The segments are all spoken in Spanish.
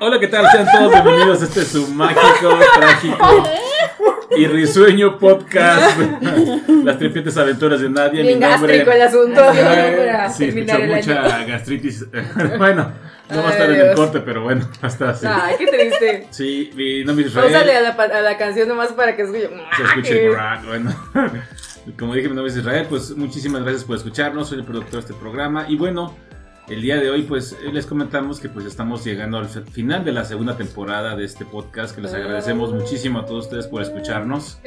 Hola, ¿qué tal? Sean todos bienvenidos a este su mágico, trágico y risueño podcast. Las tripientes aventuras de Nadia. Bien Mi nombre- gástrico el asunto. para Sí, escuchó mucha gastritis. bueno, no va a Ay, estar en el corte, pero bueno, hasta así. Ay, qué triste. Sí, mi nombre es Pausale a Israel. la, a la canción nomás para que escuche. Se escuche rock, bueno. Como dije, mi nombre es Israel, pues muchísimas gracias por escucharnos, soy el productor de este programa y bueno, el día de hoy pues eh, les comentamos que pues estamos llegando al final de la segunda temporada de este podcast, que les agradecemos muchísimo a todos ustedes por escucharnos.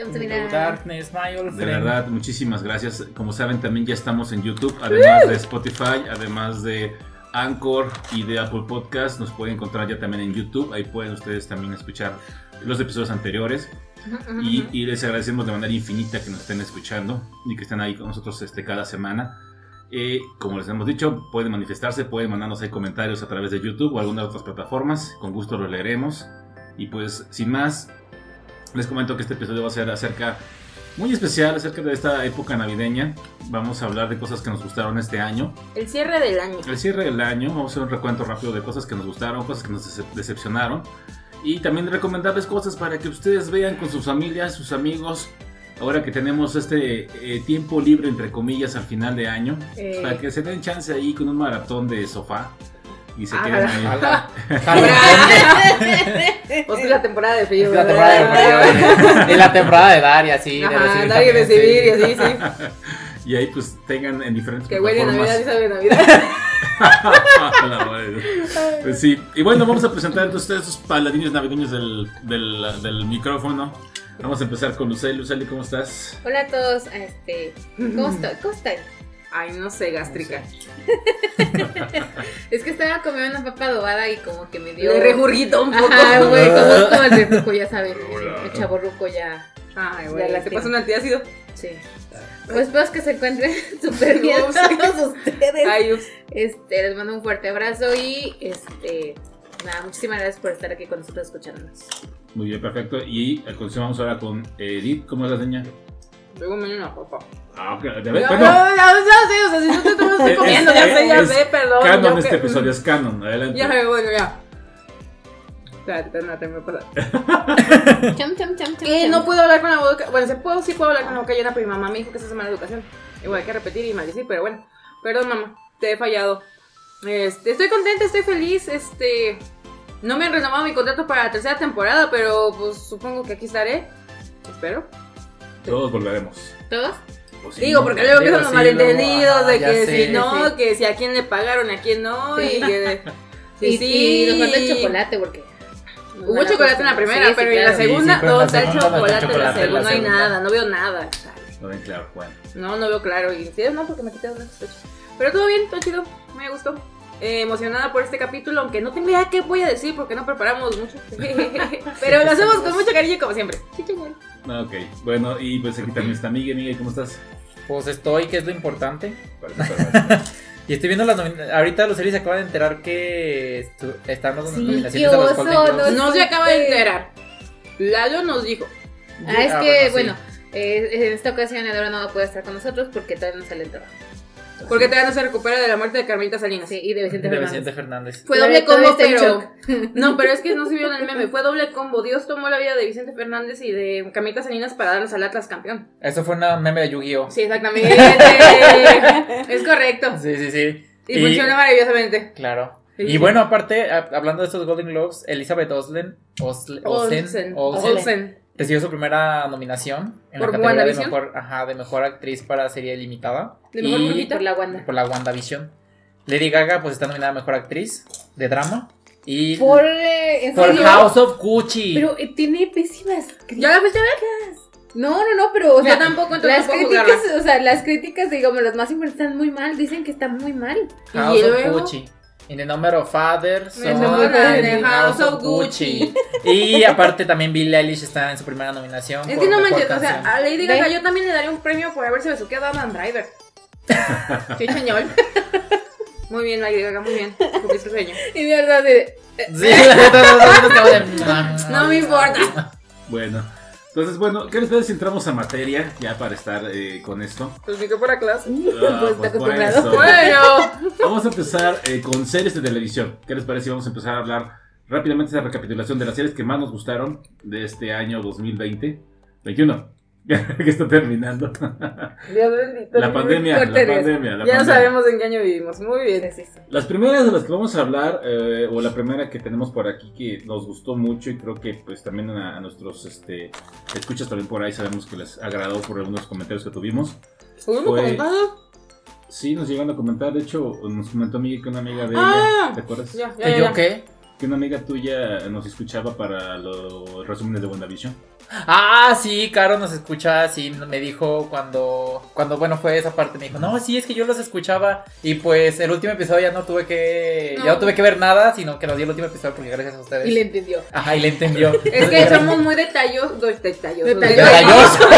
De verdad, muchísimas gracias. Como saben, también ya estamos en YouTube, además de Spotify, además de Anchor y de Apple Podcast. Nos pueden encontrar ya también en YouTube. Ahí pueden ustedes también escuchar los episodios anteriores. Y, y les agradecemos de manera infinita que nos estén escuchando y que estén ahí con nosotros este, cada semana. Eh, como les hemos dicho, pueden manifestarse, pueden mandarnos ahí comentarios a través de YouTube o alguna de otras plataformas. Con gusto los leeremos. Y pues, sin más, les comento que este episodio va a ser acerca, muy especial, acerca de esta época navideña. Vamos a hablar de cosas que nos gustaron este año. El cierre del año. El cierre del año, vamos a hacer un recuento rápido de cosas que nos gustaron, cosas que nos dece- decepcionaron. Y también recomendarles cosas para que ustedes vean con sus familias, sus amigos. Ahora que tenemos este eh, tiempo libre, entre comillas, al final de año. Eh, Para que se den chance ahí con un maratón de sofá. Y se Ah, queden ahí. Pues es la temporada de frío. Es la temporada de frío. Es la temporada de dar y así. de Ajá, recibir dar y también, recibir y sí. así, sí. Y ahí pues tengan en diferentes Que huele. Navidad y sabe Navidad. La madre. Pues sí, y bueno, vamos a presentar entonces estos paladines navideños del, del, del micrófono. Vamos a empezar con Luceli. Luceli, ¿cómo estás? Hola a todos, este, ¿cómo estoy? ¿Cómo estoy? Ay, no sé, gástrica. Es que estaba comiendo una papa adobada y como que me dio... Le regurgito un poco. Ajá, güey, como, como el reflujo, ya saben, Hola. el chaborruco ya, Ay, güey, Ya ¿te la pasa un antiácido? sí. Pues espero que se encuentren súper bien todos ustedes. Ay. Este, les mando un fuerte abrazo y, este, nada, muchísimas gracias por estar aquí con nosotros escuchándonos. Muy bien, perfecto. Y a continuación vamos ahora con Edith. ¿Cómo es la seña? Luego me dio una papa. Ah, ok. De No, ver, no, bueno, ya, ya sé, o sea, si no te estoy Es- comiendo, ya sé, ya es sé, perdón. canon este que- episodio, es canon. Adelante. Ya, bueno, ya. Espérate, espérate, me pasa. Cham, cham, cham, cham. Que cham. no puedo hablar con la boca. Bueno, sí puedo, sí puedo hablar con la boca llena, pero mi mamá me dijo que esa semana de educación. Igual hay que repetir y maldecir, pero bueno. Perdón, mamá, te he fallado. Este, estoy contenta, estoy feliz. Este, no me han renovado mi contrato para la tercera temporada, pero pues supongo que aquí estaré. Espero. Todos volveremos. ¿Todos? Sí, Digo, no. porque luego empiezan los sí, malentendidos de ajá, que si no, sí. que si a quién le pagaron, a quién no, y que. y, Sí, y nos falta el chocolate porque... Hubo chocolate en la primera, Sí, sí, pero en la claro. Sí, segunda, sí, pero en la ¿dónde está el segunda no está chocolate? En la segunda no hay nada, no veo nada. Lo ven claro, bueno. No, no veo claro. Y sí, no, porque me quité una fecha. Pero todo bien, todo chido. Me gustó. Eh, emocionada por este capítulo, aunque no tengo idea qué voy a decir porque no preparamos mucho. Pero lo hacemos con mucho cariño, como siempre. Sí, chingón. Ok, bueno, y pues aquí también está Miguel. Miguel, ¿cómo estás? Pues estoy, que es lo importante. Y estoy viendo las nominaciones. Ahorita los series se acaban de enterar que estu- están las Sí, nominaciones los oso, no se acaba de enterar. Lalo nos dijo. Ah, es Ah, que, sí. bueno, eh, en esta ocasión Edora no va a poder estar con nosotros porque todavía no sale el trabajo. Porque todavía no se recupera de la muerte de Carmelita Salinas. Sí, y de Vicente de Fernández. Vicente Fernández. Fue doble combo, pero. No, pero es que no se vio en el meme. Fue doble combo. Dios tomó la vida de Vicente Fernández y de Carmelita Salinas para darnos al Atlas campeón. Eso fue una meme de Yu-Gi-Oh! Sí, exactamente. es correcto. Sí, sí, sí. Y, funciona maravillosamente. Claro. Y bueno, aparte, hablando de estos Golden Globes, Elizabeth Oslen, Osle- Olsen. Olsen, Olsen. Recibió su primera nominación en ¿Por la categoría de mejor, ajá, de mejor actriz para serie limitada. ¿De mejor Y-? Por la Wanda. por la WandaVision. Lady Gaga pues está nominada a mejor actriz de drama y Por, eh, ¿en por? House of Gucci. Pero eh, tiene pésimas ¿Ya la fuiste a ver? No, no, no, pero o Yo tampoco, entonces las no puedo críticas, juzgarla. o sea, las críticas, digamos, las más importantes están muy mal, dicen que está muy mal. House ¿Y of luego? Gucci. In the number of fathers, son the House of Gucci. Y aparte también Billie Eilish está en su primera nominación. Es por que no manches, o sea, a Lady Gaga yo también le daría un premio por haberse besuqueado a Adam Driver. Sí, señor. Muy bien, Lady Gaga, muy bien. Cumpliste el sueño. Y de verdad, de, Sí, la de- No me importa. Bueno, entonces, bueno, ¿qué les parece si entramos a materia ya para estar eh, con esto? Pues ni que fuera clase. Ah, Pues por eso. Bueno. Vamos a empezar eh, con series de televisión. ¿Qué les parece si vamos a empezar a hablar rápidamente esa recapitulación de las series que más nos gustaron de este año 2020. 21. que está terminando. Dios bendito. La pandemia, la pandemia, la Ya no pandemia. sabemos en qué año vivimos. Muy bien. Sí, sí, sí. Las primeras de las que vamos a hablar, eh, o la primera que tenemos por aquí que nos gustó mucho y creo que pues también a, a nuestros este, escuchas también por ahí sabemos que les agradó por algunos comentarios que tuvimos. ¿Uno Fue- comentado? Sí, nos llegan a comentar, de hecho nos comentó Miguel que una amiga de Ah. ella, ¿te acuerdas? Ya, ya, ¿Que ya, yo ya. qué? Que una amiga tuya nos escuchaba para los resúmenes de WandaVision. Ah, sí, Caro nos escucha, sí, me dijo cuando, cuando, bueno, fue esa parte, me dijo, no, sí, es que yo los escuchaba y pues el último episodio ya no tuve que, ya No. no tuve que ver nada, sino que nos dio el último episodio porque gracias a ustedes. Y le entendió. Ajá, y le entendió. Es que somos muy detallosos. Detallosos. Detallosos. Detalloso.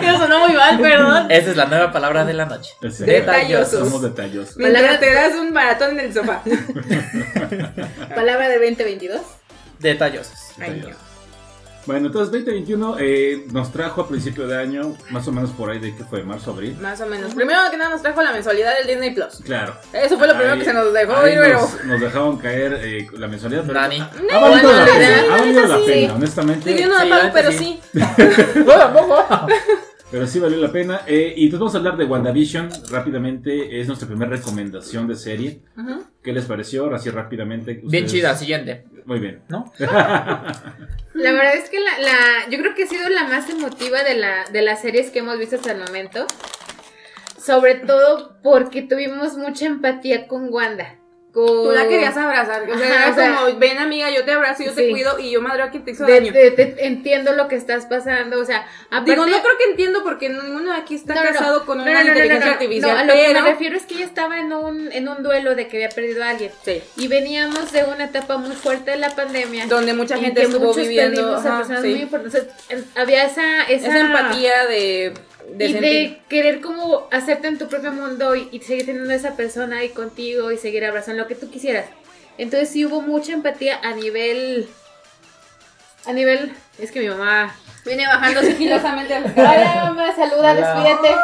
Eso sonó muy mal, perdón. Esa es la nueva palabra de la noche. Ese- Detallosos. Somos detallosos. Mientras te das un maratón en el sofá. Palabra de 2022. Detallosos. Ay, Detallosos. Bueno, entonces 2021 eh, nos trajo a principio de año, más o menos por ahí de que fue marzo, abril. Más o menos. Primero que nada nos trajo la mensualidad del Disney Plus. Claro. Eso fue lo primero Ahí- que se nos dejó ahí ir, pero. nos, nos dejaron caer eh, la mensualidad. pero- Nani. Ha valido bueno, la la pena, ha valido la sí. pena, honestamente. Sí, yo no la Sí, pago, pero neta, sí. Pero sí valió la pena. Eh, y entonces vamos a hablar de WandaVision rápidamente. Es nuestra primera recomendación de serie. Ujú. ¿Qué les pareció? Así rápidamente. Bien ustedes- chida, siguiente. Muy bien. ¿No? La verdad es que la, la- yo creo que ha sido la más emotiva de, la, de las series que hemos visto hasta el momento. Sobre todo porque tuvimos mucha empatía con Wanda. Con... Tú la querías abrazar. O sea, Ajá, era o sea, como, ven amiga, yo te abrazo, yo te cuido y yo madre a quien te hizo daño. de- de- entiendo lo que estás pasando, o sea, aparte- Digo, no creo que entiendo porque ninguno de aquí está No, no, no. casado con No, una inteligencia artificial. A lo que me refiero es que ella estaba en un, en un duelo de que había perdido a alguien. Sí. Y veníamos de una etapa muy fuerte de la pandemia. Donde mucha en gente que estuvo viviendo. ajá, sí. muy. O sea, había esa, esa, Esa empatía de, de y sentir. de querer como hacerte en tu propio mundo y, y seguir teniendo a esa persona ahí contigo y seguir abrazando lo que tú quisieras. Entonces sí hubo mucha empatía a nivel... A nivel... Es que mi mamá... Viene bajando sigilosamente Hola mamá, saluda, despídete.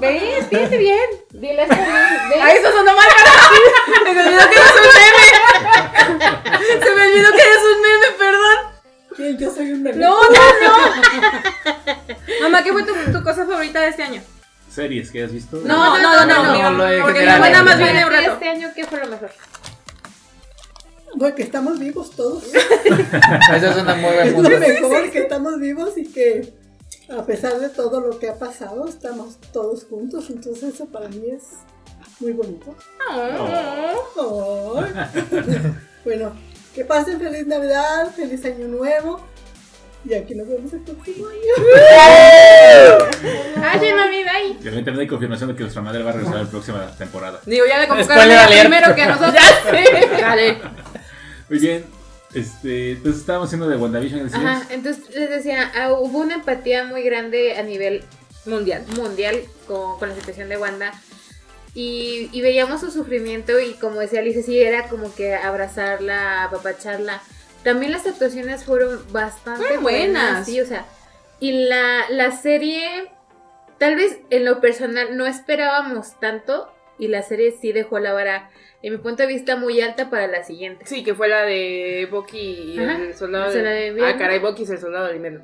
Ve, despídete bien. Dile esto bien. ¡Ay, eso sonó mal, carajo! Se me olvidó que eres un meme. Se me olvidó que eres un meme, perdón. Yo soy un bebé. No, no, no. Mamá, ¿qué fue tu, tu cosa favorita de este año? Series que has visto. No, no, no, no. no, lo de porque mi general. buena más viene un rato. Este año, ¿qué fue lo mejor? Porque estamos vivos todos. Ese es una muy buen Es lo mejor que estamos vivos y que a pesar de todo lo que ha pasado, estamos todos juntos. Entonces eso para mí es muy bonito. Oh. Bueno, que pasen feliz Navidad, feliz Año Nuevo. Y aquí nos vemos el próximo año. Ay, Navidad ahí. Y también hay confirmación de que nuestra madre va a regresar la próxima temporada. Digo, ya le convocaron a ella primero que a nosotros. Dale. Muy bien. Este, entonces estábamos haciendo de WandaVision. Ajá, entonces les decía, ah, hubo una empatía muy grande a nivel Mundial. mundial con, con la situación de Wanda. Y, y veíamos su sufrimiento y como decía Alicia, sí, era como que abrazarla, apapacharla. También las actuaciones fueron bastante Fueron buenas. buenas. Sí, o sea, y la, la serie, tal vez en lo personal no esperábamos tanto y la serie sí dejó la vara, en mi punto de vista, muy alta para la siguiente. Sí, que fue la de Bucky y Ajá, el soldado el invierno. Ah, caray, Bucky es el soldado del invierno.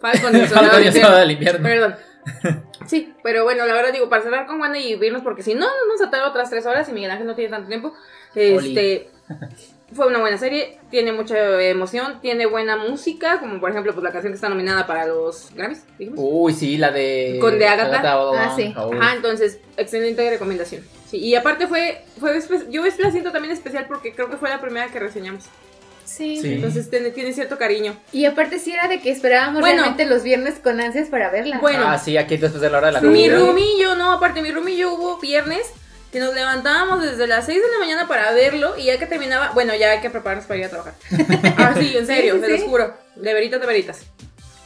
Falcon el soldado del invierno. Perdón. Sí, pero bueno, la verdad digo, para cerrar con Wanda y irnos, porque si no, nos atará otras tres horas y Miguel Ángel no tiene tanto tiempo. Este. Fue una buena serie, tiene mucha emoción, tiene buena música, como por ejemplo pues la canción que está nominada para los Grammys, dijimos. Uy, sí, la de. Con de Agatha. Ah, sí. Oh. Ajá, entonces, excelente recomendación. Sí, y aparte fue, fue yo la siento también especial porque creo que fue la primera que reseñamos. Sí. Sí. Entonces tiene, tiene cierto cariño. Y aparte sí era de que esperábamos Bueno. realmente los viernes con ansias para verla. Bueno, Ah, sí, aquí después de la hora de la mi comida. roomie y yo, no, aparte mi yo hubo viernes que nos levantábamos desde las 6 de la mañana para verlo y ya que terminaba, bueno, ya hay que prepararnos para ir a trabajar. ah, sí, en serio, Sí, sí, los sí. juro. De veritas, de veritas.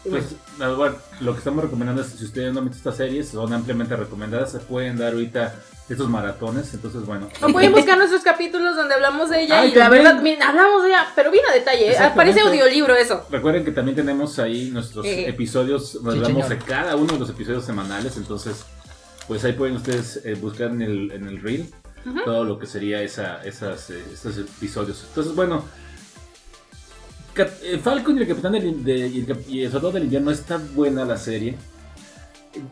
Pues, bueno, lo que estamos recomendando es, si ustedes no han visto estas series, son ampliamente recomendadas, se pueden dar ahorita estos maratones, entonces bueno. O pueden buscar nuestros capítulos donde hablamos de ella y la verdad, bien, hablamos de ella, pero bien a detalle, ¿eh? Parece audiolibro eso. Recuerden que también tenemos ahí nuestros Eh. episodios, nos Sí, hablamos de cada uno de los episodios semanales, entonces pues ahí pueden ustedes eh, buscar en el, en el reel todo lo que sería esa, esas, eh, estos episodios. Entonces, bueno, eh, Falcon y el Capitán del, de- y el, y el Soldado del Invierno está buena la serie.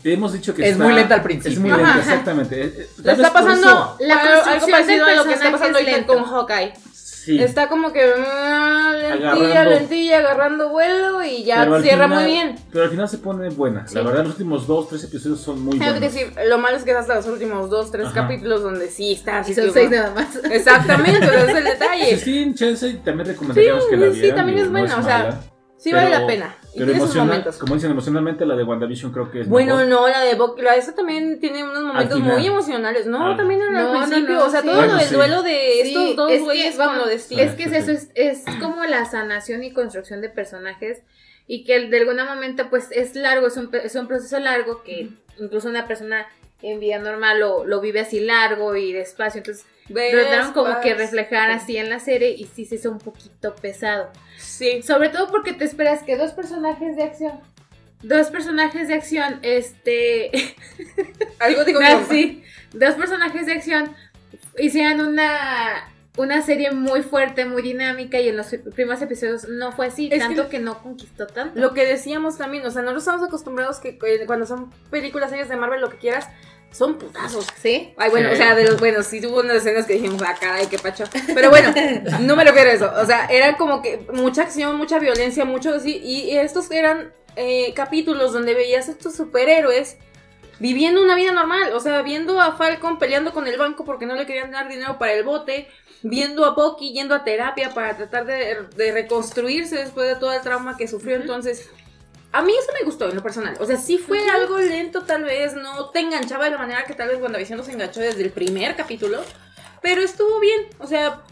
Hemos dicho que Es está- muy lenta al principio. Es muy lenta, ajá. exactamente. Eh, eh, está vez pasando La algo- algo construcción parecido a lo que está pasando es ahorita con lento. Hawkeye. Sí. Está como que ah, lentilla, Agarrando. lentilla, agarrando vuelo y ya cierra final- muy bien. Pero al final se pone buena. Sí. La verdad, los últimos dos, tres episodios son muy Tengo que buenos. decir, lo malo es que es hasta los últimos dos, tres Ajá. capítulos donde sí está así. Y son que- seis nada más. Exactamente, ese es el Si detalle. tienen chance, también recomendaríamos que la sí, vieran. también digo, es no buena, o sea, mala, Sí pero- vale la pena. Y Pero emociona- como dicen, emocionalmente la de WandaVision creo que es Bueno, mejor. no, la de Bucky, la esta también tiene unos momentos muy emocionales. No, Ah. también en No, el principio. no, o sea, sí. todo Bueno, lo del sí. duelo de estos Sí, dos es que, güeyes vamos, con lo de Steve. Es que es eso, es, es como la sanación y construcción de personajes y que de alguna momento pues es largo, es un, es un proceso largo que incluso una persona en vida normal lo, lo vive así largo y despacio, entonces trataron como que reflejar así en la serie y sí se hizo un poquito pesado. Sí. Sobre todo porque te esperas que dos personajes de acción, dos personajes de acción, este, Algo digo Ah, sí, dos personajes de acción hicieran una, una serie muy fuerte, muy dinámica y en los primeros episodios no fue así, Es tanto que- que, no conquistó tanto. Lo que decíamos también, o sea, no estamos acostumbrados que eh, cuando son películas, series de Marvel, lo que quieras, son putazos. ¿Sí? Ay, bueno, Sí. o sea, de los buenos, sí tuvo unas escenas que dijimos, ah, caray, qué pacho. Pero bueno, no me refiero a eso. O sea, era como que mucha acción, mucha violencia, mucho así. Y estos eran eh, capítulos donde veías a estos superhéroes viviendo una vida normal. O sea, viendo a Falcon peleando con el banco porque no le querían dar dinero para el bote. Viendo a Bucky yendo a terapia para tratar de, de reconstruirse después de todo el trauma que sufrió. Entonces, a mí eso me gustó en lo personal. O sea, sí fue algo lento, tal vez. No te enganchaba de la manera que tal vez WandaVision nos enganchó desde el primer capítulo. Pero estuvo bien. O sea,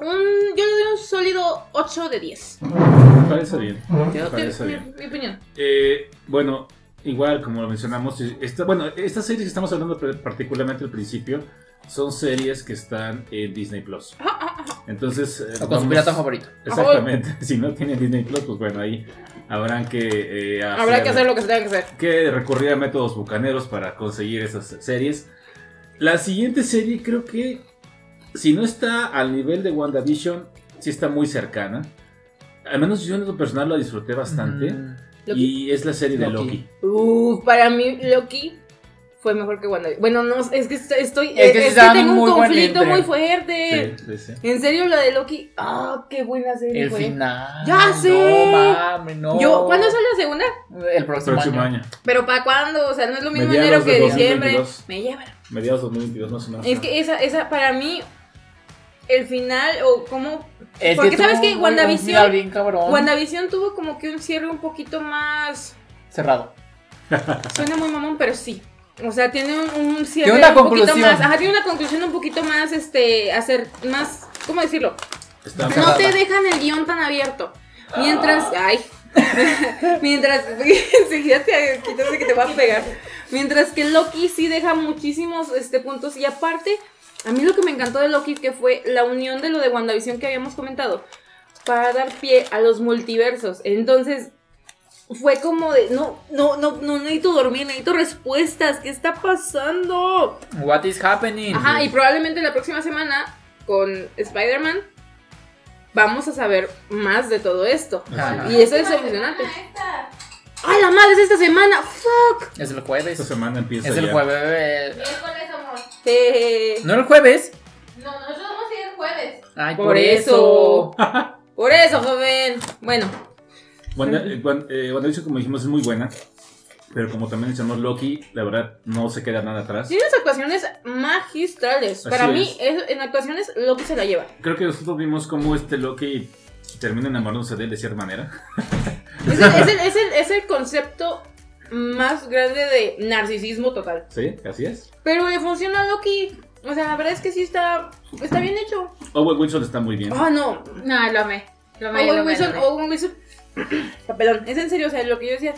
un- yo le doy un sólido 8 de 10. Me parece bien. Me parece mi, bien. mi opinión. Eh, bueno, igual como lo mencionamos, esta, bueno, estas series que estamos hablando particularmente al principio son series que están en Disney Plus. Entonces, eh, O con su pirata favorito. Exactamente. Si no tienen Disney Plus, pues bueno, ahí habrán que eh, Habrá que hacer lo que se tenga que hacer. que recurrir a métodos bucaneros para conseguir esas series. La siguiente serie creo que si no está al nivel de WandaVision, sí está muy cercana. Al menos yo en lo personal la disfruté bastante. Mm. Y es la serie de Loki. Loki. Uf, para mí Loki fue mejor que WandaVision. Bueno, no, es que estoy. Es que es que tengo un conflicto muy fuerte. Sí, sí, sí. En serio, la de Loki. Ah, qué buena serie El fue. final. ¡Ya sé! No mames, no. Yo, ¿cuándo sale la segunda? El próximo, Próximo año. año. Pero ¿para cuándo? O sea, no es lo mismo Mediados enero que diciembre. 2022. Me llevan. Mediados 2022 más o menos. Es que esa, esa para mí, el final, o como. Es Porque que sabes que WandaVision- bien cabrón. WandaVision tuvo como que un cierre un poquito más. Cerrado. Suena muy mamón, pero sí. O sea, tiene un, un cierre Tiene una un poquito conclusión. más. Ajá, tiene una conclusión un poquito más, este, hacer más, ¿cómo decirlo? Está No cerrada. te dejan el guion tan abierto. Mientras, ay, mientras, enseguida te quítate que te va a pegar. Mientras que Loki sí deja muchísimos este, puntos y aparte, a mí lo que me encantó de Loki que fue la unión de lo de WandaVision que habíamos comentado para dar pie a los multiversos. Entonces, fue como de, no, no, no, no necesito dormir, necesito respuestas. ¿Qué está pasando? What is happening? Ajá, y probablemente la próxima semana con Spider-Man vamos a saber más de todo esto. Ajá. Y eso es emocionante. ¡Ay, la madre es esta semana! ¡Fuck! Es el jueves. Esta semana empieza Es el ya. jueves. Miércoles, amor. Eh, ¿No el jueves? No, nosotros vamos a ir el jueves. Ay, Por por, eso. eso. por eso, joven. Bueno, Wanda- eh, Wan- eh, WandaVision, como dijimos, es muy buena. Pero como también mencionamos Loki, la verdad no se queda nada atrás. tiene unas actuaciones magistrales. Así Para mí, es. es- en actuaciones, Loki se la lleva. Creo que nosotros vimos cómo este Loki termina enamorándose de él de cierta manera. Es el, es el- es el- es el concepto más grande de narcisismo total. ¿Sí? Así es. Pero le funciona a Loki. O sea, la verdad es que sí está, está bien hecho. Owen Wilson está muy bien. Ah, no. No, lo amé. Lo amé, lo Owen amé, Wilson, lo amé. Owen Wilson. Perdón, es en serio, o sea, lo que yo decía.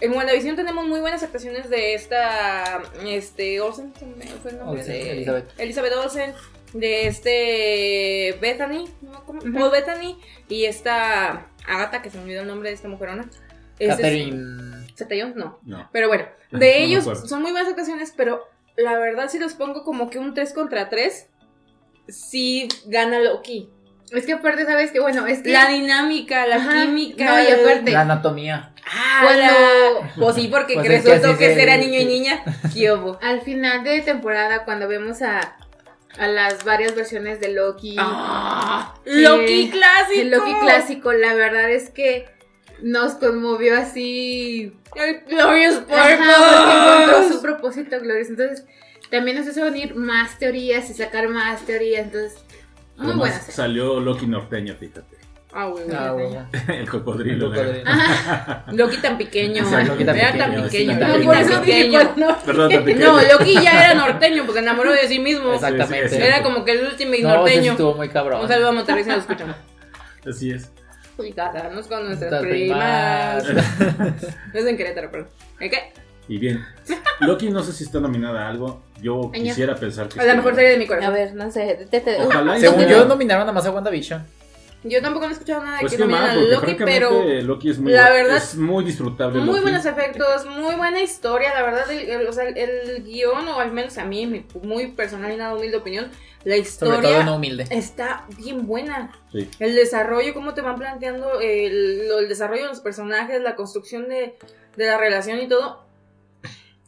En WandaVision tenemos muy buenas actuaciones de esta. Este. Olsen, se me fue el nombre Olsen, de. Elizabeth. Elizabeth Olsen. De este. Bethany. ¿no? ¿Cómo? Paul Bethany. Y esta. Agatha, que se me olvidó el nombre de esta mujerona. Catherine. ¿Zeta-Jones? No. No. Pero bueno, No de ellos son muy buenas actuaciones, pero la verdad, si los pongo como que un 3 contra 3, sí gana Loki. Es que aparte, ¿sabes que Bueno, es que... La dinámica, la Ajá. química. No, y aparte- La anatomía. Ah, Cuando- la- Pues sí, porque Pues que es que resultó que se- era niño y niña. ¿Qué hubo? Al final de temporada, cuando vemos a, a las varias versiones de Loki, Ah, Eh, Loki clásico. el Loki clásico, la verdad es que nos conmovió así. El Glorious Ajá, porque encontró su propósito glorioso. Entonces, también nos hizo venir más teorías y sacar más teorías. Entonces, muy buena serie. salió Loki norteño, fíjate. Ah, güey, güey. Ah, bueno. El cocodrilo. El cocodrilo. Loki tan pequeño. Exacto, Loki tan era pequeño, tan sí, pequeño. tan pequeño. tan Por eso pequeño. no. Perdón, tan pequeño. No, Loki ya era norteño porque se enamoró de sí mismo. Exactamente. Sí, sí, sí. Era como que el último No, ese sí norteño. estuvo muy cabrón. Un saludo a Monterrey si nos escuchan. Así es. Y casarnos con nuestras primas. primas. Es en Querétaro, perdón. ¿Eh, ¿Qué? Y bien, Loki no sé si está nominada a algo. Yo Año. quisiera pensar que A la mejor serie de mi A corazón. ver, no sé. te- te- Ojalá y Según yo, nominaron nada más a WandaVision. Yo tampoco no he escuchado nada de Pues que qué nominen a Loki, pero Loki es muy, la verdad, es muy disfrutable. muy Loki. buenos efectos, muy buena historia. La verdad, el, el- o sea, el, el guion, o al menos a mí, mi muy personal y nada humilde opinión, la Sobre todo historia no humilde. está bien buena. Sí. El desarrollo, cómo te van planteando el, el desarrollo de los personajes, la construcción de, de la relación y todo.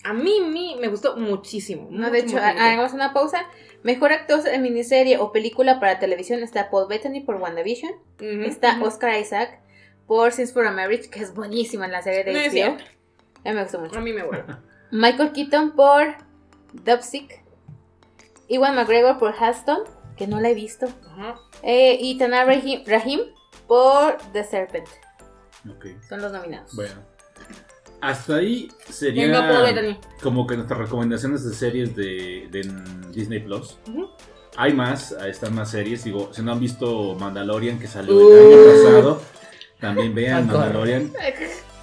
A mí, mí me gustó muchísimo. No, de hecho, hagamos una pausa. Mejor actor en miniserie o película para televisión está Paul Bettany por WandaVision. Está. Oscar Isaac por Sins for a Marriage, que es buenísima en la serie de No HBO. A mí me gustó mucho. A mí me vuelve. Michael Keaton por Dubsick. Iwan McGregor por Haston, que no la he visto. Ajá. Eh, y Tana Rahim, Rahim por The Serpent. Son los nominados. Bueno. Hasta ahí sería Venga, como que nuestras recomendaciones de series de, de Disney Plus. Hay más, están más series. Digo, si no han visto Mandalorian, que salió Uh. el año pasado, también vean. Mandalorian.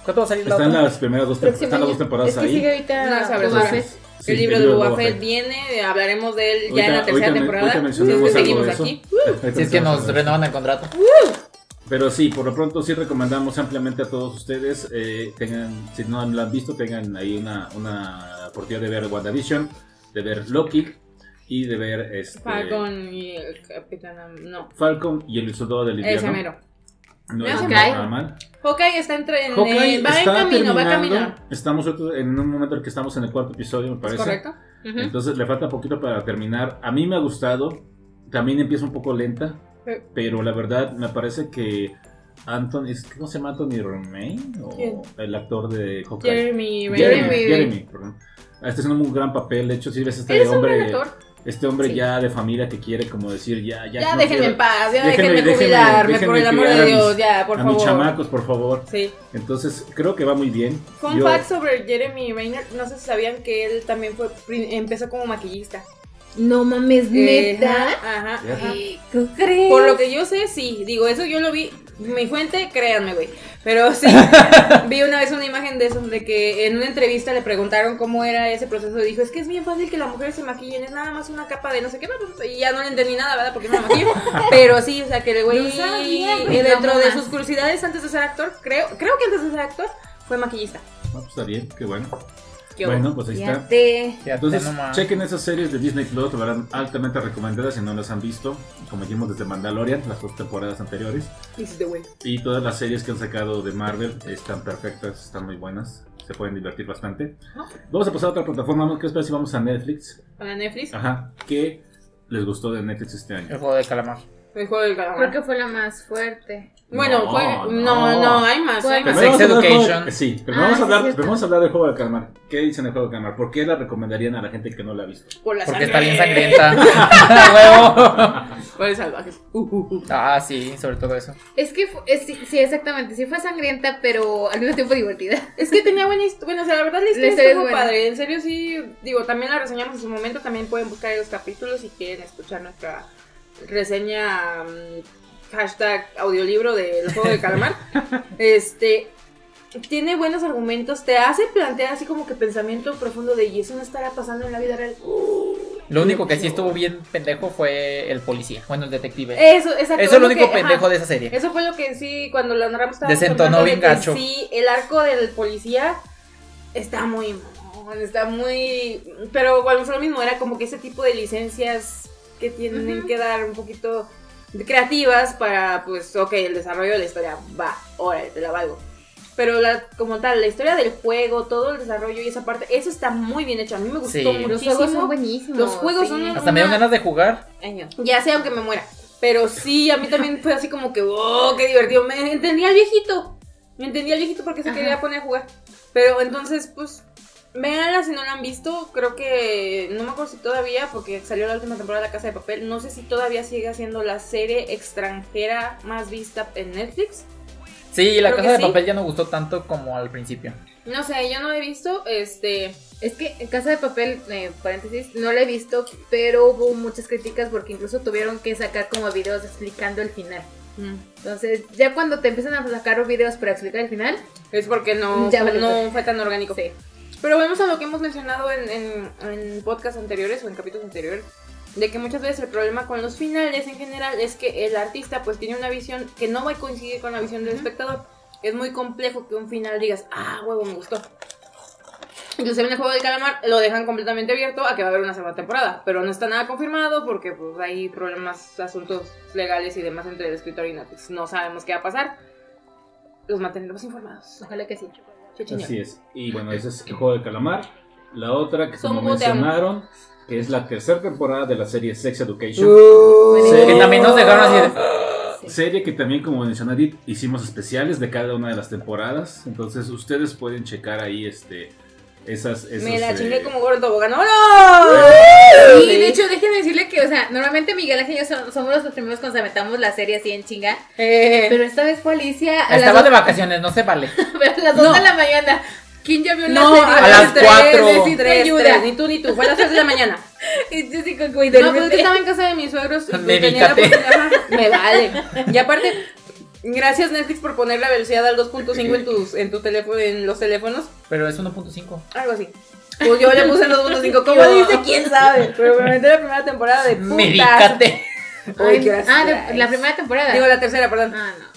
¿Cuánto va a salir la Están otra? las primeras dos, Próximo están las dos temporadas es que ahí. sigue ahorita. Sí, el libro de Boba Fett viene, eh, hablaremos de él ya Ahorita- en la tercera ahorita temporada. ahorita es que seguimos aquí. Si es que nos renovan el contrato. Pero sí, por lo pronto sí recomendamos ampliamente a todos ustedes, eh, tengan, si no lo han visto, tengan ahí una, una oportunidad de ver WandaVision, de ver Loki y de ver este, Falcon y el Capitán. No, Falcon y el Soldado del ese Invierno. mero. No Ese es mal. Hawkeye está entre. en- Hawkeye eh, va en está camino, va en camino. Estamos ahorita en un momento en el que estamos en el cuarto episodio, me ¿Es parece. correcto? Ujú. Entonces le falta poquito para terminar. A mí me ha gustado. También empieza un poco lenta. Pero la verdad me parece que Anthony, ¿es- ¿cómo se llama Anthony Romain? ¿O ¿Quién? el actor de Hawkeye? Jeremy Jeremy, Renner. Jeremy, perdón. Ah, Está haciendo un gran papel. De hecho, si ves este hombre, este hombre Sí. ya de familia que quiere como decir ya, ya, Ya no déjenme quiero- en paz, ya Déjenme- déjenme, déjenme- por el amor de a mis- Dios, ya, por a favor. mis chamacos, por favor. Sí. Entonces, creo que va muy bien. Fun Yo- fact sobre Jeremy Renner, no sé si sabían que él también fue empezó como maquillista. No mames, neta. Ajá, ajá. Ay, ¿Tú crees? Por lo que yo sé, sí. Digo, eso yo lo vi. Mi fuente, créanme, güey. Pero sí, vi una vez una imagen de eso, de que en una entrevista le preguntaron cómo era ese proceso y dijo, es que es bien fácil que las mujeres se maquillen, es nada más una capa de no sé qué, y ya no le entendí nada, ¿verdad? Porque no me maquillo. Pero sí, o sea, que el güey, dentro no de sus curiosidades antes de ser actor, creo, creo que antes de ser actor, fue maquillista. Ah, pues está bien, qué bueno. ¿Qué bueno, pues ahí está. Fíjate. Entonces, nomás. chequen esas series de Disney Plus, verán altamente recomendadas si no las han visto. Como dijimos desde Mandalorian, las dos temporadas anteriores. Y todas las series que han sacado de Marvel están perfectas, están muy buenas. Se pueden divertir bastante. Vamos a pasar a otra plataforma. ¿Qué espera si vamos a Netflix? Para Netflix, Ajá. ¿Qué les gustó de Netflix este año? El juego de calamar. el juego del calamar. Creo que fue la más fuerte. Bueno, No, fue. no. No, no, hay más. Hay más. Sex Education. sí, pero Ah, vamos, a sí, hablar, cierto. pero vamos a hablar del juego de calmar. ¿Qué dicen del juego de calmar? ¿Por qué la recomendarían a la gente que no la ha visto? Por la Porque sangre. está bien sangrienta. Huevo. Por el salvaje. Uh, uh, uh. Ah, sí, sobre todo eso. Es que, es- sí, sí, exactamente. Sí fue sangrienta, pero al mismo tiempo divertida. Es que tenía buena historia. Bueno, o sea, la verdad la historia es estuvo buena. padre. En serio, sí. Digo, también la reseñamos en su momento. También pueden buscar los capítulos si quieren escuchar nuestra reseña. Hashtag audiolibro del juego de calamar. este. Tiene buenos argumentos. Te hace plantear así como que pensamiento profundo de. ¿Y eso no estará pasando en la vida real? Lo único que sí estuvo bien pendejo fue el policía. Bueno, el detective. Eso, exacto. Eso es lo único que- ajá. pendejo de esa serie. Eso fue lo que sí, cuando lo narramos estábamos Desentonó bien de gacho. Sí, el arco del policía está muy está muy... Pero bueno, fue lo mismo, era como que ese tipo de licencias que tienen que dar un poquito creativas para, pues, ok, el desarrollo de la historia va, órale, te la valgo. Pero la, como tal, la historia del juego, todo el desarrollo y esa parte, eso está muy bien hecho. A mí me gustó Sí. muchísimo. Los juegos son buenísimos. Los juegos sí. son una- Hasta me dio ganas de jugar. Año. Ya sé, aunque me muera. Pero sí, a mí también fue así como que, oh, qué divertido. Me entendía al viejito. Me entendía al viejito porque se Ajá. quería poner a jugar. Pero entonces, pues, véanla si no la han visto. Creo que, no me acuerdo si todavía, porque salió la última temporada de La Casa de Papel. No sé si todavía sigue siendo la serie extranjera más vista en Netflix. Sí, la Creo casa de sí. papel ya no gustó tanto como al principio. No sé, yo no la he visto. Este, Es que en Casa de Papel, eh, paréntesis, no la he visto, pero hubo muchas críticas porque incluso tuvieron que sacar como videos explicando el final. mm, Entonces, ya cuando te empiezan a sacar videos para explicar el final, es porque no, Ya no fue tan orgánico. sí. Pero volvemos a lo que hemos mencionado en, en, en podcasts anteriores o en capítulos anteriores, de que muchas veces el problema con los finales en general es que el artista pues tiene una visión que no va a coincidir con la visión del espectador. Es muy complejo que un final digas, ah, huevo, me gustó. Inclusive en el juego del calamar lo dejan completamente abierto a que va a haber una segunda temporada, pero no está nada confirmado porque pues hay problemas, asuntos legales y demás entre el escritor y Netflix. No sabemos qué va a pasar. Los mantendremos informados. Ojalá que sí. Así es. Y bueno, ese es el juego de calamar. La otra que como mencionaron, que es la tercera temporada de la serie Sex Education. Uh. Que también nos dejaron así de... Serie que también, como mencionó Edith, hicimos especiales de cada una de las temporadas. Entonces ustedes pueden checar ahí este esas. esos, Me la eh, chingué como gordo tobogán. ¡No! Sí, de hecho, déjenme decirle que, o sea, normalmente Miguel Ángel y yo son- somos los primeros cuando se aventamos la serie así en chinga. Eh, Pero esta vez fue Alicia a Estaba de vacaciones, no se vale. dos, a las 2 No. de la mañana. ¿Quién ya vio la no, serie? a las tres, cuatro. tres, tres, Ayuda. tres, ni tú ni tú. Fue a las 3 de la mañana. Y yo como, güey, No, de pues es que estaba en casa de mis suegros. Medícate. tenía la Me vale. Y aparte, gracias Netflix por poner la velocidad al 2.5 en tus, en tu teléfono, en los teléfonos. Pero es 1.5. Algo así. Pues yo le puse el 2.5. ¿Cómo dice? ¿Quién sabe? Pero me metí la primera temporada de putas. Medícate. Ay, qué ah, de- la primera temporada. Digo, la tercera, perdón. Ah, no.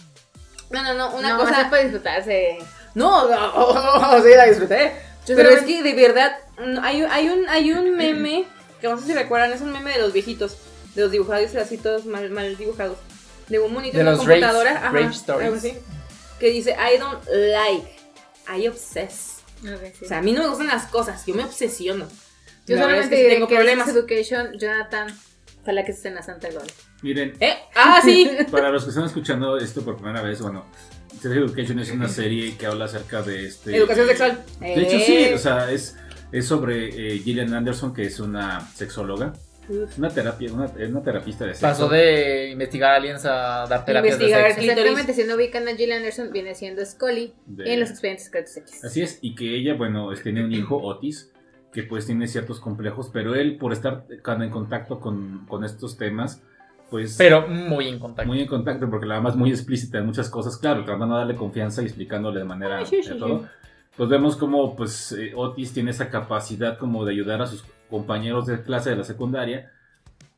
No, no, no. Una no, cosa. es para disfrutarse. No, no, sí, la disfruté. Yo Pero es que de verdad, hay, un- hay, un, hay un meme, que no sé si recuerdan, es un meme de los viejitos, de los dibujados así todos mal, mal dibujados. De un monito De en una computadora. ajá, stories. algo así, que dice, I don't like, I obsess. Ok, sí. O sea, a mí no me gustan las cosas, yo me obsesiono. yo La solamente es que sí tengo que problemas. Education, Jonathan, ojalá que esté en la Santa Gloria. Miren, ¿Eh? Ah, sí. para los que están escuchando esto por primera vez, bueno, Sex Education es una serie que habla acerca de este. Educación sexual. De hecho, sí, Eh. o sea, es, es sobre eh, Gillian Anderson, que es una sexóloga. Una terapia, una, es una terapista de sexo. Pasó de investigar aliens a dar Investigar de sexo. Exactamente, si no ubican a Jill Anderson, viene siendo Scully de- en los expedientes secretos X. Así es, y que ella, bueno, tiene un hijo, Otis, que pues tiene ciertos complejos, pero él, por estar tan en contacto con, con estos temas, pues... Pero muy en contacto. Muy en contacto, porque la mamá es muy explícita en muchas cosas, claro, tratando de darle confianza y explicándole de manera Ay, sí, sí, de sí. todo. Pues vemos como pues eh, Otis tiene esa capacidad como de ayudar a sus compañeros de clase de la secundaria,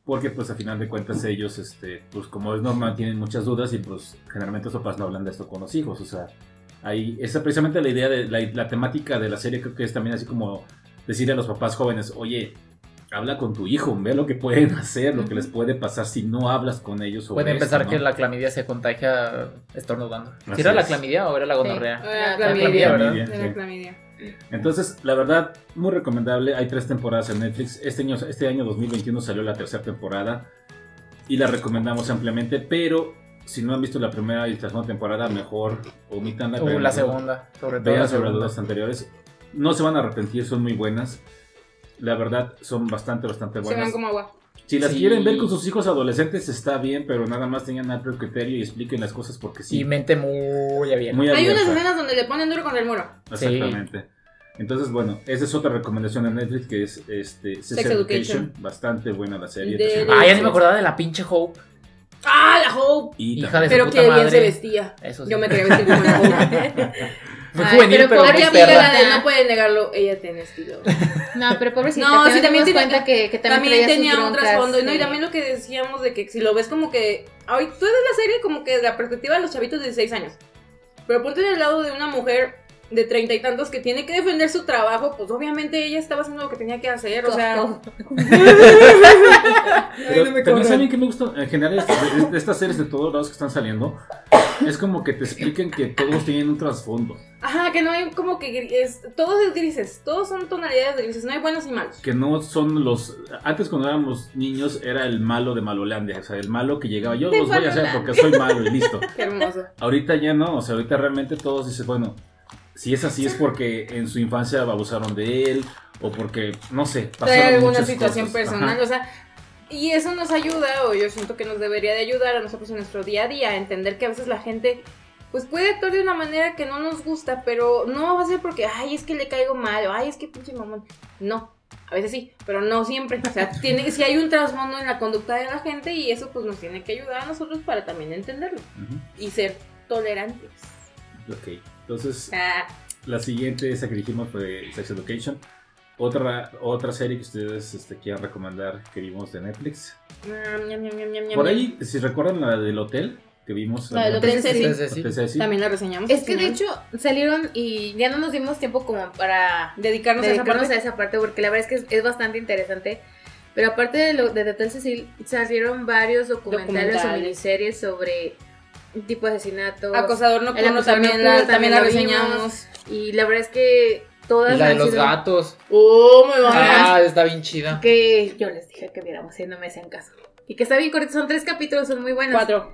porque pues a final de cuentas ellos, este, pues como es normal, tienen muchas dudas y pues generalmente los papás no hablan de esto con los hijos, o sea, ahí esa precisamente la idea de la, la temática de la serie creo que es también así como decirle a los papás jóvenes, oye, habla con tu hijo, ve lo que pueden hacer, lo que les puede pasar si no hablas con ellos sobre Puede esto, empezar ¿no? que la clamidia se contagia estornudando. ¿Si era la es. clamidia o era la gonorrea? Ah, La clamidia, clamidia, ¿verdad? Clamidia, la sí. clamidia. Entonces, la verdad, muy recomendable. Hay tres temporadas en Netflix. Este año, este año 2021 salió la tercera temporada y la recomendamos ampliamente. Pero si no han visto la primera y la segunda temporada, mejor omitanla. Uh, vean la segunda, sobre todo Vean la sobre las anteriores. No se van a arrepentir, son muy buenas. La verdad, son bastante, bastante Se buenas. van como agua. Si las Sí. quieren ver con sus hijos adolescentes, está bien, pero nada más tengan amplio criterio y expliquen las cosas porque sí. Y mente muy abierta. muy Hay unas abierta. escenas donde le ponen duro con el muro. Exactamente. Entonces, bueno, esa es otra recomendación de Netflix que es este, Sex, Sex Education. Education. Bastante buena la serie. De- Ah, ya ni me acordaba de la pinche Hope. ¡Ah, la Hope! y hija de Pero que bien se vestía. Eso sí. Yo me quería vestir como la Hope. Fue Ay, juvenil, pero pero, pobre muy amiga la de no puede negarlo, ella tiene estilo. No, pero pobrecita, No, sí, también tiene- cuenta que, que también, También tenía un trasfondo. ¿no? Y sí. también lo que decíamos de que si lo ves como que. Ay, tú ves la serie como que de la perspectiva de los chavitos de 16 años. Pero ponte del lado de una mujer de treinta y tantos que tiene que defender su trabajo, pues obviamente ella estaba haciendo lo que tenía que hacer, o sea... Pero no me también saben que me gusta en general de estas series de todos lados que están saliendo. Es como que te expliquen que todos tienen un trasfondo. Ajá, que no hay como que es, todos es grises, todos son tonalidades de grises, no hay buenos y malos. Que no son los. Antes, cuando éramos niños, era el malo de Malolandia. O sea, el malo que llegaba. Yo los voy a hacer porque soy malo y listo. Qué hermoso. Ahorita ya no. O sea, ahorita realmente todos dicen, bueno, si es así es porque en su infancia abusaron de él. O porque, no sé, Trae pasaron alguna muchas situación cosas. personal, Ajá. o sea, y eso nos ayuda, o yo siento que nos debería de ayudar a nosotros en nuestro día a día, a entender que a veces la gente, pues puede actuar de una manera que no nos gusta, pero no va a ser porque, ay, es que le caigo mal, o ay, es que pinche mamón. No, a veces sí, pero no siempre. O sea, tiene, si hay un trasfondo en la conducta de la gente y eso pues nos tiene que ayudar a nosotros para también entenderlo y ser tolerantes. Ok. Entonces, Ah, la siguiente, esa que dijimos fue Sex Education. Otra, otra serie que ustedes este, quieran recomendar que vimos de Netflix. Por ahí, si recuerdan la del hotel que vimos. La del Hotel Cecil. También la reseñamos. Es que de hecho salieron y ya no nos dimos tiempo como para dedicarnos, a esa parte. a esa parte porque la verdad es que es, es bastante interesante. Pero aparte de, lo, de Hotel Cecil, salieron varios documentales, o miniseries sobre tipo de asesinatos. Acosador El nocturno acosador también, nocturno la, también la reseñamos. Y la verdad es que todas Y la de los sido gatos. ¡Oh, muy buena! Ah, está bien chida. que yo les dije que viéramos y no me hacían caso. Y que está bien cortito, son tres capítulos, son muy buenos. Cuatro.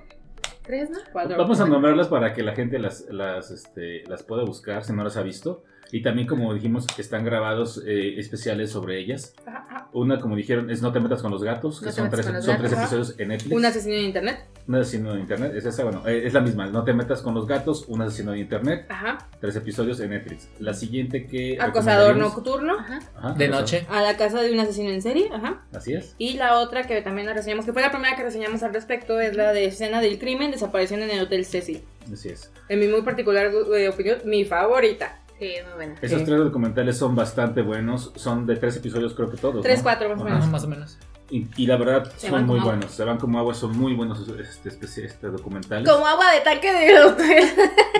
¿Tres, no? Cuatro. Vamos a nombrarlas para que la gente las, las, este, las pueda buscar si no las ha visto. Y también, como dijimos, están grabados eh, especiales sobre ellas. Ajá, ajá. Una, como dijeron, es No te metas con los gatos, que No son, tres, son gatos. tres episodios en Netflix. Un asesino en internet. Un asesino de internet, es esa, bueno, eh, es la misma. No te metas con los gatos, un asesino de internet, Ajá. tres episodios en Netflix. La siguiente que. Acosador nocturno. Ajá. Ajá, De noche. A la casa de un asesino en serie. Ajá. Así es. Y la otra que también la reseñamos, que fue la primera que reseñamos al respecto, es la de escena del crimen, desaparición en el Hotel Cecil. Así es. En mi muy particular eh, opinión, mi favorita. Sí, muy buena. Esos Sí. tres documentales son bastante buenos. Son de tres episodios, creo que todos. Tres, ¿no? cuatro más o menos. Más o menos. Y, y la verdad Se son muy como agua. buenos. Se van como agua, son muy buenos este, este, documentales. Como agua de tanque de hotel.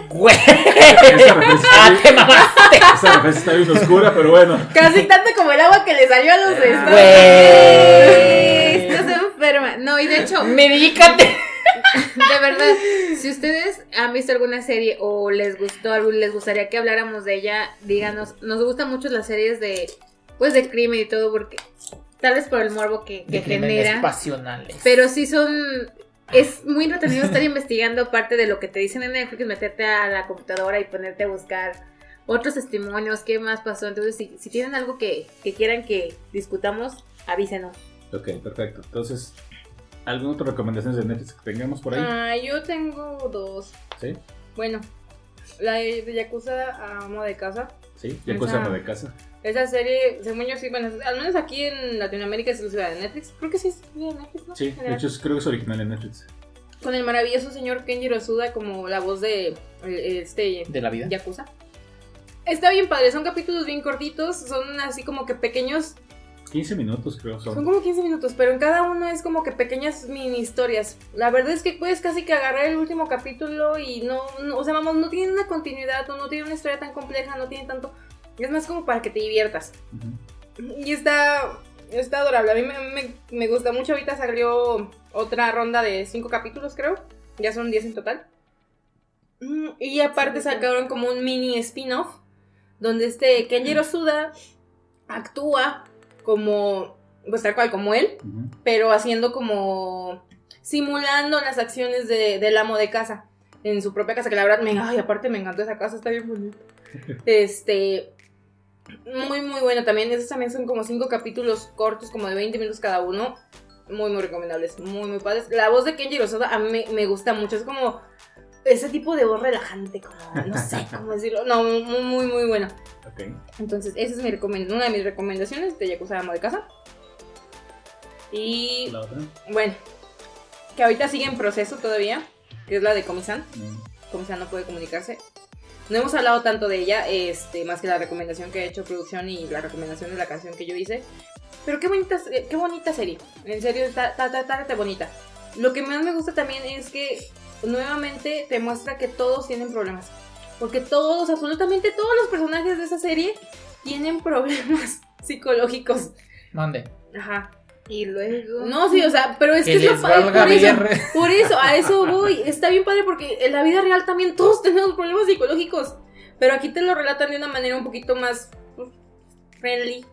¡Güey! Esa referencia, ¡Ah, te mamaste! esa referencia está bien oscura, pero bueno. Casi tanto como el agua que le salió a los de Güey. Estás enferma. No, y de hecho, ¡Medícate! De verdad, si ustedes han visto alguna serie o les gustó, les gustaría que habláramos de ella, díganos. Nos gustan mucho las series de, pues, de crimen y todo, porque tal vez por el morbo que, que De genera. pasionales. Pero sí son. Es muy entretenido estar investigando, aparte de lo que te dicen en Netflix, meterte a la computadora y ponerte a buscar otros testimonios, qué más pasó. Entonces, si, si tienen algo que, que quieran que discutamos, avísenos. Ok, perfecto. Entonces, ¿alguna otra recomendación de Netflix que tengamos por ahí? Ah, yo tengo dos. ¿Sí? Bueno, la de de Yakuza Amo de Casa. ¿Sí? Ya cosa Esa- de casa. Esa serie, según yo sí, bueno, al menos aquí en Latinoamérica es exclusiva de Netflix. Creo que sí es de Netflix, ¿no? Sí, de hecho es- creo que es original en Netflix. Con el maravilloso señor Kenjiro Suda como la voz de eh, este De la vida. Yakuza. Está bien padre, son capítulos bien cortitos, son así como que pequeños 15 minutos creo son. Son como 15 minutos, pero en cada uno es como que pequeñas mini historias. La verdad es que puedes casi que agarrar el último capítulo y no, no- o sea, vamos, no tiene una continuidad, o no tiene una historia tan compleja, no tiene tanto. Es más como para que te diviertas. Y está, está adorable. A mí me, me- me gusta mucho. Ahorita salió otra ronda de 5 capítulos, creo. Ya son 10 en total. Mm, Y aparte Sí, sí. sacaron como un mini spin-off donde este Kenjiro Suda actúa como, pues tal cual, como él, pero haciendo como simulando las acciones de- del amo de casa en su propia casa, que la verdad me, ay, aparte me encantó esa casa, está bien bonita. Este, muy, muy bueno también, esos también son como cinco capítulos cortos, como de 20 minutos cada uno, muy, muy recomendables, muy, muy padres. La voz de Kenji Rosada a mí me, me gusta mucho, es como ese tipo de voz relajante, como, no sé cómo decirlo, no, muy, muy, muy bueno. Ok. Entonces, esa es mi una de mis recomendaciones de Yakuza Amo de Casa. Y La otra. bueno, que ahorita sigue en proceso todavía, que es la de Comisan. Mm. Comisan no puede comunicarse. No hemos hablado tanto de ella, este, más que la recomendación que ha hecho producción y la recomendación de la canción que yo hice. Pero qué bonita, qué bonita serie. En serio, está, está, está, está bonita. Lo que más me gusta también es que nuevamente te muestra que todos tienen problemas. Porque todos, absolutamente todos los personajes de esa serie tienen problemas psicológicos. Mande. Ajá. Y luego. No, sí, o sea, pero es que, Que es lo padre. Por eso, por eso, a eso voy. Está bien padre porque en la vida real también todos tenemos problemas psicológicos. Pero aquí te lo relatan de una manera un poquito más pues, friendly,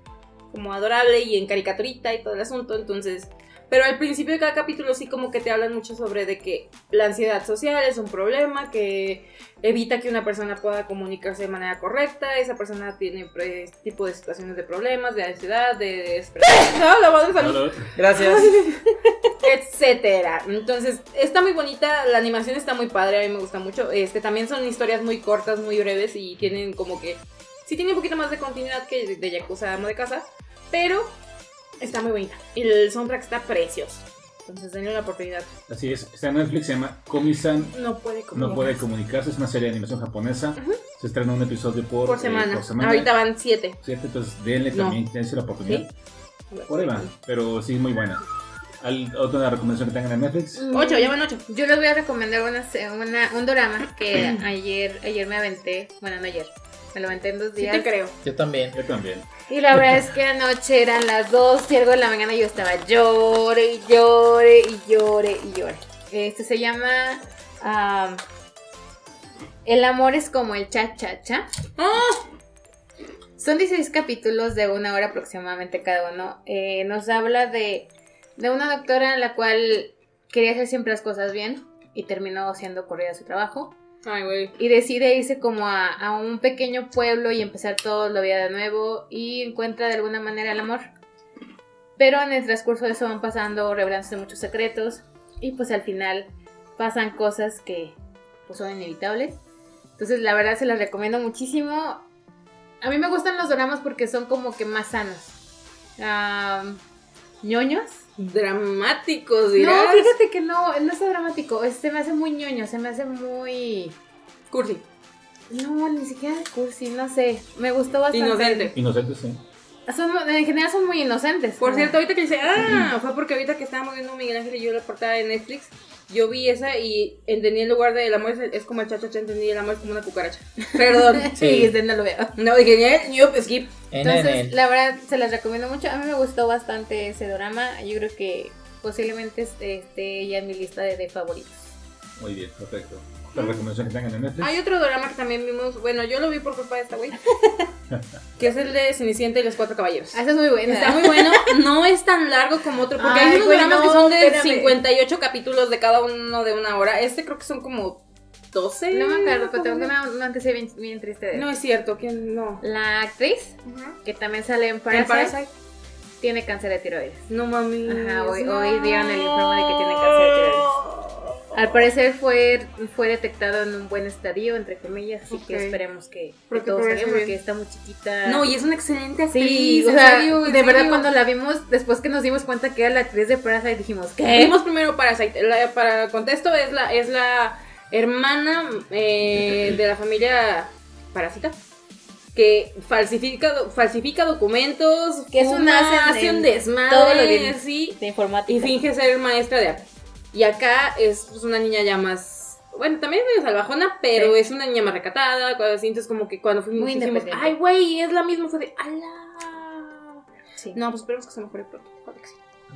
como adorable y en caricaturita y todo el asunto. Entonces, pero al principio de cada capítulo sí como que te hablan mucho sobre de que la ansiedad social es un problema, que evita que una persona pueda comunicarse de manera correcta. Esa persona tiene pre- este tipo de situaciones de problemas, de ansiedad, de. ¡Ah, la madre salud! Gracias. etcétera. Entonces, está muy bonita, la animación está muy padre, a mí me gusta mucho. Este también son historias muy cortas, muy breves y tienen como que sí tiene un poquito más de continuidad que de, de Yakuza Amo de Casa, pero está muy bonita. Y el soundtrack está precioso. Entonces, denle la oportunidad. Así es, está en Netflix, se llama Komi-san No puede No puede comunicarse, es una serie de animación japonesa. Se estrena un episodio por, por eh, semana. por semana. Ahorita van siete. ¿Cierto? Entonces denle No. también, dense la oportunidad. ¿Sí? Por ahí va, pero sí, muy buena. ¿Al- ¿Otra recomendación que tengan en Netflix? Ocho, ya van ocho. Yo les voy a recomendar una, se- una- un drama que ayer, ayer me aventé. Bueno, no ayer. Me lo aventé en dos Sí días. te creo. Yo también. Yo también. Y la verdad es que anoche eran las 2 y algo de la mañana y yo estaba llore y llore y llore y llore. Este se llama ah, El amor es como el cha cha cha. Son 16 capítulos de una hora aproximadamente cada uno. Eh, nos habla de, de una doctora en la cual quería hacer siempre las cosas bien y terminó siendo corrida a su trabajo Y decide irse como a, un pequeño pueblo y empezar todo la vida de nuevo y encuentra de alguna manera el amor. Pero en el transcurso de eso van pasando, revelándose muchos secretos y pues al final pasan cosas que pues son inevitables. Entonces la verdad se las recomiendo muchísimo. A mí me gustan los dramas porque son como que más sanos. Am, ñoños. Dramáticos, dirás. No, fíjate que no, no es dramático. es- Se me hace muy ñoño, se me hace muy... Cursi. No, ni siquiera de cursi, no sé. Me gustó bastante. Inocente. Inocente, sí. Son, en general son muy inocentes. Por cierto, ahorita que dice, ah, fue porque ahorita que estábamos viendo Miguel Ángel y yo la portada de Netflix, yo vi esa y entendí en lugar de el amor es, es como el chachacha, entendí el amor es como una cucaracha. Perdón. Sí, este no lo veo. No, dije, yo skip. En, en, Entonces, en. la verdad, se las recomiendo mucho. A mí me gustó bastante ese drama. Yo creo que posiblemente esté esté ya en mi lista de, de favoritos. Muy bien, perfecto. ¿Otra recomendación que tengan en Netflix? Hay otro drama que también vimos, bueno, yo lo vi por culpa de esta güey, que es el de Cenicienta y los Cuatro Caballeros. Ah, esa es muy buena. Está muy bueno, no es tan largo como otro, porque Ay, hay unos güey, dramas no, que son de espérame. 58 capítulos de cada uno de una hora. Este creo que son como 12. No me acuerdo, pero tengo una, una antecedente bien, bien triste de él. No es cierto, ¿quién no? La actriz, que también sale en ¿El Parasite, Parasite? tiene cáncer de tiroides. No mami. Ajá, hoy- hoy dieron el informe de que tiene cáncer de tiroides. Al parecer fue, fue detectado en un buen estadio, entre comillas, así que esperemos que, que Porque todo salga progrese porque está muy chiquita. No, y es una excelente actriz. Sí, o en sea, serio, en de verdad cuando la vimos, después que nos dimos cuenta que era la actriz de Parasite, dijimos, ¿qué? Vimos primero Parasite. La- para contexto, es la, es la hermana eh, de la familia Parasita. Que falsifica, falsifica documentos, Que es un fuma, as en- hace un desmadre, todo lo de- así, De informática. y finge ser maestra de arte. Y acá es pues, una niña ya más, bueno, también medio salvajona, pero Sí. es una niña más recatada, así, entonces como que cuando fuimos Muy ay, güey, es la misma, fue de, ala. Sí. No, pues esperemos que se mejore pronto.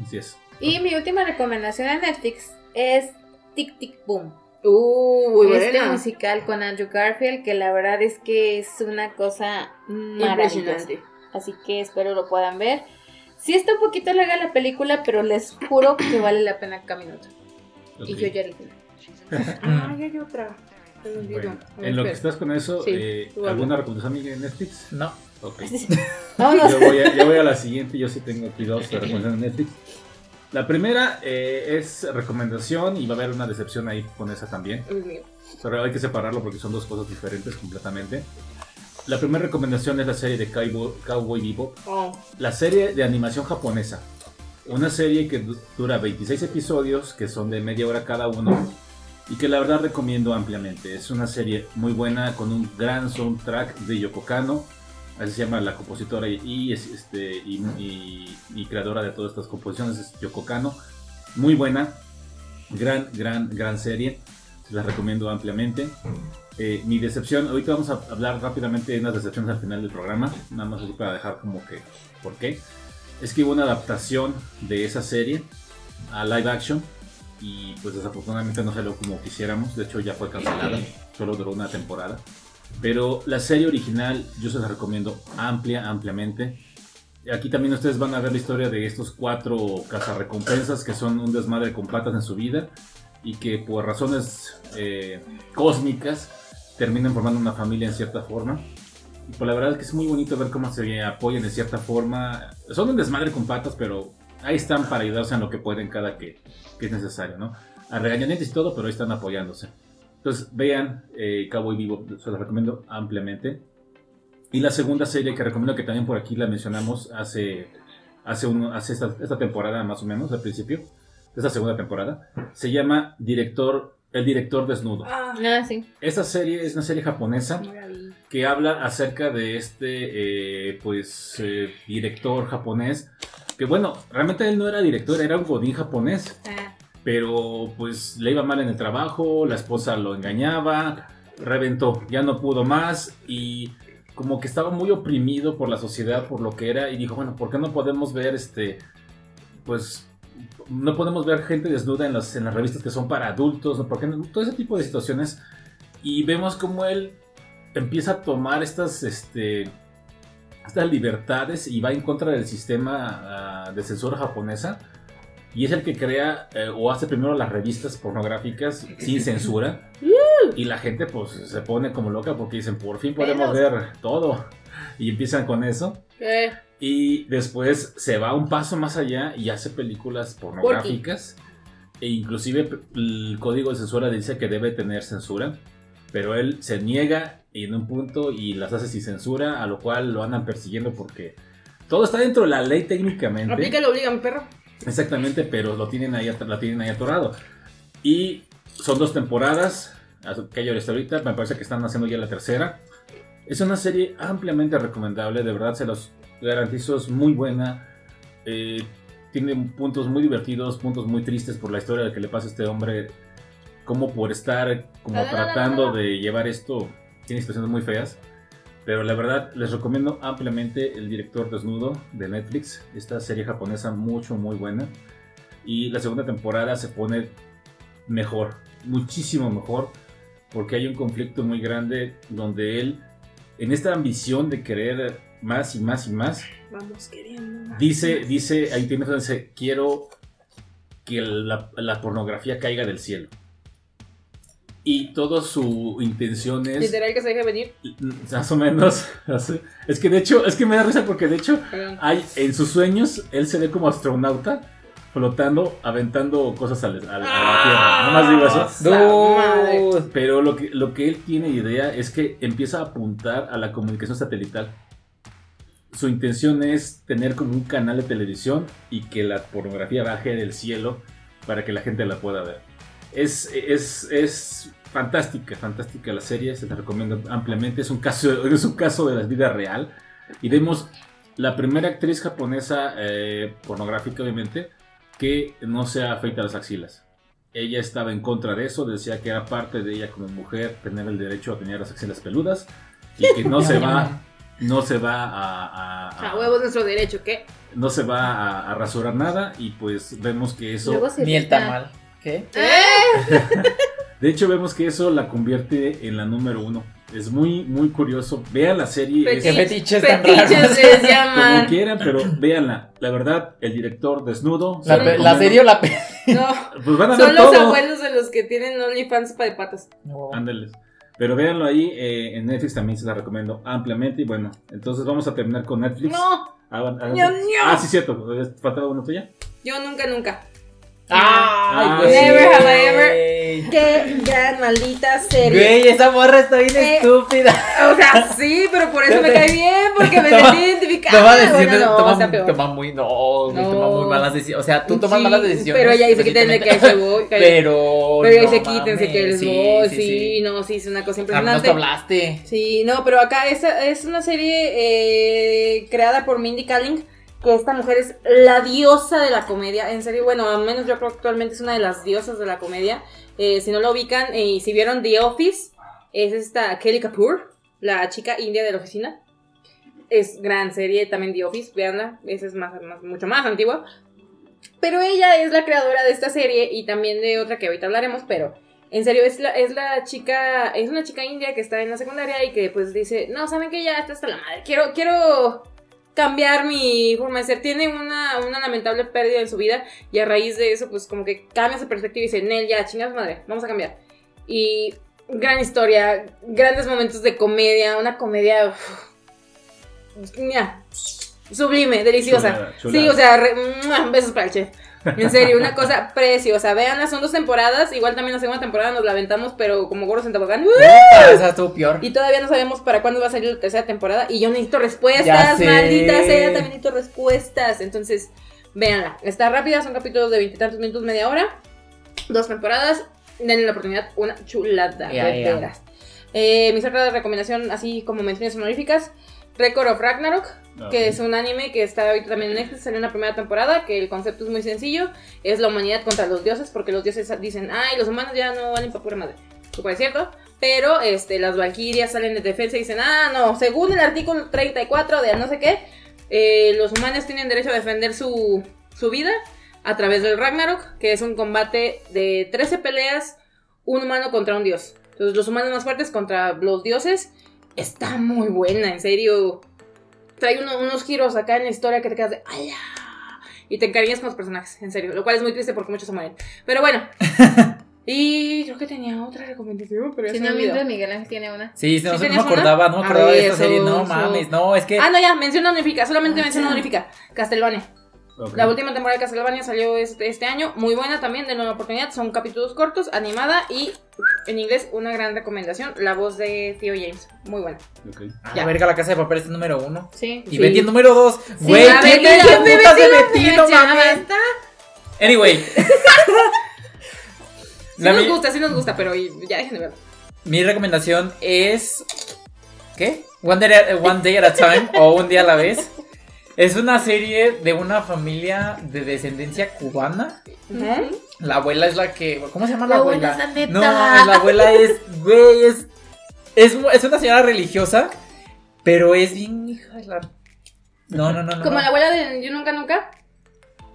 Así es. Y mi última recomendación en Netflix es Tic Tic Boom. Uh, este buena. musical con Andrew Garfield, que la verdad es que es una cosa maravillosa. Impresionante. Así que espero lo puedan ver. Sí está un poquito larga la película, pero les juro que vale la pena cada minuto. Y Ok. yo ya al final. Ah, ya hay otra. Bueno, en lo que estás con eso, Sí, eh. ¿alguna recomendación amiga en Netflix? No. Ok. Vámonos. Yo voy, a, yo voy a la siguiente, yo sí tengo aquí dos de recomendaciones en Netflix. La primera eh, es recomendación y va a haber una decepción ahí con esa también. Pero hay que separarlo porque son dos cosas diferentes completamente. La primera recomendación es la serie de Cowboy, Cowboy Bebop. Oh, La serie de animación japonesa. Una serie que du- dura 26 episodios, que son de media hora cada uno. Y que la verdad recomiendo ampliamente. Es una serie muy buena con un gran soundtrack de Yoko Kano. Así se llama la compositora y, y es, este, y, creadora de todas estas composiciones, es Yoko Kano. Muy buena. Gran, gran, gran serie. se las recomiendo ampliamente. Eh, mi decepción, ahorita vamos a hablar rápidamente de unas decepciones al final del programa, nada más así para dejar como que, ¿por qué? Es que hubo una adaptación de esa serie a live action y pues desafortunadamente no salió como quisiéramos, de hecho ya fue cancelada, solo duró una temporada. Pero la serie original yo se la recomiendo amplia, ampliamente. Aquí también ustedes van a ver la historia de estos cuatro cazarrecompensas que son un desmadre con patas en su vida y que por razones eh, cósmicas terminan formando una familia en cierta forma. Y pues la verdad es que es muy bonito ver cómo se apoyan de cierta forma. Son un desmadre con patas, pero ahí están para ayudarse en lo que pueden cada que, que es necesario, ¿no? A regañadientes y todo, pero ahí están apoyándose. Entonces vean eh, Cowboy Vivo, se los recomiendo ampliamente. Y la segunda serie que recomiendo que también por aquí la mencionamos hace, hace, un, hace esta, esta temporada más o menos, al principio, de esta segunda temporada, se llama Director, El Director Desnudo. Ah, Ah, sí. Esta serie es una serie japonesa que habla acerca de este eh, pues eh, director japonés que bueno realmente él no era director era un godín japonés Ah, pero pues le iba mal en el trabajo la esposa lo engañaba reventó ya no pudo más y como que estaba muy oprimido por la sociedad por lo que era y dijo bueno por qué no podemos ver este pues no podemos ver gente desnuda en las, en las revistas que son para adultos, ¿no? porque todo ese tipo de situaciones. Y vemos como él empieza a tomar estas, este, estas libertades y va en contra del sistema ah, de censura japonesa. Y es el que crea eh, o hace primero las revistas pornográficas sin censura. y la gente pues se pone como loca porque dicen, por fin podemos ver todo. Y empiezan con eso. eh, Y después se va un paso más allá y hace películas pornográficas. E inclusive el código de censura dice que debe tener censura. Pero él se niega en un punto y las hace sin censura, a lo cual lo andan persiguiendo porque todo está dentro de la ley técnicamente. aplica lo obligan, perro. Exactamente, pero lo tienen ahí, la tienen ahí atorado. Y son dos temporadas, que hay hasta ahorita, me parece que están haciendo ya la tercera. Es una serie ampliamente recomendable, de verdad se los garantizo, es muy buena. Eh, tiene puntos muy divertidos, puntos muy tristes por la historia de que le pasa a este hombre, como por estar como la, tratando la. de llevar esto, tiene situaciones muy feas. Pero la verdad, les recomiendo ampliamente El Director Desnudo de Netflix. Esta serie japonesa mucho, muy buena. Y la segunda temporada se pone mejor, muchísimo mejor, porque hay un conflicto muy grande donde él, en esta ambición de querer más y más y más, Vamos queriendo. más. dice, dice, ahí tiene dice, quiero que la, la pornografía caiga del cielo. Y toda su intención es... Literal que se deje venir. Más o menos. Es que de hecho, es que me da risa porque de hecho Perdón. hay en sus sueños él se ve como astronauta flotando, aventando cosas a la, a la- a la Tierra. Nomás digo eso. Dude. Pero lo que, lo que él tiene idea es que empieza a apuntar a la comunicación satelital. Su intención es tener como un canal de televisión y que la pornografía baje del cielo para que la gente la pueda ver. Es, es, es fantástica, fantástica la serie, se la recomiendo ampliamente. Es un caso, es un caso de la vida real. Y vemos la primera actriz japonesa eh, pornográfica, obviamente, que no se afeita las axilas ella estaba en contra de eso, decía que era parte de ella como mujer tener el derecho a tener las axilas peludas y que no se va, no se va a, a- a- A huevos nuestro derecho, ¿qué? no se va a, a rasurar nada y pues vemos que eso, Ni el tamal. ¿Qué? de hecho vemos que eso la convierte en la número uno. Es muy muy curioso. Vean la serie, es- ¿Qué Fetiches. fetiches tan Fetiches raros? les como quieran, pero véanla. La verdad, el director desnudo. se La, pe- la serie o la pe- No, Pues van a ver son los todo. abuelos de los que tienen OnlyFans para de patas. No. Ándales. Pero véanlo ahí, eh, en Netflix también se la recomiendo ampliamente. Y bueno, entonces vamos a terminar con Netflix. No, hagan- ño, ño. Ah, sí, cierto. ¿Faltaba una tuya? yo nunca, nunca. Ah, Ay, güey. Never have I ever. Qué gran maldita serie. Güey, esa morra está bien Eh, estúpida. O sea, sí, pero por eso me cae bien, porque me Toma- sentí identificada. Toma decisiones, Bueno, no, toma, está peor. toma muy, no, güey, No. toma muy malas decisiones. O sea, tú tomas Sí, malas decisiones. Pero ella dice que tiene que se voy. que- Pero. Pero ahí no se quítense mames, que les sí, voy. sí, Sí, sí. no, sí, es una cosa menos impresionante. te hablaste. Sí, no, pero acá es, es una serie eh, creada por Mindy Kaling, que esta mujer es la diosa de la comedia. En serio, bueno, al menos yo creo que actualmente es una de las diosas de la comedia. Eh, si no lo ubican eh, y si vieron The Office, es esta Kelly Kapoor, la chica india de la oficina. Es gran serie también The Office, veanla, esa es más, mucho más antigua. Pero ella es la creadora de esta serie y también de otra que ahorita hablaremos, pero en serio es la, es la chica, es una chica india que está en la secundaria y que pues dice, no, saben que ya está hasta la madre, quiero, quiero cambiar mi forma de ser. Tiene una, una lamentable pérdida en su vida y a raíz de eso pues como que cambia su perspectiva y dice, Nel, ya, chingas madre, vamos a cambiar. Y gran historia, grandes momentos de comedia, una comedia... uf, mira, sublime, deliciosa. Chulada, Sí, o sea, besos para el chef. En serio, una cosa preciosa. Veanla, son dos temporadas. Igual también la segunda temporada nos la aventamos, pero como gorros en tobogán. esa estuvo peor. Y todavía no sabemos para cuándo va a salir la tercera temporada. Y yo necesito respuestas, maldita sea, también necesito respuestas. Entonces, véanla. Está rápida, son capítulos de veintitantos minutos, media hora. Dos temporadas. Denle la oportunidad, una chulada, ya. veras. Eh, mi otra recomendación, así como menciones honoríficas: Record of Ragnarok, Ok. que es un anime que está ahorita también en Netflix, salió en la primera temporada, que el concepto es muy sencillo, es la humanidad contra los dioses, porque los dioses dicen, ay, los humanos ya no valen para pura madre. Lo es cierto, pero este, las valquirias salen de defensa y dicen, ah, no, según el artículo 34 de no sé qué, eh, los humanos tienen derecho a defender su, su vida a través del Ragnarok, que es un combate de 13 peleas, un humano contra un dios. Entonces los humanos más fuertes contra los dioses. Está muy buena, en serio. Trae uno- unos giros acá en la historia que te quedas de ¡Ala! Y te encariñas con los personajes, en serio. Lo cual es muy triste porque muchos se mueren. Pero bueno. y creo que tenía otra recomendación, pero Si no, mientras Miguel Ángel tiene una. Sí, no, ¿Sí no me una? acordaba, no me acordaba de esta serie. No mames, no, es que. Ah, no, ya, mención honorífica. Solamente mención honorífica. Castlevania. La última temporada de Castlevania salió este, este año. Muy buena también, denle una oportunidad. Son capítulos cortos, animada y en inglés una gran recomendación. La voz de Theo James. Muy buena. Ok. Ah, ya. verga, la casa de papel es número uno. Sí. Y Sí. Betty número dos. Güey, a ¿quién Betty, es putas de Betty? No mames. Anyway. Sí La nos mi- gusta, sí nos gusta, pero ya dejen de verlo. Mi recomendación es. ¿Qué? One day, at, one day at a time o un día a la vez. Es una serie de una familia de descendencia cubana. La abuela es la que. ¿Cómo se llama la, La abuela? abuela es la neta. No, la abuela es. Güey, es, es. Es una señora religiosa. Pero es bien hija de la. No, no, no, no. Como no. la abuela de Yo Nunca Nunca.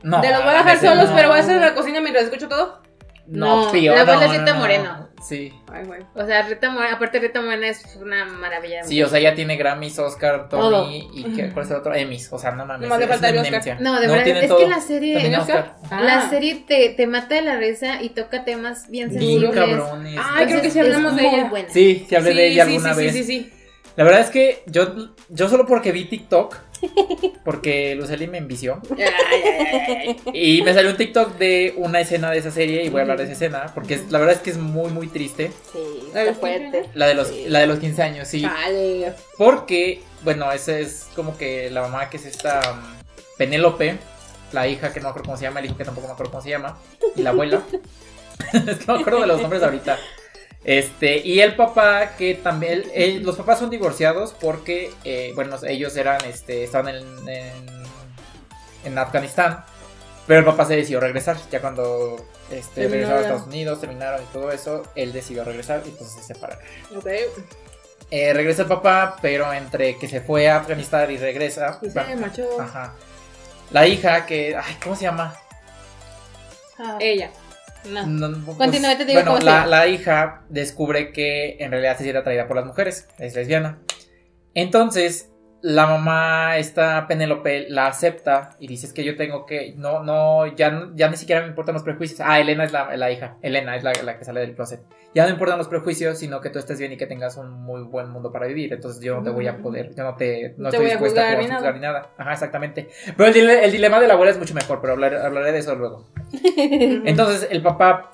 No, de los voy a dejar solos, no. pero voy a hacer la cocina mientras escucho todo. No, No, peor. la abuela no. Moreno. Sí. Ay, güey. O sea, Rita Moreno, aparte Rita Moreno es una maravilla. de Sí, o sea, ella tiene Grammys, Oscar, Todo. Tony y ¿qué, ¿cuál es el otro? Emmys. O sea, no mames. Le es falta Oscar. No, de verdad, es todo. que la serie, Oscar? Oscar. la Ah. serie te, te mata de la risa y toca temas bien Bien sensibles. cabrones. Ay, creo que sí hablamos de muy ella. buena. Sí, sí hablé de ella sí, alguna sí, vez. Sí, sí, sí. La verdad es que yo, yo solo porque vi TikTok, porque Luceli me envició, y me salió un TikTok de una escena de esa serie y voy a hablar de esa escena, porque es- la verdad es que es muy, muy triste. Sí, está fuerte. La de los, Sí. la de los 15 años, sí. Vale. Porque, bueno, esa es como que la mamá que es esta um, Penélope, la hija que no me acuerdo cómo se llama, el hijo que tampoco me acuerdo cómo se llama, y la abuela. es que no me acuerdo de los nombres ahorita. Este, y el papá que también, él- los papás son divorciados porque, eh, bueno, ellos eran, este, estaban en, en, en Afganistán, pero el papá se decidió regresar, ya cuando este, regresaron a Estados Unidos, terminaron y todo eso, él decidió regresar y entonces se separaron. Ok. Eh, regresa el papá, pero entre que se fue a Afganistán y regresa. Y se marchó. Ajá. La hija que. Ay, ¿cómo se llama? Ah, Ella. No. No, pues, te digo bueno, cómo la, la hija descubre que en realidad se siente atraída por las mujeres. Es lesbiana. Entonces, la mamá, esta Penélope, la acepta y dice: Es que yo tengo que. No, no, ya, ya ni siquiera me importan los prejuicios. Ah, Elena es la, la hija. Elena es la, la que sale del closet. Ya no importan los prejuicios, sino que tú estés bien y que tengas un muy buen mundo para vivir. Entonces, yo no te voy a poder. Yo no te. No te estoy voy a dispuesta a juzgar ni nada. Ajá, exactamente. Pero el, dile- el dilema de la abuela es mucho mejor, pero hablaré, hablaré de eso luego. Entonces el papá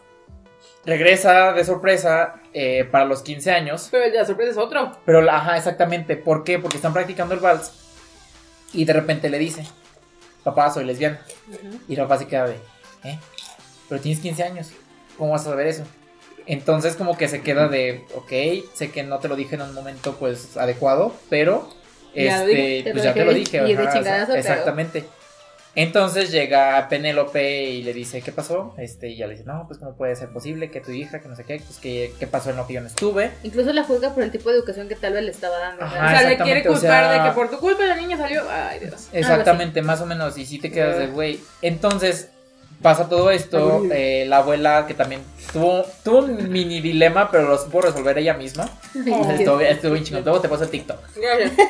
regresa de sorpresa eh, para los 15 años. Pero la sorpresa es otro. Pero, la- ajá, exactamente. ¿Por qué? Porque están practicando el vals. Y de repente le dice, papá, soy lesbiana. Y el papá se queda de, ¿eh? Pero tienes 15 años. ¿Cómo vas a saber eso? Entonces como que se queda de, ok, sé que no te lo dije en un momento pues adecuado, pero Ya lo este, dije, te pues ya te lo dije ajá, chingadazo, pero- exactamente. Entonces llega Penélope y le dice, ¿qué pasó? Este, y ella le dice, no, pues cómo puede ser posible que tu hija, que no sé qué, pues que, qué pasó en lo que yo no estuve. Incluso la juzga por el tipo de educación que tal vez le estaba dando. O sea, le quiere o culpar sea- de que por tu culpa la niña salió. Ay, Dios. Exactamente, más o menos, y si te quedas de güey. Entonces pasa todo esto, eh, la abuela que también tuvo, tuvo un mini dilema, pero lo supo resolver ella misma. Ay, Estuvo, estuvo bien chingón, luego te paso el TikTok. Gracias.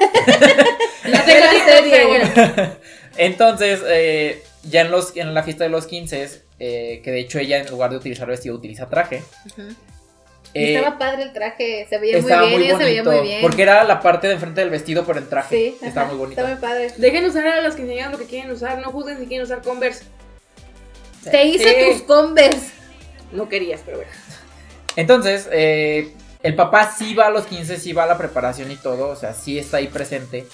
No tengo TikTok, serie. pero bueno. Entonces, eh, ya en, los, en la fiesta de los 15, eh, que de hecho ella en lugar de utilizar vestido utiliza traje. Eh, estaba padre el traje, se veía muy bien, muy ella se veía muy bien. porque era la parte de enfrente del vestido por el traje. sí, estaba ajá, muy bonito. Está muy padre. Dejen usar a los que enseñan lo que quieren usar. No juzguen si quieren usar Converse. Te hice Sí. tus Converse. No querías, pero bueno. Entonces, eh, el papá sí va a los 15, sí va a la preparación y todo, o sea, sí está ahí presente.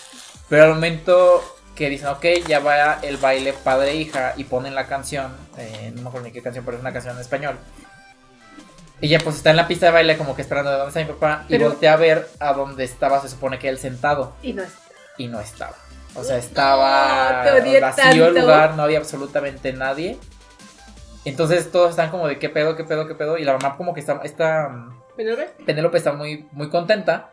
Pero al momento que dicen, ok, ya va el baile padre-hija y ponen la canción, eh, no me acuerdo ni qué canción, pero es una canción en español. Ella pues está en la pista de baile como que esperando de dónde está mi papá y voltea a ver a dónde estaba, se supone que él sentado Y no es. y no estaba. O sea, estaba odié vacío el lugar, no había absolutamente nadie. Entonces todos están como de qué pedo, qué pedo, qué pedo. Y la mamá como que está, está ¿Penélope? Penélope está muy, muy contenta,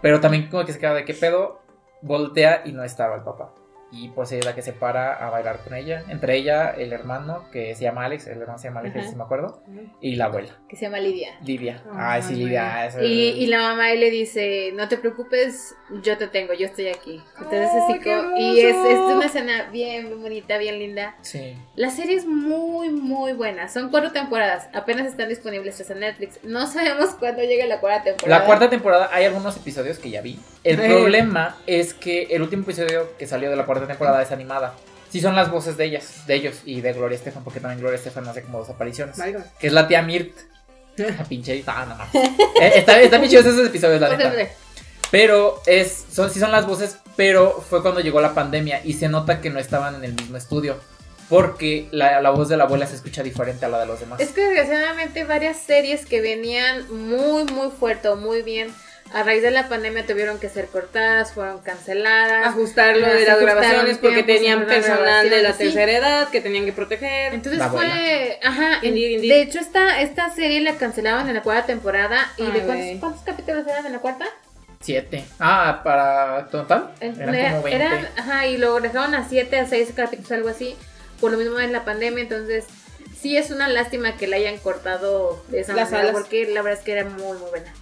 pero también como que se queda de qué pedo, voltea y no estaba el papá. Y pues ella es la que se para a bailar con ella. Entre ella, el hermano que se llama Alex, el hermano se llama Alex, Ajá. si me acuerdo, y la abuela, Que se llama Lidia. Lidia. Ay, Ay, sí. Lidia. eso- Y, y la mamá ahí le dice, no te preocupes, yo te tengo, yo estoy aquí. Entonces ¡Oh, así como- y es, es una escena bien, bien bonita, bien linda. Sí. La serie es muy, muy buena. Son cuatro temporadas. Apenas están disponibles en Netflix. No sabemos cuándo llegue la cuarta temporada. La cuarta temporada, hay algunos episodios que ya vi. El Eh. problema es que el último episodio que salió de la cuarta temporada es animada. Sí son las voces de ellas, de ellos y de Gloria Estefan, porque también Gloria Estefan hace como dos apariciones. Que es la tía Mirt. La pinche. Ah, no mames. Eh, está, está bien chidos esos episodios, la neta. Pero es, son, sí son las voces, pero fue cuando llegó la pandemia y se nota que no estaban en el mismo estudio. Porque la, la voz de la abuela se escucha diferente a la de los demás. Es que desgraciadamente varias series que venían muy, muy fuerte muy bien. A raíz de la pandemia tuvieron que ser cortadas, fueron canceladas. Ajustar lo de las grabaciones porque tenían personal de la sí. tercera edad que tenían que proteger. Entonces La fue, ajá, en- Indeed, indeed. de hecho esta, esta serie la cancelaban en la cuarta temporada y Ay, de cuántos, capítulos eran en la cuarta? Siete. Ah, para total. Eran Era- como 20. eran- ajá, y lo dejaron a siete, a seis capítulos, algo así, por lo mismo en la pandemia, entonces sí es una lástima que la hayan cortado de esa Las manera, alas. porque la verdad es que era muy, muy buena.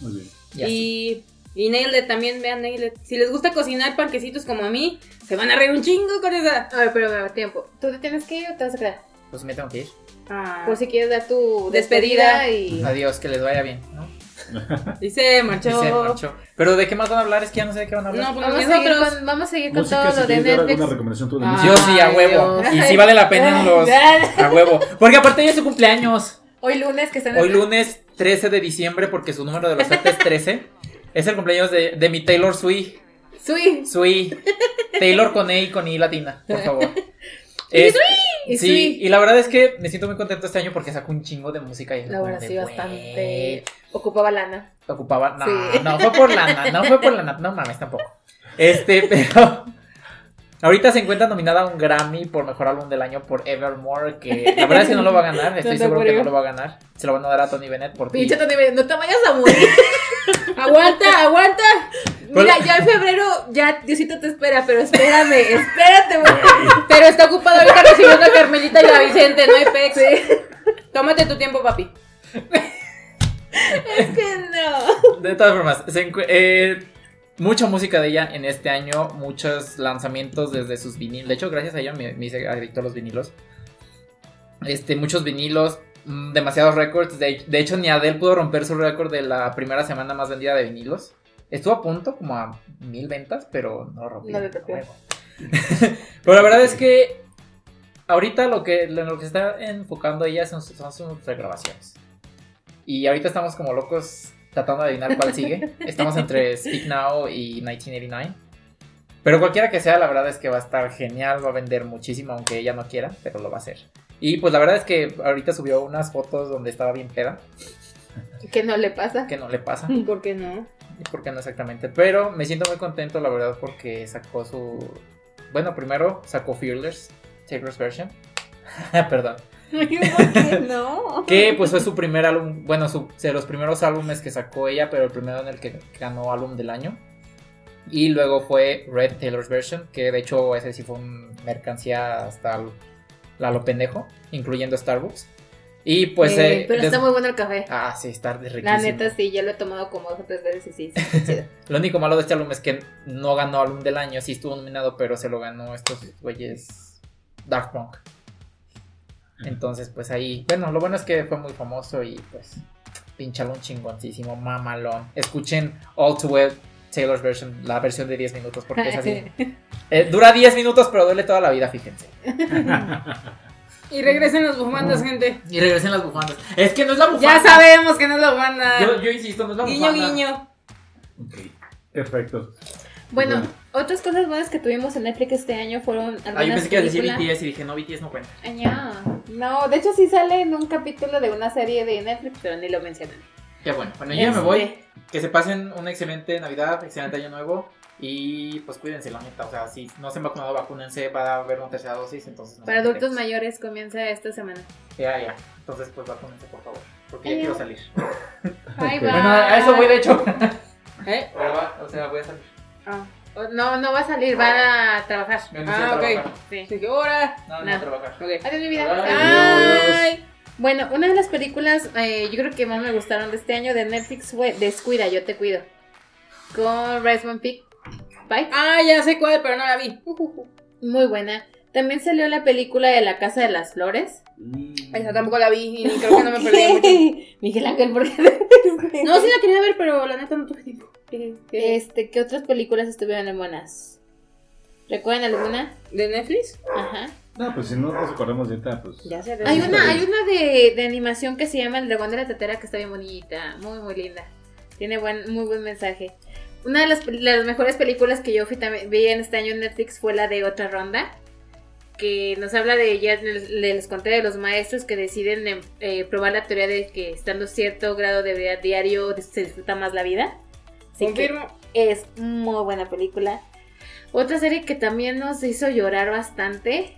Muy bien. Y. Y, y Nailed It, también vean Nailed It. Si les gusta cocinar panquecitos como a mí, se van a reír un chingo con esa. A ver, pero me da tiempo. ¿Tú te tienes que ir o te vas a quedar? Pues me tengo que ir. Ah, Por si quieres dar tu Despedida. despedida, y... Adiós, que les vaya bien, ¿no? Marchó. Y se marchó. Pero ¿de qué más van a hablar? Es que ya no sé de qué van a hablar. No, pues Vamos a, seguir nosotros. con, vamos a seguir con Música, todo si lo de Netflix. recomendación tú de Ah. Yo sí, a huevo. Dios. Y sí vale la pena en los. A huevo. Porque aparte hoy es su cumpleaños. Hoy lunes que están Hoy lunes 13 de diciembre, porque su número de los es 13. Es el cumpleaños de, de mi Taylor Swift. Sui. Sui. Taylor con E y con I latina, por favor. Es- Y sí, Sui. y la verdad es que me siento muy contento este año porque sacó un chingo de música. Y La verdad sí, bastante. Ocupaba lana. Ocupaba. No, Sí. no fue por lana, no fue por lana, no mames tampoco. Este, pero. Ahorita se encuentra nominada a un Grammy por mejor álbum del año por Evermore, que la verdad es que no lo va a ganar, estoy No seguro que no lo va a ganar. Se lo van a dar a Tony Bennett por ti. Pinche Tony Bennett, no te vayas a morir. Aguanta, aguanta. Mira, ya en febrero, ya Diosito te espera, pero espérame, espérate, güey. Pero está ocupado ahorita recibiendo a Carmelita y a Vicente, no hay pex. Tómate tu tiempo, papi. Es que no. De todas formas, se eh, mucha música de ella en este año, muchos lanzamientos desde sus vinilos. De hecho, gracias a ella me, me hice adicto a los vinilos. Este, muchos vinilos, mm, demasiados récords. De, de hecho, ni Adele pudo romper su récord de la primera semana más vendida de vinilos. Estuvo a punto, como a mil ventas, pero no rompió. No pero la verdad es que ahorita lo que, lo, que está enfocando ella son, son sus regrabaciones. Y ahorita estamos como locos tratando de adivinar cuál sigue. Estamos entre Speak Now y 1989. Pero cualquiera que sea, la verdad es que va a estar genial, va a vender muchísimo, aunque ella no quiera, pero lo va a hacer. Y pues la verdad es que ahorita subió unas fotos donde estaba bien peda, Que no le pasa. que no le pasa, ¿Por qué no? ¿por qué no exactamente? Pero me siento muy contento, la verdad, porque sacó su bueno, primero sacó Fearless, Taylor's version. Perdón. ¿Por qué no? Que pues fue su primer álbum, bueno, su- de los primeros álbumes que sacó ella, pero el primero en el que ganó álbum del año. Y luego fue Red Taylor's Version, que de hecho ese sí fue un mercancía hasta la lo pendejo, incluyendo Starbucks. Y pues... Eh, eh, pero está muy bueno el café. Ah, sí, está riquísimo. La neta sí, ya lo he tomado como dos o tres veces y sí, chido. Lo único malo de este álbum es que no ganó álbum del año, sí estuvo nominado, pero se lo ganó estos güeyes Dark Punk. Entonces, pues ahí, bueno, lo bueno es que fue muy famoso y pues pinchalón chingoncísimo, mamalón. Escuchen All Too Well Taylor's version, la versión de 10 minutos, porque es así. Eh, dura 10 minutos, pero duele toda la vida, fíjense. Y regresen las bufandas, gente. Y regresen las bufandas. Es que no es la bufanda. Ya sabemos que no es la bufanda. Yo, yo insisto, no es la guiño, bufanda. guiño. Ok, perfecto. Bueno, Bueno. Otras cosas buenas que tuvimos en Netflix este año fueron algunas Ah, yo pensé que ibas a decir. BTS y dije, no, BTS no cuenta. No, de hecho sí sale en un capítulo de una serie de Netflix, pero ni lo mencionan. Qué bueno. Bueno, yo ya me voy. Este, Que se pasen una excelente Navidad, excelente Año Nuevo. Y pues cuídense, la neta. O sea, si no se han vacunado, vacúnense. Va a haber una tercera dosis. Entonces, no Para adultos mayores comienza esta semana. Ya, ya. Entonces, pues vacúnense, por favor. Porque ya quiero salir. Bye, Ok. bye. Bueno, a eso voy de hecho. ¿Eh? O sea, voy a salir. Ah, No, no va a salir, va a trabajar. Ah, ok. trabajar. Sí. así que ahora. No, no, No. a trabajar. Ok. Adiós, mi vida. Adiós. Ay. Bueno, una de las películas, eh, yo creo que más me gustaron de este año de Netflix fue Descuida, yo te cuido. Con Riceman Pig. Bye. Ah, ya sé cuál, pero no la vi. Muy buena. También salió la película de La Casa de las Flores. Esa tampoco la vi y creo que no me perdí mucho. Miguel Ángel, ¿por qué? No, sí la quería ver, pero la neta no tuve tiempo. Este, ¿qué otras películas estuvieron en buenas? ¿Recuerdan alguna? ¿De Netflix? Ajá. No, pues si no nos acordamos de ahorita, pues. Ya sé. Hay una, hay una de, de animación que se llama El Dragón de la Tetera que está bien bonita, muy muy linda. Tiene buen, muy buen mensaje. Una de las, las mejores películas que yo fui también- vi en este año en Netflix fue la de Otra Ronda, que nos habla de, ya les, les conté de los maestros que deciden eh, probar la teoría de que estando cierto grado de vida diario se disfruta más la vida. Así que Confirmo. es muy buena película. Otra serie que también nos hizo llorar bastante,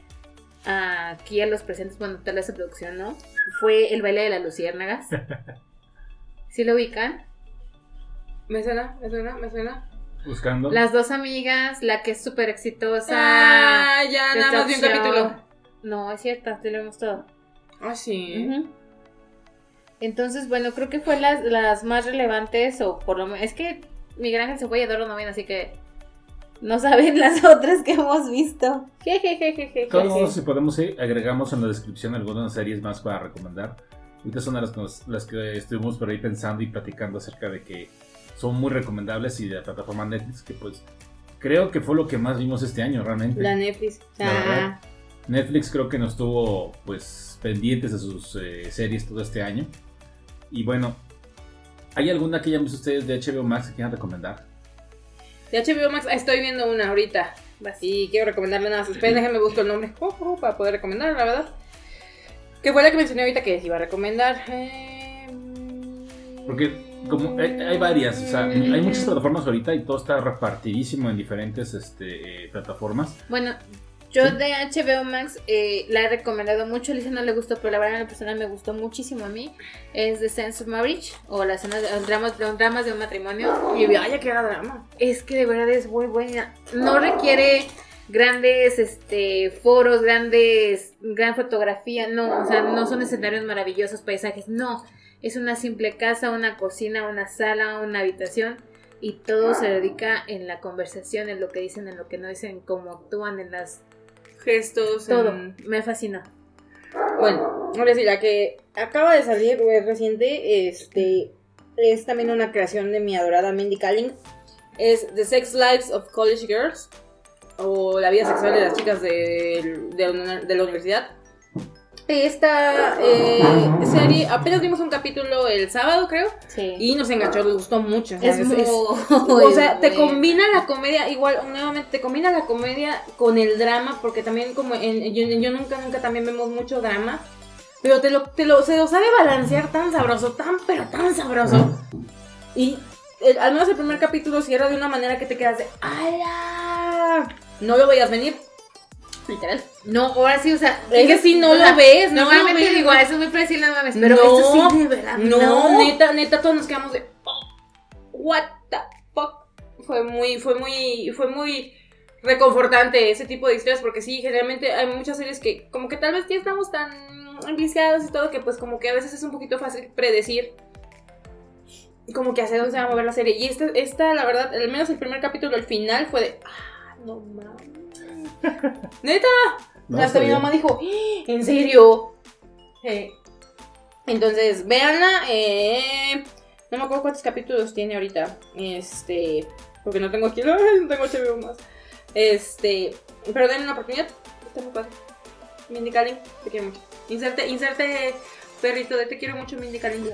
aquí a los presentes, bueno, tal vez producción, ¿no? Fue El baile de las luciérnagas. ¿Sí lo ubican? Me suena, me suena, me suena. Buscando. Las dos amigas, la que es súper exitosa. Ah, ya, nada más vi un capítulo. No, es cierto, te lo vimos todo. Ah, sí. Ujú. Entonces, bueno, creo que fue las, las más relevantes, o por lo menos, es que Miguel Ángel se fue y Adoro no viene, así que no saben las otras que hemos visto. Jejejejeje. De todos si podemos ir, agregamos en la descripción algunas series más para recomendar. Ahorita son las, nos- las que estuvimos por ahí pensando y platicando acerca de que son muy recomendables y de la plataforma Netflix, que pues creo que fue lo que más vimos este año realmente. La Netflix. La Ah, verdad. Netflix creo que nos tuvo pues pendientes de sus eh, series todo este año. Y bueno, ¿hay alguna que hayan visto ustedes de HBO Max que quieran recomendar? de HBO Max estoy viendo una ahorita. Y quiero recomendarle nada. Esperen, déjenme busco el nombre oh, oh, para poder recomendarla, la verdad. Que fue la que mencioné ahorita que les iba a recomendar. Eh, Porque como hay, hay varias, o sea, hay muchas plataformas ahorita y todo está repartidísimo en diferentes este, eh, plataformas. Bueno, yo Sí. de HBO Max eh, la he recomendado mucho. A Lisa no le gustó, pero la verdad en lo personal me gustó muchísimo a mí. Es The Sense of Marriage o las escenas de, dramas, de un matrimonio. Y vaya que era drama. Es que de verdad es muy buena. No requiere grandes este foros, grandes gran fotografía, no, o sea, no son escenarios maravillosos, paisajes, no. Es una simple casa, una cocina, una sala, una habitación y todo se dedica en la conversación, en lo que dicen, en lo que no dicen, cómo actúan, en las Gestos. todo. en- Me fascinó. Bueno, ahora sí, la que acaba de salir, es reciente, este, es también una creación de mi adorada Mindy Kaling. Es The Sex Lives of College Girls, o La vida sexual de las chicas de, de la universidad. Esta eh, serie, apenas vimos un capítulo el sábado, creo, Sí. y nos enganchó, nos gustó mucho. o sea, es es- muy, es- o sea, te combina la comedia, igual, nuevamente, te combina la comedia con el drama, porque también como en, yo, yo nunca, nunca también vemos mucho drama, pero te lo, te lo, se lo sabe balancear tan sabroso, tan, pero tan sabroso. Y el- al menos el primer capítulo cierra de una manera que te quedas de, ¡ala! No lo veías venir. Literal. No, ahora sí, o sea. Es que si no lo ves, no Normalmente ves. digo, "Ah, eso es muy predecible, no mames. Pero no, esto sí, de verdad. no, neta, neta, todos nos quedamos de. "Oh, what the fuck. Fue muy, fue muy, fue muy reconfortante ese tipo de historias porque sí, generalmente hay muchas series que como que tal vez ya estamos tan enviciados y todo que pues como que a veces es un poquito fácil predecir como que hacia dónde se va a mover la serie. Y esta, esta la verdad, al menos el primer capítulo, el final fue de, ah, no mames. Neta, No, hasta mi bien. mamá dijo, "¡Ah! ¿en serio? Eh, Entonces, véanla. eh, no me acuerdo cuántos capítulos tiene ahorita. Este. Porque no tengo aquí. No tengo HBO más. Este. Pero denle una oportunidad. Está muy padre. Mindy Kaling, te quiero mucho. Inserte, inserte perrito de te quiero mucho, Mindy Kaling.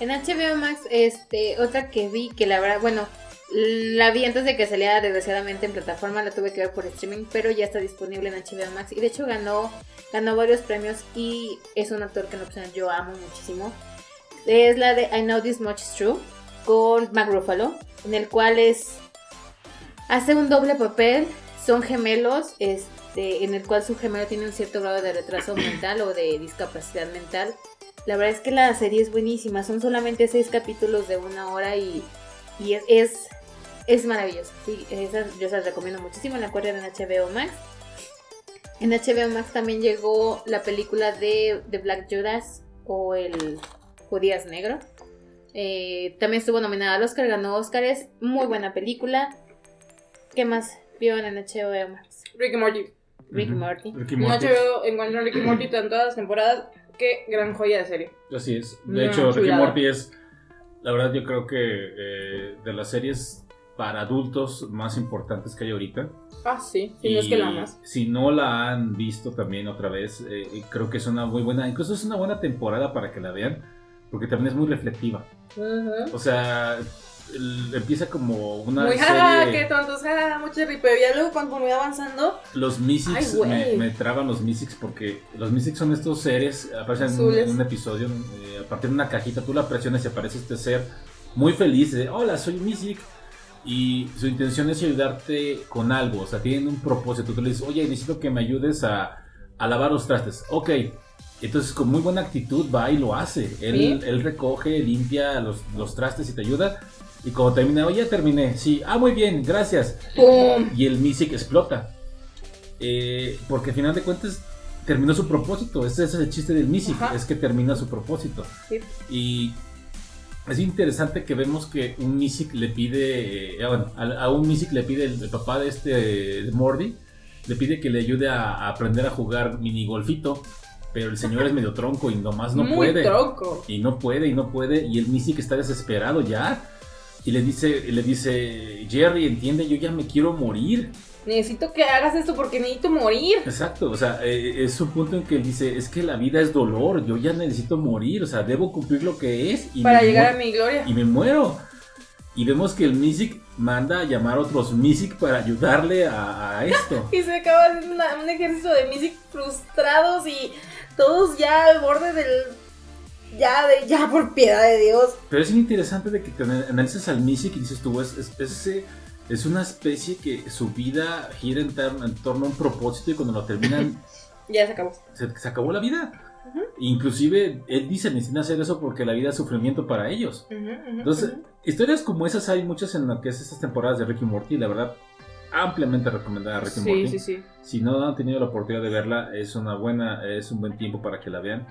En HBO Max, este, otra que vi, que la verdad, bueno, la vi antes de que saliera desgraciadamente en plataforma, la tuve que ver por streaming, pero ya está disponible en HBO Max y de hecho ganó, ganó varios premios y es un actor que en personal yo amo muchísimo. Es la de I Know This Much Is True con Mark Ruffalo, en el cual es hace un doble papel, son gemelos, este, en el cual su gemelo tiene un cierto grado de retraso mental o de discapacidad mental. La verdad es que la serie es buenísima, son solamente seis capítulos de una hora y, y es, es maravilloso. Sí, esas yo se las recomiendo muchísimo, la encuentran en HBO Max. En HBO Max también llegó la película de, de Black Judas o el Judías Negro. Eh, también estuvo nominada al Oscar, ganó Oscar, es muy buena película. ¿Qué más vieron en HBO Max? Ricky Morty. Rick Ujú. Morty. Ricky En Morty. HBO encuentran Ricky Morty en todas las temporadas. Qué gran joya de serie. Así es. De hecho, Ricky chulada. Morty es, la verdad, yo creo que eh, de las series para adultos más importantes que hay ahorita. Ah, sí. Si no es que la amas. Si no la han visto también otra vez, eh, creo que es una muy buena, incluso es una buena temporada para que la vean, porque también es muy reflectiva. O sea, empieza como una Muy serie. qué tontos, jaja, mucho ripeo. Ya luego cuando me va avanzando, Los güey. me, me traban los Mystics porque los Mystics son estos seres, aparecen en un, Azules. en un episodio, eh, a partir de una cajita, tú la presionas y aparece este ser muy feliz de, hola, soy Mystic. Y su intención es ayudarte con algo, o sea, tienen un propósito. Tú le dices, oye, necesito que me ayudes a, a lavar los trastes. Ok, entonces con muy buena actitud va y lo hace. Él, Sí. él recoge, limpia los, los trastes y te ayuda. Y cuando termina, oye, terminé. Sí, ah, muy bien, gracias ¡pum! y el Mystic explota. Eh, porque al final de cuentas terminó su propósito. Ese es el chiste del Ajá. es que termina su propósito. Sí. Y es interesante que vemos que un Mystic le pide, eh, bueno, a, a un Mystic le pide el, el papá de este de le pide que le ayude a, a aprender a jugar minigolfito. Pero el señor es medio tronco y nomás no Muy puede. tronco. Y no puede, y no puede. Y el Mystic está desesperado ya. Y le dice, le dice, Jerry, entiende, yo ya me quiero morir. Necesito que hagas esto porque necesito morir. Exacto, o sea, eh, es un punto en que él dice, es que la vida es dolor, yo ya necesito morir, o sea, debo cumplir lo que es y, para llegar a mi gloria. y me muero. Y vemos que el Mystic manda a llamar a otros Mystic para ayudarle a, a esto. Y se acaba haciendo una- un ejército de Mystic frustrados y todos ya al borde del. Ya, de, ya por piedad de Dios. Pero es interesante de que analizas al Mystic y dices tú, es, es, es, eh, es una especie que su vida gira en, en torno a un propósito y cuando lo terminan Ya se acabó. se, se acabó la vida. Inclusive él dice, necesitan hacer eso porque la vida es sufrimiento para ellos. Ujú, ujú, Entonces, ujú. historias como esas hay muchas en lo que es estas temporadas de Ricky Morty. La verdad, ampliamente recomendada Ricky Sí, Morty. sí, sí. Si no han tenido la oportunidad de verla, es una buena, es un buen tiempo para que la vean.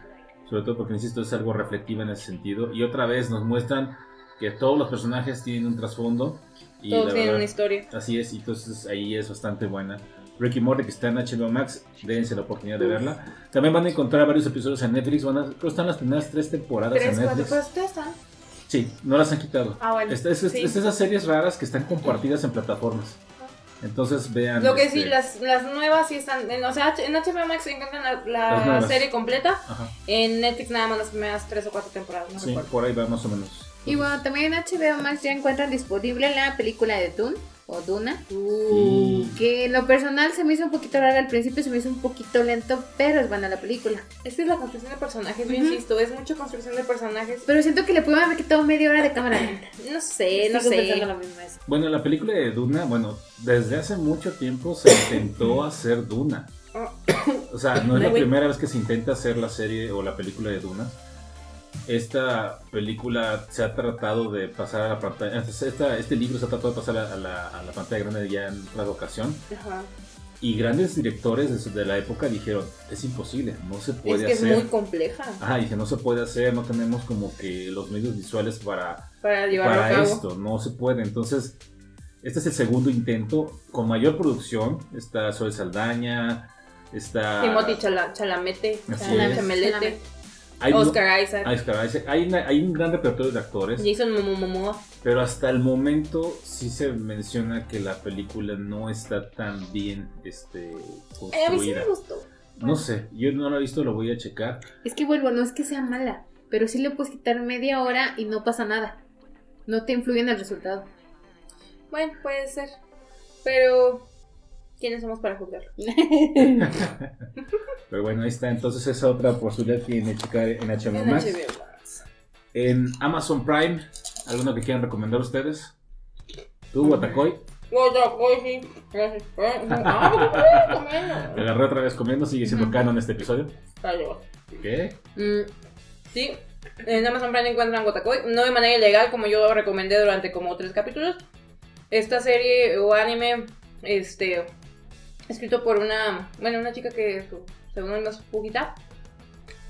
Sobre todo porque, insisto, es algo reflectivo en ese sentido. Y otra vez nos muestran que todos los personajes tienen un trasfondo. Y Todos tienen una historia. Así es, y entonces ahí es bastante buena. Ricky Morty que está en HBO Max, dense la oportunidad de verla. También van a encontrar varios episodios en Netflix, van a, creo que están las primeras tres temporadas Tres, en cuatro, Netflix. pero ustedes están. Sí, no las han quitado. Ah, bueno. Es, es- es- sí. es esas series raras que están compartidas en plataformas. Entonces vean. Lo que este, sí, las, las nuevas sí están. En, o sea, en HBO Max se encuentran la, la serie completa. Ajá, En Netflix nada más las primeras tres o cuatro temporadas. No sí, recuerdo. por ahí va más o menos. Y bueno, también en HBO Max ya encuentran disponible la película de Dune o Duna. Uh, Que en lo personal se me hizo un poquito rara al principio, se me hizo un poquito lento, pero es buena la película. es que es la construcción de personajes, yo insisto, es mucha construcción de personajes. Pero siento que le pudieron haber quitado media hora de cámara lenta. No sé, no sé. lo mismo eso. Bueno, la película de Duna, bueno, desde hace mucho tiempo se intentó hacer Duna. O sea, no es la primera vez que se intenta hacer la serie o la película de Duna. Esta película se ha tratado de pasar a la pantalla. esta- este libro se ha tratado de pasar a la, a la pantalla grande ya en otra ocasión. Ajá. Y grandes directores de, la época dijeron: es imposible, no se Es puede que es hacer. muy compleja Ajá, dije: no se puede hacer, no tenemos como que los medios visuales para para llevarlo a para cabo. esto, no se puede. Entonces, este es el segundo intento con mayor producción. Está Zoe Saldaña, está Timothy Chala- Chalamete, hay, Oscar Isaac, hay Oscar Isaac. Hay una- hay un gran repertorio de actores, Jason Momoa. pero hasta el momento sí se menciona que la película no está tan bien este, Eh, a mí sí construida. me gustó. no sé, yo no lo he visto, lo voy a checar. Es que vuelvo, no es que sea mala, pero sí le puedes quitar media hora y no pasa nada. No te influye en el resultado. Bueno, puede ser. Pero, ¿quiénes somos para juzgarlo? Pero bueno, ahí está. Entonces esa otra posibilidad tiene checar en HBO En Max. HBO Max. En Amazon Prime, ¿alguno que quieran recomendar ustedes? ¿Tú, Watakoy? Otra cosa, sí. Gracias. Ah, ¿por qué me agarré otra vez comiendo, sigue siendo Ujú. canon este episodio. ¿Qué? Mm, sí, en Amazon Prime encuentran Gotakoy, no de manera ilegal como yo recomendé durante como tres capítulos. Esta serie o anime, este, escrito por una, bueno, una chica que según más poquita,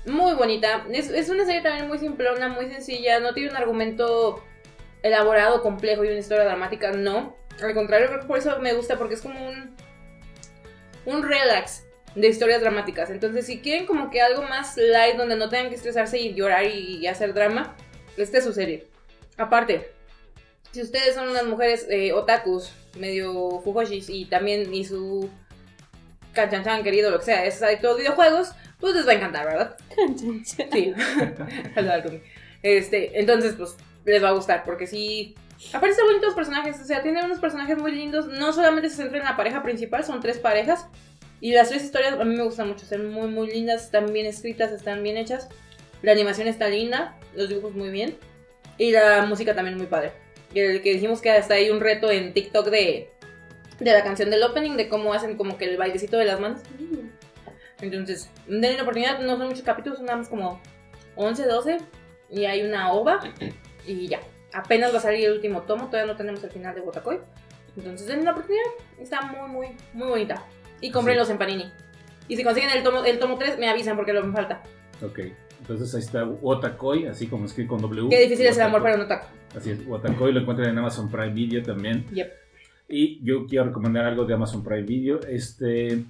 muy bonita. Es, es una serie también muy simplona, muy sencilla, no tiene un argumento elaborado, complejo y una historia dramática, no. Al contrario, creo que por eso me gusta, porque es como un, un relax de historias dramáticas. Entonces, si quieren como que algo más light, donde no tengan que estresarse y llorar y, y hacer drama, esta es su serie. Aparte, si ustedes son unas mujeres eh, otakus, medio fujoshis y también y su canchanchan querido, lo que sea, es adicto a los videojuegos, pues les va a encantar, ¿verdad? Sí. Hola, Rumi. Este, entonces, pues, les va a gustar, porque sí. Aparte, bonitos personajes, o sea, tiene unos personajes muy lindos. No solamente se centra en la pareja principal, son tres parejas. Y las tres historias a mí me gustan mucho, son muy, muy lindas, están bien escritas, están bien hechas. La animación está linda, los dibujos muy bien. Y la música también muy padre. El que dijimos que hasta hay un reto en TikTok de, de la canción del opening, de cómo hacen como que el bailecito de las manos. Entonces, denle la oportunidad, no son muchos capítulos, son nada más como 11, 12. Y hay una ova. Y ya. Apenas va a salir el último tomo, todavía no tenemos el final de Botacoy. Entonces denle la oportunidad. Está muy, muy, muy bonita. Y cómprenlos en Panini. Y si consiguen el tomo, el tomo 3, me avisan porque lo me falta. Ok. Entonces ahí está Watakoy, así como escrito con W. Qué difícil es el amor para un otaku. Así es, Watakoy lo encuentran en Amazon Prime Video también. Yep. Y yo quiero recomendar algo de Amazon Prime Video. Este,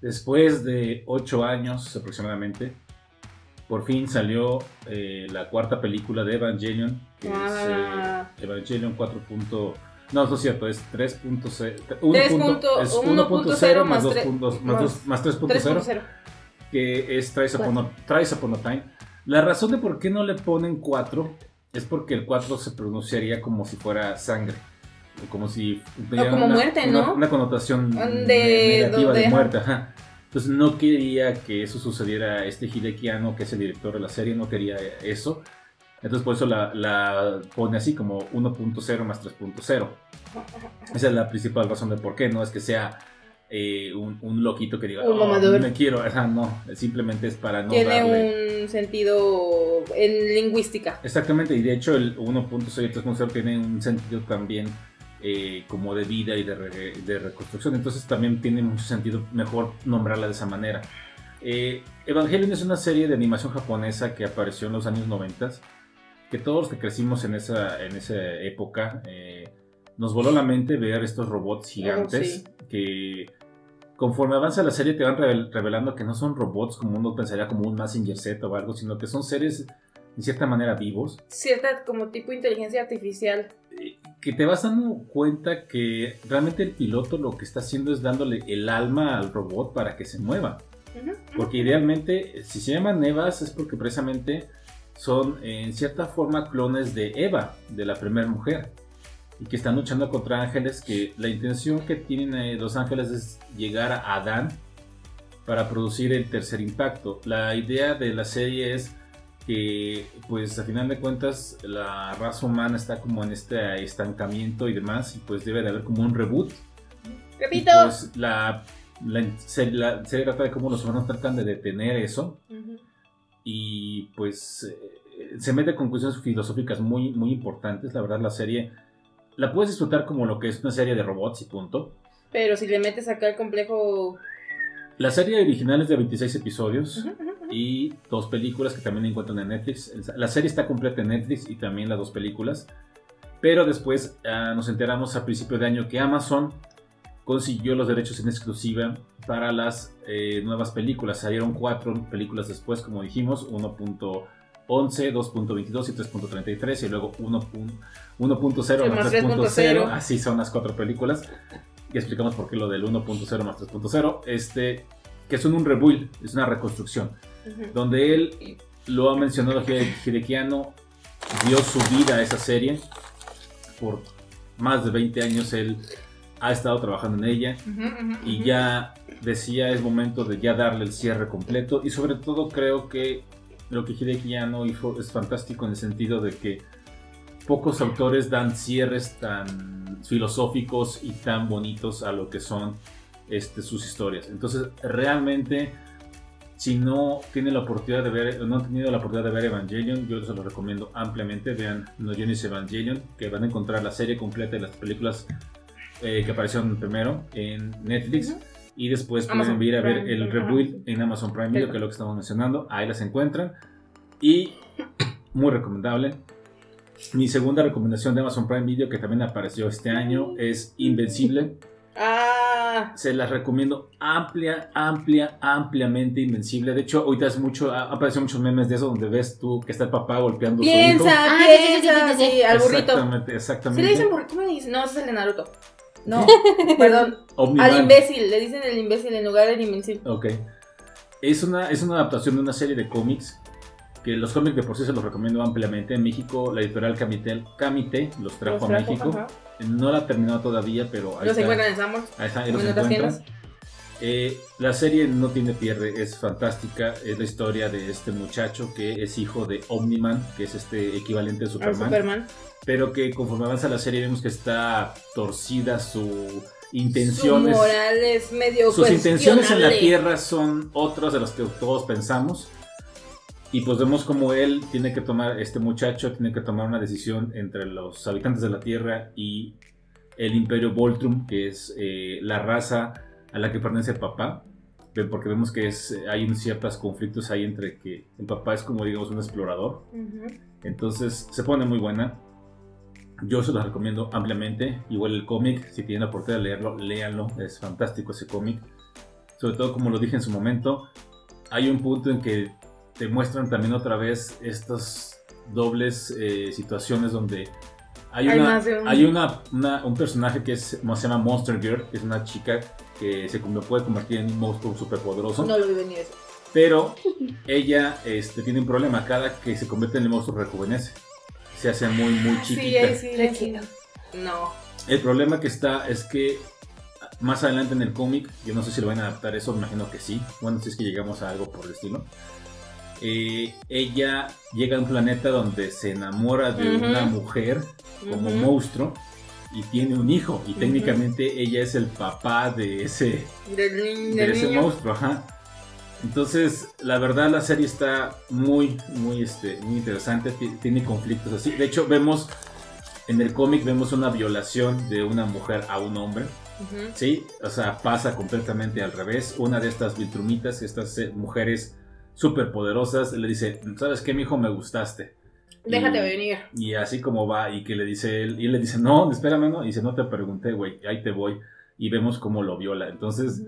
después de 8 años aproximadamente, por fin salió eh, la cuarta película de Evangelion, que Ah. es eh, Evangelion 4. punto- No, no es cierto, es 3.0. 3.0 es 1.0 más 2 tres- puntos- más más dos- más 3.0 3.0. que es Thrice Upon, a, Upon a Time. La razón de por qué no le ponen 4 es porque el 4 se pronunciaría como si fuera sangre. Como si como una, muerte, ¿no? Una connotación De- negativa de- muerte. ajá. Entonces no quería que eso sucediera. Este Hideki Anno, que es el director de la serie, no quería eso. Entonces por eso la, la pone así como 1.0 más 3.0. Esa es la principal razón de por qué. No es que sea eh, un, un loquito que diga, Un "Oh, mamador". me quiero. Ajá, no, simplemente es para no Tiene darle. un sentido en lingüística. Exactamente, y de hecho el 1.6 y 3.0 tiene un sentido también eh, como de vida y de, re- de reconstrucción. Entonces también tiene mucho sentido mejor nombrarla de esa manera. Eh, Evangelion es una serie de animación japonesa que apareció en los años 90, que todos los que crecimos en esa, en esa época eh, nos voló la mente ver estos robots gigantes que conforme avanza la serie te van revel- revelando que no son robots como uno pensaría como un Massinger Z o algo, sino que son seres en cierta manera vivos, Cierta como tipo inteligencia artificial. Que te vas dando cuenta que realmente el piloto lo que está haciendo es dándole el alma al robot para que se mueva. Porque idealmente, si se llaman Evas es porque precisamente son en cierta forma clones de Eva, de la primera mujer. y que están luchando contra ángeles, que la intención que tienen eh, los ángeles es llegar a Adán para producir el tercer impacto. La idea de la serie es que, pues, a final de cuentas, la raza humana está como en este estancamiento y demás, y pues debe de haber como un reboot. Y, Repito. pues, la, la, se- la trata de cómo los humanos tratan de detener eso, y pues eh, se mete con cuestiones filosóficas muy, muy importantes. La verdad, la serie la puedes disfrutar como lo que es una serie de robots y punto. Pero si le metes acá el complejo. La serie original es de 26 episodios. Ujú. Y dos películas que también encuentran en Netflix. La serie está completa en Netflix y también las dos películas. Pero después ah, nos enteramos a principio de año que Amazon consiguió los derechos en exclusiva para las eh, nuevas películas. Salieron cuatro películas después, como dijimos, 1.11, 2.22 y 3.33 y luego 1.0 1.0 más más 3.0. 3.0. Así son las cuatro películas. Y explicamos por qué lo del 1.0 más 3.0. Este, que son un rebuild, es una reconstrucción Donde él lo ha mencionado Hide- Hidekiano dio su vida a esa serie. Por más de 20 años él ha estado trabajando en ella. Y ya decía es momento de ya darle el cierre completo. Y sobre todo creo que lo que Hidekiano hizo es fantástico en el sentido de que pocos autores dan cierres tan filosóficos y tan bonitos a lo que son este, sus historias. Entonces, realmente, si no tienen la oportunidad de ver, no han tenido la oportunidad de ver Evangelion, yo se los recomiendo ampliamente. Vean No Genesis Evangelion, que van a encontrar la serie completa de las películas eh, que aparecieron primero en Netflix. Ujú. Y después Amazon pueden ir a ver Prime, el rebuild en Amazon Prime Video, que es lo que estamos mencionando. Ahí las encuentran. Y muy recomendable. Mi segunda recomendación de Amazon Prime Video, que también apareció este año, es Invencible. Ah, Se las recomiendo amplia, amplia, ampliamente Invencible. De hecho, ahorita es mucho, ha aparecido muchos memes de eso donde ves tú que está el papá golpeando a su hijo. piensa, Ah, sí, sí, sí, piensa, sí, sí, sí. sí, al burrito. Exactamente, ¿Sí exactamente. le dicen burrito? ¿Cómo le dicen? No, ese es el de Naruto. No, perdón. Omniman. Al imbécil, le dicen el imbécil en lugar del invencible. Ok. Es una, es una adaptación de una serie de cómics. Que los cómics de por sí se los recomiendo ampliamente. En México, la editorial Camite, Camite los trajo Los a trajo, México. ajá. No la ha terminado todavía, pero ahí Los encuentran en Sambor. Ahí está, ahí los encuentran. Eh, la serie no tiene pierde, es fantástica. Es la historia de este muchacho que es hijo de Omniman, que es este equivalente de Al Superman. Superman. Pero que conforme avanza la serie vemos que está torcida su Su intenciones. moral es medio Sus intenciones en la. Tierra son otras de las que todos pensamos. Y pues vemos como él tiene que tomar, este muchacho tiene que tomar una decisión entre los habitantes de la Tierra y el Imperio Voltrum, que es eh, la raza a la que pertenece el papá. Porque vemos que es, hay ciertos conflictos ahí entre que el papá es como digamos un explorador. Ujú. Entonces se pone muy buena. Yo se los recomiendo ampliamente. Igual el cómic, si tienen la oportunidad de leerlo, léanlo. Es fantástico ese cómic. Sobre todo, como lo dije en su momento, hay un punto en que te muestran también otra vez estas dobles eh, situaciones donde hay, Hay una, más de un- hay una, una- un personaje que es, se llama Monster Girl, que es una chica que se puede convertir en un monstruo superpoderoso. No lo vi venir eso. Pero ella este, tiene un problema. Cada que se convierte en el monstruo rejuvenece. Se hace muy, muy Sí, chiquita. sí, ahí sí. No. El problema que está es que más adelante en el cómic, yo no sé si lo van a adaptar eso, me imagino que sí. Bueno, si es que llegamos a algo por el estilo. Eh, ella llega a un planeta donde se enamora de una mujer como monstruo y tiene un hijo. Y técnicamente ella es el papá de ese, de ese niño. monstruo, ajá. Entonces, la verdad la serie está muy, muy, este, muy interesante, ti- tiene conflictos así. De hecho, vemos, en el cómic vemos una violación de una mujer a un hombre. ¿sí? O sea, pasa completamente al revés. Una de estas Viltrumitas, estas eh, mujeres súper poderosas, le dice, ¿sabes qué, mijo? Me gustaste. Déjate Y- venir. Y así como va, y que le dice él, y él le dice, no, espérame, no, y dice, no te pregunté, güey, ahí te voy. Y vemos cómo lo viola. Entonces,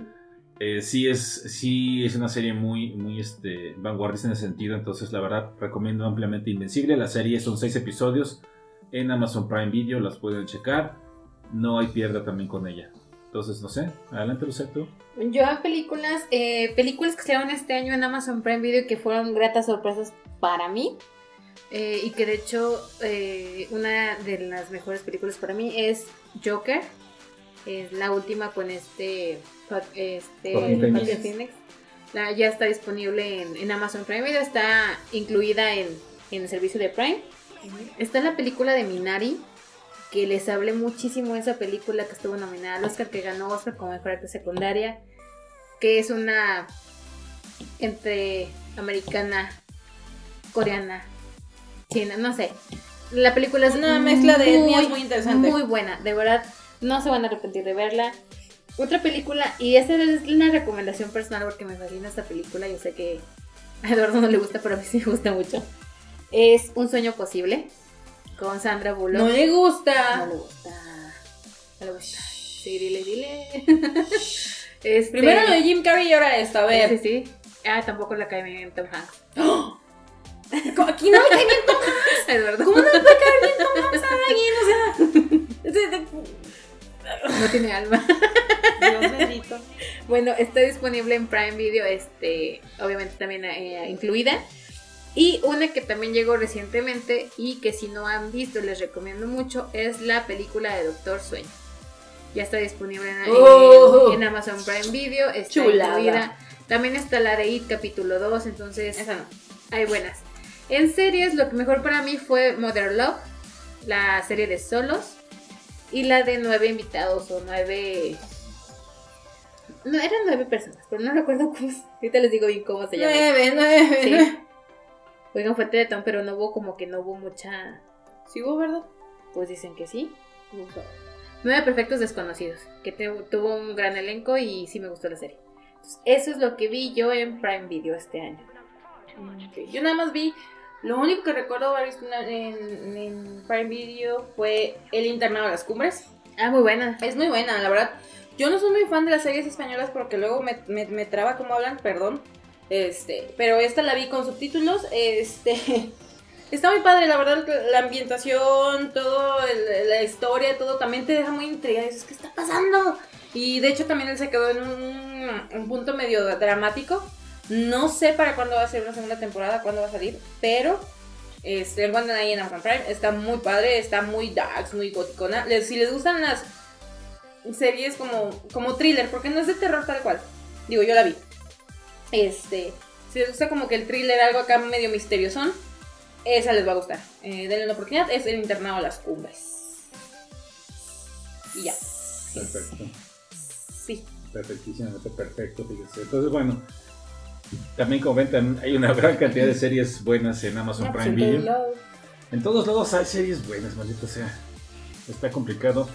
eh, sí es sí es una serie muy muy este vanguardista en ese sentido entonces la verdad recomiendo ampliamente Invencible la serie son seis episodios en Amazon Prime Video las pueden checar no hay pierda también con ella entonces no sé adelante Lucetto Yo en películas, eh, películas que salieron este año en Amazon Prime Video y que fueron gratas sorpresas para mí, eh, y que de hecho eh, una de las mejores películas para mí es Joker. Es la última con este, este. Joaquin Phoenix. La- ya está disponible en, en Amazon Prime Video, está incluida en, en el servicio de Prime. Está la película de Minari, que les hablé muchísimo de esa película que estuvo nominada al Oscar, que ganó Oscar como mejor actriz secundaria, que es una entre americana, coreana, china, no sé. La película es Una mezcla de etnias muy interesante. Muy buena, de verdad, no se van a arrepentir de verla. Otra película, y esa es una recomendación personal porque me fascina esta película, yo sé que a Eduardo no le gusta, pero a mí sí me gusta mucho. Es Un sueño posible, con Sandra Bullock. No le gusta. No le gusta. No le gusta. Sí, dile, dile. Este- Primero lo de Jim Carrey y ahora esto. A ver. Sí, sí. Ah, tampoco la cae bien Tom Hanks. Aquí no me cae bien Eduardo. ¿Cómo no puede caer bien Tom Hanks a alguien? O sea. No tiene alma. Dios bendito. Bueno, está disponible en Prime Video, este, obviamente también eh, incluida. Y una que también llegó recientemente y que si no han visto les recomiendo mucho es la película de Doctor Sueño. Ya está disponible en, en- Oh. en Amazon Prime Video, está Chulada. incluida. También está la de It capítulo 2, entonces Esa no. hay buenas. En series, lo que mejor para mí fue Mother Love, la serie de solos, y la de nueve invitados o nueve. No, eran nueve personas, pero no recuerdo cómo. Ahorita les digo bien cómo se llama. Nueve, nueve. Sí. Oigan, fue Teletón, pero no hubo como que no hubo mucha. Sí, hubo, ¿verdad? Pues dicen que sí. Nueve perfectos desconocidos, que te- tuvo un gran elenco y sí me gustó la serie. Entonces, eso es lo que vi yo en Prime Video este año. Ok, Yo nada más vi. Lo único que recuerdo en, en- en Prime Video fue El internado de las cumbres. Ah, muy buena. Es muy buena, la verdad. Yo no soy muy fan de las series españolas porque luego me, me- me traba cómo hablan, perdón. Este, pero esta la vi con subtítulos. Este, está muy padre, la verdad. La ambientación, todo, el- la historia, todo también te deja muy intrigada. Dices, ¿qué está pasando? Y de hecho también él se quedó en un, un punto medio dramático. No sé para cuándo va a ser una segunda temporada, cuándo va a salir, pero este, lo encuentran ahí en Amazon Prime. Está muy padre, está muy dark, muy goticona. Si les gustan las series como, como thriller, porque no es de terror tal cual. Digo, yo la vi. Este, si les gusta como que el thriller, algo acá medio misteriosón, esa les va a gustar. Eh, denle una oportunidad, es el internado a las cumbres. Y ya. Perfecto. Sí. Perfectísimamente perfecto, fíjese. Entonces, bueno, también también hay una gran cantidad de series buenas en Amazon Prime Video. En todos lados hay series buenas, maldita sea. Está complicado.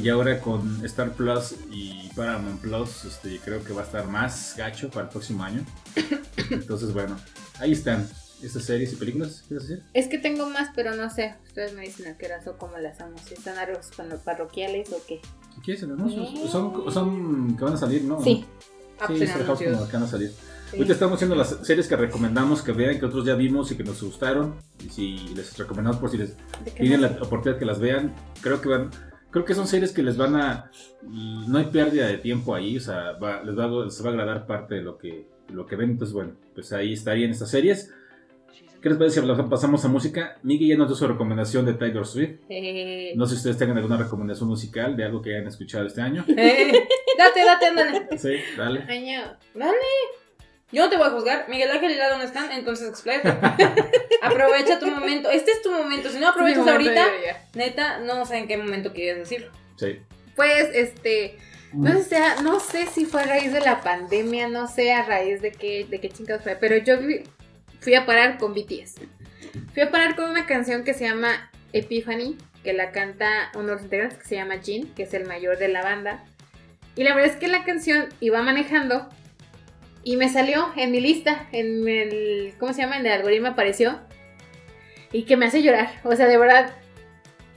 Y ahora con Star Plus y Paramount Plus, este, creo que va a estar más gacho para el próximo año. Entonces, bueno, ahí están estas series y películas. ¿Quieres decir? Es que tengo más, pero no sé. Ustedes me dicen a qué hora o cómo las amo. Si están algo con los parroquiales o qué. ¿Qué quieres? Anuncios? Son, son que van a salir, ¿no? Sí. Sí, dejamos como que van a salir. Sí. Ahorita estamos haciendo las series que recomendamos que vean, que otros ya vimos y que nos gustaron. Y si les recomendamos por si les ¿De qué tienen la oportunidad que las vean, creo que van, creo que son series que les van a, no hay pérdida de tiempo ahí, o sea, va- les, va, les va a agradar parte de lo que, lo que ven, entonces bueno, pues ahí estarían estas series. ¿Qué les parece si pasamos a música? Miguel ya nos dio su recomendación de Taylor Swift. Eh, No sé si ustedes tengan alguna recomendación musical de algo que hayan escuchado este año. Eh, date, date, ándale. Sí, dale. Dale. Yo no te voy a juzgar. Miguel Ángel y Lalo no están, entonces expláyate. Aprovecha tu momento. Este es tu momento. Si no aprovechas ahorita, neta, no sé en qué momento quieres decirlo. Sí. Pues, este. No sé, sea- no sé si fue a raíz de la pandemia, no sé a raíz de qué, de qué chingados fue, pero yo vi- fui a parar con BTS. Fui a parar con una canción que se llama Epiphany, que la canta uno de los integrantes que se llama Jin, que es el mayor de la banda. Y la verdad es que la canción iba manejando y me salió en mi lista, en el, ¿cómo se llama? En el algoritmo apareció. Y que me hace llorar. O sea, de verdad,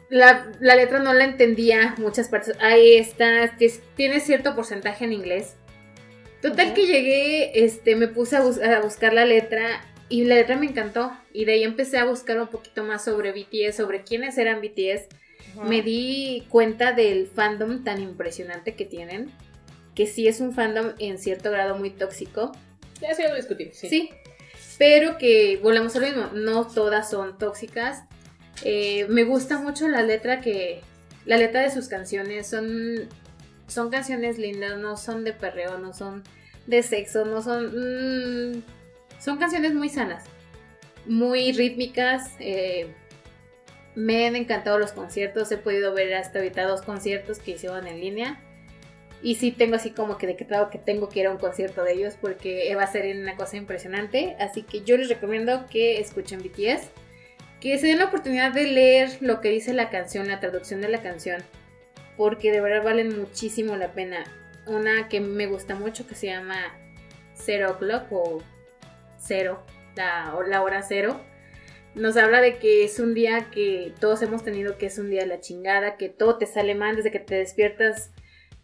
la, la letra no la entendía muchas partes. Ahí está, tiene cierto porcentaje en inglés. Total Ujú. que llegué, este, me puse a, bus- a buscar la letra y la letra me encantó. Y de ahí empecé a buscar un poquito más sobre BTS, sobre quiénes eran BTS. Me di cuenta del fandom tan impresionante que tienen. Que sí es un fandom en cierto grado muy tóxico. Ya eso ya lo discutimos. Sí. Sí. pero que volvemos a lo mismo, no todas son tóxicas. Eh, me gusta mucho la letra que la letra de sus canciones son son canciones lindas, no son de perreo, no son de sexo, no son mm, son canciones muy sanas, muy rítmicas. eh, me han encantado los conciertos, he podido ver hasta ahorita dos conciertos que hicieron en línea. Y sí tengo así como que decretado que tengo que ir a un concierto de ellos porque va a ser una cosa impresionante. Así que yo les recomiendo que escuchen BTS. Que se den la oportunidad de leer lo que dice la canción, la traducción de la canción. Porque de verdad valen muchísimo la pena. Una que me gusta mucho que se llama Zero O'Clock o Cero, la, la hora cero. Nos habla de que es un día que todos hemos tenido, que es un día de la chingada, que todo te sale mal desde que te despiertas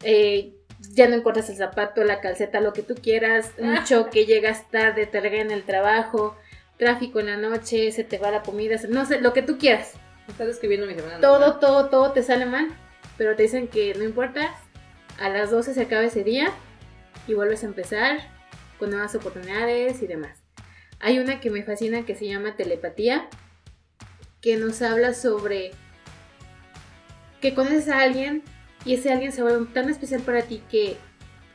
eh, ya no encuentras el zapato, la calceta, lo que tú quieras, un choque, llegas tarde, te regalan el trabajo, tráfico en la noche, se te va la comida, se- no sé, lo que tú quieras. Estás describiendo mi semana. Todo, todo, todo te sale mal, pero te dicen que no importa, a las 12 se acaba ese día y vuelves a empezar con nuevas oportunidades y demás. Hay una que me fascina que se llama telepatía, que nos habla sobre que conoces a alguien y ese alguien se vuelve tan especial para ti que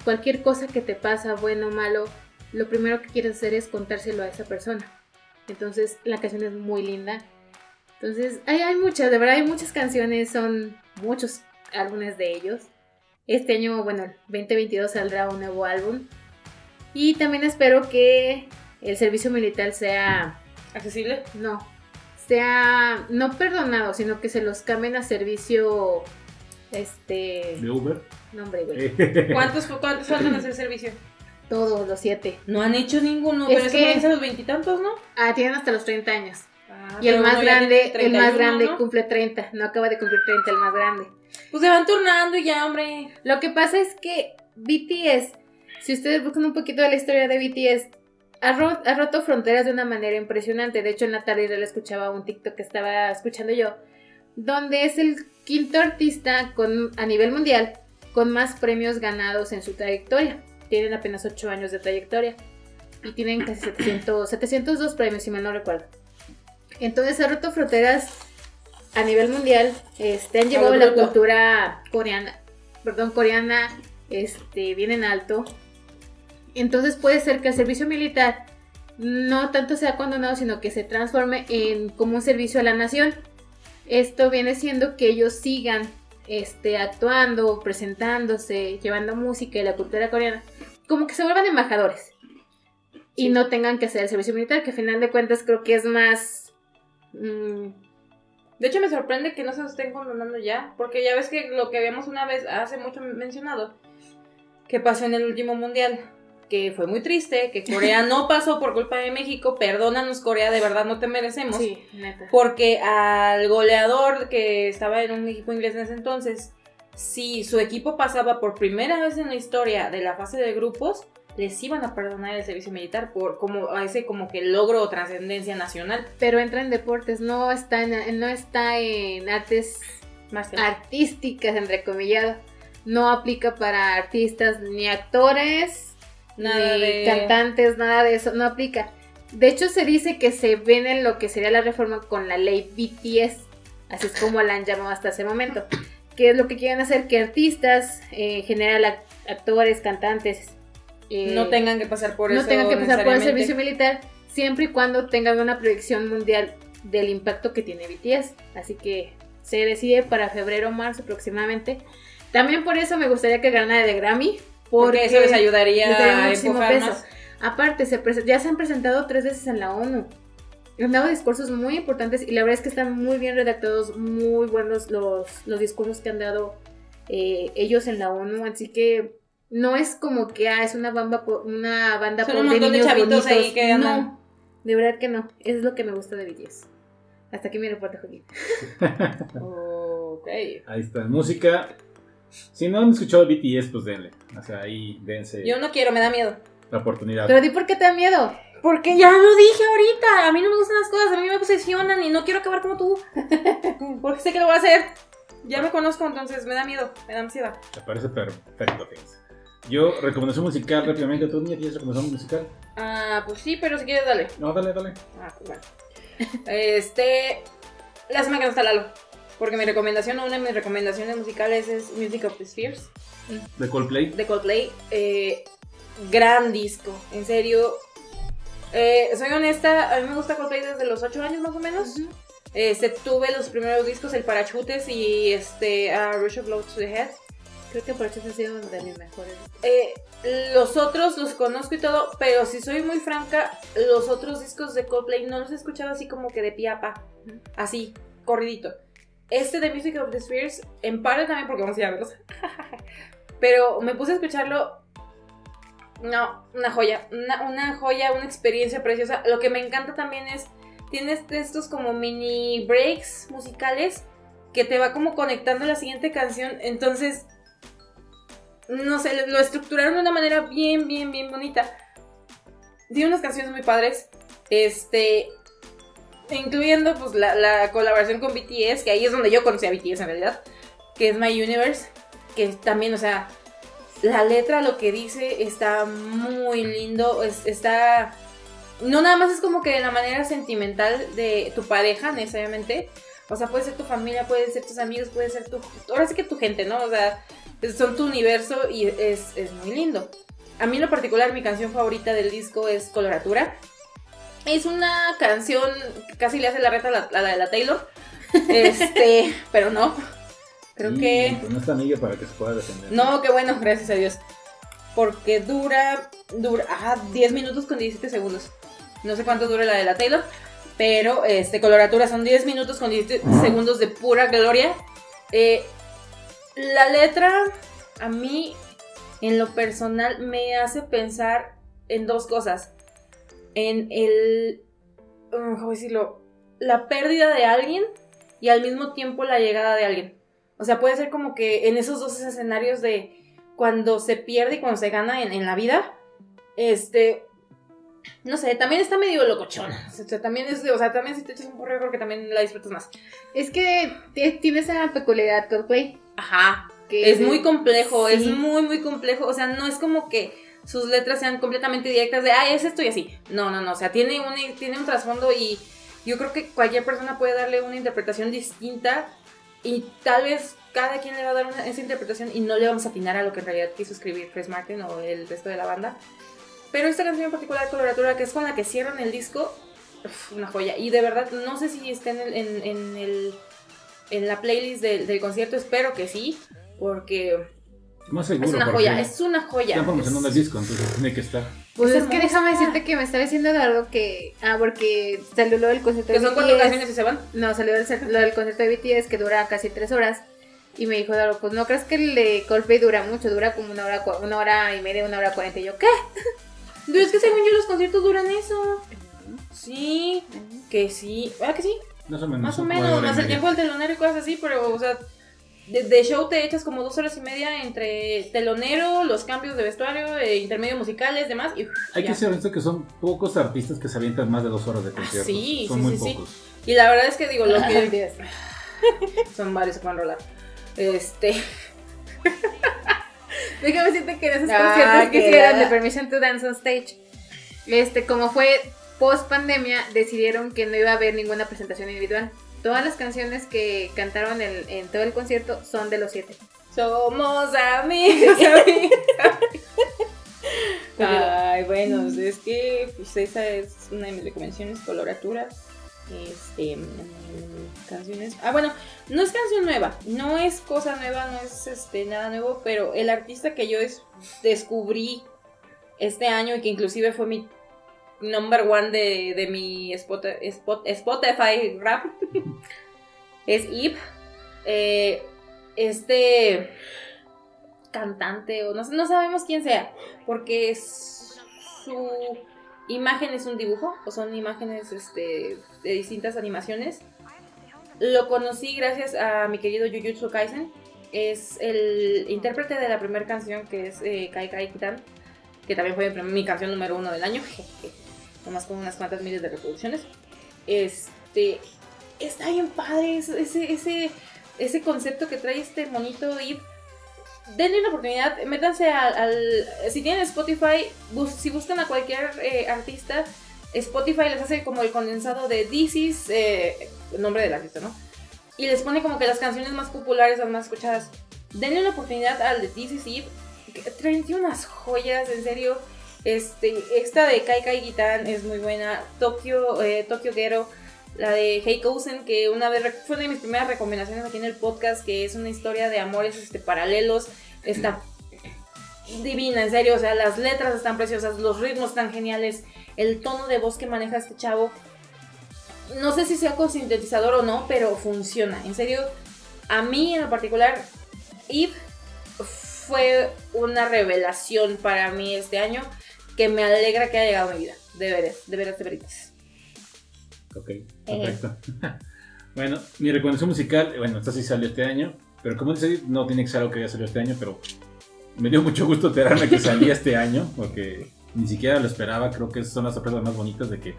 cualquier cosa que te pasa, bueno o malo, lo primero que quieres hacer es contárselo a esa persona. Entonces la canción es muy linda. Entonces hay, hay muchas, de verdad hay muchas canciones, son muchos álbumes de ellos. Este año, bueno, el 2022 saldrá un nuevo álbum. Y también espero que el servicio militar sea ¿Accesible? no, sea no perdonado, sino que se los cambien a servicio, este, De Uber. nombre, güey, Eh, ¿Cuántos, cuántos faltan a hacer servicio? todos los siete. No han hecho ninguno, Es pero eso que- no dice a los veintitantos, ¿no? Ah, tienen hasta los 30 años. Ah, Y el más grande, el más 31, grande ¿no? cumple 30, no acaba de cumplir 30 el más grande. Pues se van turnando y ya, hombre. Lo que pasa es que BTS, si ustedes buscan un poquito de la historia de BTS, ha, ro- ha roto fronteras de una manera impresionante. De hecho, en la tarde yo le escuchaba un TikTok que estaba escuchando yo, donde es el quinto artista con, a nivel mundial con más premios ganados en su trayectoria. Tienen apenas 8 años de trayectoria y tienen casi 700, 702 premios, si mal no recuerdo. Entonces ha roto fronteras a nivel mundial. Este, han llevado la cultura coreana, perdón, coreana, este, bien en alto. Entonces puede ser que el servicio militar no tanto sea condonado, sino que se transforme en como un servicio a la nación. Esto viene siendo que ellos sigan este, actuando, presentándose, llevando música y la cultura coreana, como que se vuelvan embajadores y no tengan que hacer el servicio militar, que a final de cuentas creo que es más... mm, De hecho, me sorprende que no se los estén condonando ya, porque ya ves que lo que habíamos una vez, hace mucho mencionado, que pasó en el último mundial, que fue muy triste, que Corea no pasó por culpa de México, perdónanos Corea, de verdad no te merecemos. sí, neta. Porque al goleador que estaba en un equipo inglés en ese entonces, si su equipo pasaba por primera vez en la historia de la fase de grupos, les iban a perdonar el servicio militar por como a ese como que logro o trascendencia nacional. Pero entra en deportes, no está en, no está en artes que artísticas, entre comillas. No aplica para artistas ni actores, nada ni de cantantes, nada de eso, no aplica. De hecho, se dice que se viene lo que sería la reforma con la ley BTS, así es como la han llamado hasta ese momento. Que es lo que quieren hacer que artistas, eh, en general ac- actores, cantantes, eh, no tengan que pasar por no eso. tengan que pasar por el servicio militar, siempre y cuando tengan una proyección mundial del impacto que tiene BTS. Así que se decide para febrero o marzo aproximadamente. También por eso me gustaría que ganara de Grammy. Porque, Porque eso les ayudaría, les a empujar peso. más. Aparte, se ya se han presentado tres veces en la ONU. Han dado discursos muy importantes y la verdad es que están muy bien redactados, muy buenos los, los discursos que han dado eh, ellos en la ONU. Así que no es como que ah, es una banda, po- una banda Son po- un montón de niños chavitos ahí que andan. No, de verdad que no. Es lo que me gusta de BTS. Hasta aquí mi reporte, Joaquín. Ok. Ahí está, música. Si no han escuchado BTS, pues denle. O sea, ahí dense Yo no quiero, me da miedo. la oportunidad. Pero di por qué te da miedo. Porque ya lo dije ahorita. A mí no me gustan las cosas, a mí me obsesionan y no quiero acabar como tú. Porque sé que lo voy a hacer. Ya me conozco, entonces me da miedo, me da ansiedad. Me parece perfecto, Things. Yo, recomendación musical rápidamente. ¿Tú niña tienes recomendación musical? Ah, pues sí, pero si quieres, dale. No, dale, dale. Ah, pues bueno. Este. La semana que no está Lalo. Porque mi recomendación, una de mis recomendaciones musicales es Music of the Spheres De Coldplay. de Coldplay. Eh, gran disco, en serio. Eh, soy honesta, a mí me gusta Coldplay desde los 8 años más o menos. Este, tuve los primeros discos, el Parachutes y este, a Rush of Blow to the Head. Creo que por eso ha sido uno de mis mejores. Eh, los otros los conozco y todo, pero si soy muy franca, los otros discos de Coldplay no los he escuchado así como que de piapa, así, corridito. Este de Music of the Spheres, en parte también porque vamos a ir a verlos, pero me puse a escucharlo, no, una joya, una, una joya, una experiencia preciosa. Lo que me encanta también es, tienes estos como mini breaks musicales que te va como conectando a la siguiente canción, entonces no sé, lo estructuraron de una manera bien, bien, bien bonita. Tiene unas canciones muy padres. Este. Incluyendo pues la, la colaboración con BTS, que ahí es donde yo conocí a BTS en realidad. Que es My Universe. Que también, o sea, la letra, lo que dice, está muy lindo. Es- está. No nada más es como que de la manera sentimental de tu pareja, necesariamente. O sea, puede ser tu familia, puede ser tus amigos, puede ser tu. Ahora sí que tu gente, ¿no? O sea, son tu universo y es, es muy lindo. A mí en lo particular mi canción favorita del disco es Coloratura. Es una canción que casi le hace la reta a la, a la de la Taylor. Este, pero no. Creo Y, que... Pues no está amiga para que se pueda defender. No, qué bueno, gracias a Dios. Porque dura, dura, ah, 10 minutos con 17 segundos. No sé cuánto dura la de la Taylor, pero este, coloratura son 10 minutos con 17 segundos de pura gloria. Eh, la letra, a mí, en lo personal, me hace pensar en dos cosas. En el, mm, ¿cómo decirlo? La pérdida de alguien y al mismo tiempo la llegada de alguien. O sea, puede ser como que en esos dos escenarios de cuando se pierde y cuando se gana en, en la vida, este, no sé, también está medio locochona. O sea, también es, o sea, también si te echas un porreo creo que también la disfrutas más. Es que tiene esa peculiaridad Coldplay. Ajá. Que Es muy complejo, Sí. es muy, muy complejo. O sea, no es como que sus letras sean completamente directas de, ah, es esto y así. No, no, no. O sea, tiene un, tiene un trasfondo y yo creo que cualquier persona puede darle una interpretación distinta y tal vez cada quien le va a dar una- esa interpretación y no le vamos a atinar a lo que en realidad quiso escribir Chris Martin o el resto de la banda. Pero esta canción en particular, Coloratura, que es con la que cierran el disco, una joya. Y de verdad, no sé si está en, en, en el, en la playlist del, del concierto, espero que sí, porque Más seguro. es una joya, es una joya. Están promocionando el Es- disco, entonces tiene que estar. Pues Es es, que déjame decirte que me estaba diciendo Eduardo que. Ah, porque salió lo del concierto Que de son cuatro BTS. canciones y se van. No, salió el, lo del concierto de BTS que dura casi tres horas. Y me dijo Eduardo, pues no crees que el de Coldplay dura mucho, dura como una hora, una hora y media, una hora cuarenta. Y yo, ¿qué? Pero es que según yo los conciertos duran eso. Sí, que sí. Ah, que sí. Más o menos. Más o menos, más el tiempo del telonero y cosas así, pero, o sea, de, de show te echas como dos horas y media entre telonero, los cambios de vestuario, eh, intermedio musicales, demás. Y, Hay ya. que ser honesto que son pocos artistas que se avientan más de dos horas de concierto. sí, son sí, muy sí, sí. pocos. y la verdad es que digo, lo que son varios que van a rolar. Este, Déjame decirte que en esos Ah, conciertos que hicieron de Permission to Dance on Stage, este, como fue post pandemia, decidieron que no iba a haber ninguna presentación individual. Todas las canciones que cantaron en, en todo el concierto son de los siete. somos amigos, amigos. Ay, bueno, pues es que pues esa es una de mis recomendaciones, coloratura. Este, mm, canciones. Ah, bueno, no es canción nueva, no es cosa nueva, no es este nada nuevo, pero el artista que yo es- descubrí este año y que inclusive fue mi number one de, de mi Spot- Spot- Spotify rap es Eve. Eh, este cantante o no, no sabemos quién sea, porque su imagen es un dibujo o son imágenes este, de distintas animaciones. Lo conocí gracias a mi querido Jujutsu Kaisen. Es el intérprete de la primera canción que es eh, Kai Kai Kitan, que también fue mi, canción número uno del año, nomás con unas cuantas miles de reproducciones. Este está bien padre ese, ese, ese, concepto que trae este monito Eve denle una oportunidad, métanse al, al- si tienen Spotify, bus- si buscan a cualquier eh, artista, Spotify les hace como el condensado de This is, eh, nombre del artista, ¿no? Y les pone como que las canciones más populares, las más escuchadas. Denle una oportunidad al de This is It, que traen unas joyas, en serio. Este, esta de Kai Kai Gitan es muy buena. Tokyo, eh, Tokyo Ghetto, la de Hey Cousin, que una vez fue una de mis primeras recomendaciones aquí en el podcast, que es una historia de amores este, paralelos. Está divina, en serio. O sea, las letras están preciosas, los ritmos están geniales, el tono de voz que maneja este chavo. No sé si sea con sintetizador o no, pero funciona. En serio, a mí en lo particular, Eve fue una revelación para mí este año que me alegra que haya llegado a mi vida. De veras, de veras, de veras. Ok, perfecto. bueno, mi recomendación musical, eh, bueno, esta sí salió este año, pero como dice, no tiene que ser algo que haya salido este año, pero me dio mucho gusto enterarme que salía este año, porque ni siquiera lo esperaba, creo que son las sorpresas más bonitas de que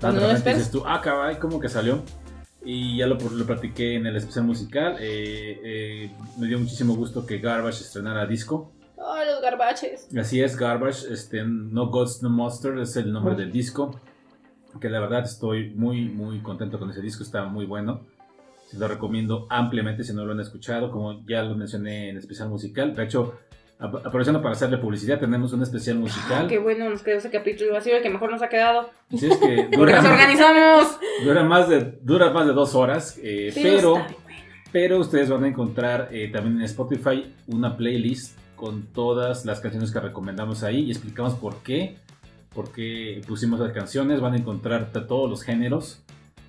de no dices tú, ah, caray, ¿cómo que salió? Y ya lo, lo platiqué en el especial musical, eh, eh, me dio muchísimo gusto que Garbage estrenara disco. Los garbaches. Así es, Garbage, este, No Gods, No Monster es el nombre del disco. Que la verdad estoy muy, muy contento con ese disco, está muy bueno. Se lo recomiendo ampliamente si no lo han escuchado, como ya lo mencioné en especial musical. De hecho, ap- aprovechando para hacerle publicidad, tenemos un especial musical. Ah, qué bueno nos quedó ese capítulo. Sido el que mejor nos ha quedado. Así es que dura, nos organizamos. dura más, de, dura más de dos horas, eh, Pero pero ustedes van a encontrar eh, también en Spotify una playlist con todas las canciones que recomendamos ahí y explicamos por qué, por qué pusimos las canciones. Van a encontrar todos los géneros.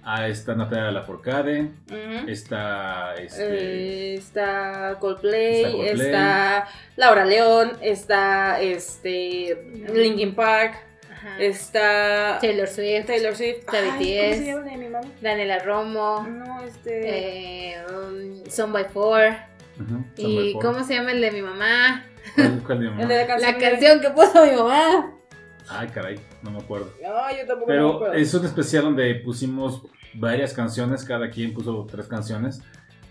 Ah, está Natalia Lafourcade, Ujú. está este, Eh, está Coldplay, Está está, Coldplay. Laura León, está este Linkin Park, Ajá. está Taylor Swift, Taylor Swift, Está Ay, ¿cómo BTS. se llama la de mi mamá? Daniela Romo, No, este eh, um, Son by Four. ¿Y cómo se llama el de mi mamá? ¿Cuál- cuál de mi mamá? el de la canción. La canción que puso mi mamá. Ay, caray, no me acuerdo. Ay, yo tampoco me Pero acuerdo. es un especial donde pusimos varias canciones, cada quien puso tres canciones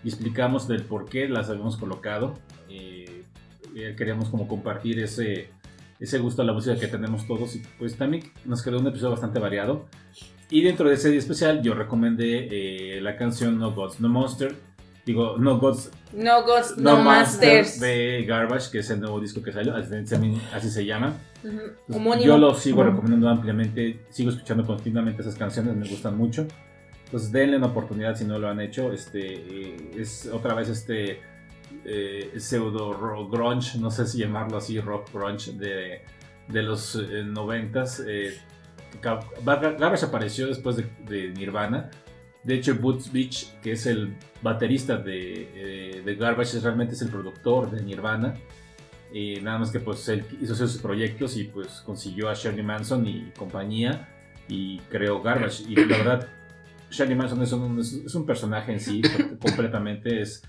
y explicamos del por qué las habíamos colocado. Eh, queríamos como compartir ese, ese gusto a la música que tenemos todos y pues también nos quedó un episodio bastante variado. Y dentro de ese día especial yo recomendé eh, la canción No Gods, No Monster. Digo, No Gods, No Gods, No, No, Masters. de Garbage, que es el nuevo disco que salió, así, se llama. Yo lo sigo recomendando ampliamente, sigo escuchando continuamente esas canciones, me gustan mucho. Pues denle una oportunidad si no lo han hecho. Este eh, es otra vez este eh, pseudo rock grunge, no sé si llamarlo así, rock grunge de, de los eh, noventas. Eh, Gar- Gar- Garbage apareció después de, de Nirvana. De hecho, Boots Beach, que es el baterista de, eh, de Garbage, realmente es el productor de Nirvana. Y nada más que pues él hizo sus proyectos y pues consiguió a Shirley Manson y compañía y creó Garbage. Y la verdad, Shirley Manson es un, es- es un personaje en sí, completamente. Es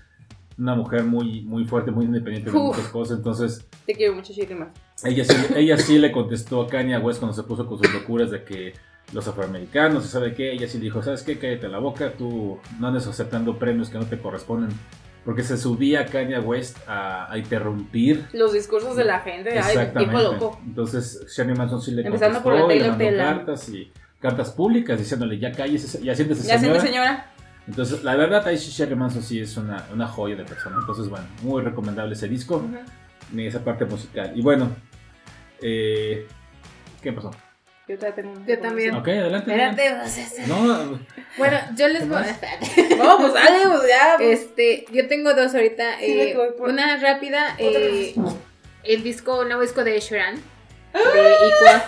una mujer muy, muy fuerte, muy independiente de Uf. muchas cosas. Entonces, Te quiero mucho, Shirley más. ella sí, ella sí le contestó a Kanye West cuando se puso con sus locuras de que los afroamericanos, ¿sabe qué? Ella sí dijo, ¿sabes qué? Cállate la boca, tú no andes aceptando premios que no te corresponden. Porque se subía Kanye West a, a interrumpir. Los discursos de la gente, ay, Exactamente. viejo loco. Entonces, Shirley Manson sí le Empezando contestó, por le mandó cartas y cartas públicas diciéndole, ya cállese, ya siéntese Ya señora. siente, señora. Entonces, la verdad, ahí sí Shirley Manson sí es una, una joya de persona. Entonces, bueno, muy recomendable ese disco Ujú. ni esa parte musical. Y bueno, eh, ¿qué pasó? Yo tengo también. Ok, adelante. Espérate, pues, No, Bueno, yo les voy. No, pues dale, pues ya. pues. Este, yo tengo dos ahorita. Sí, eh, voy por- Una rápida. Eh, el disco, nuevo disco de Sheeran. De Equal.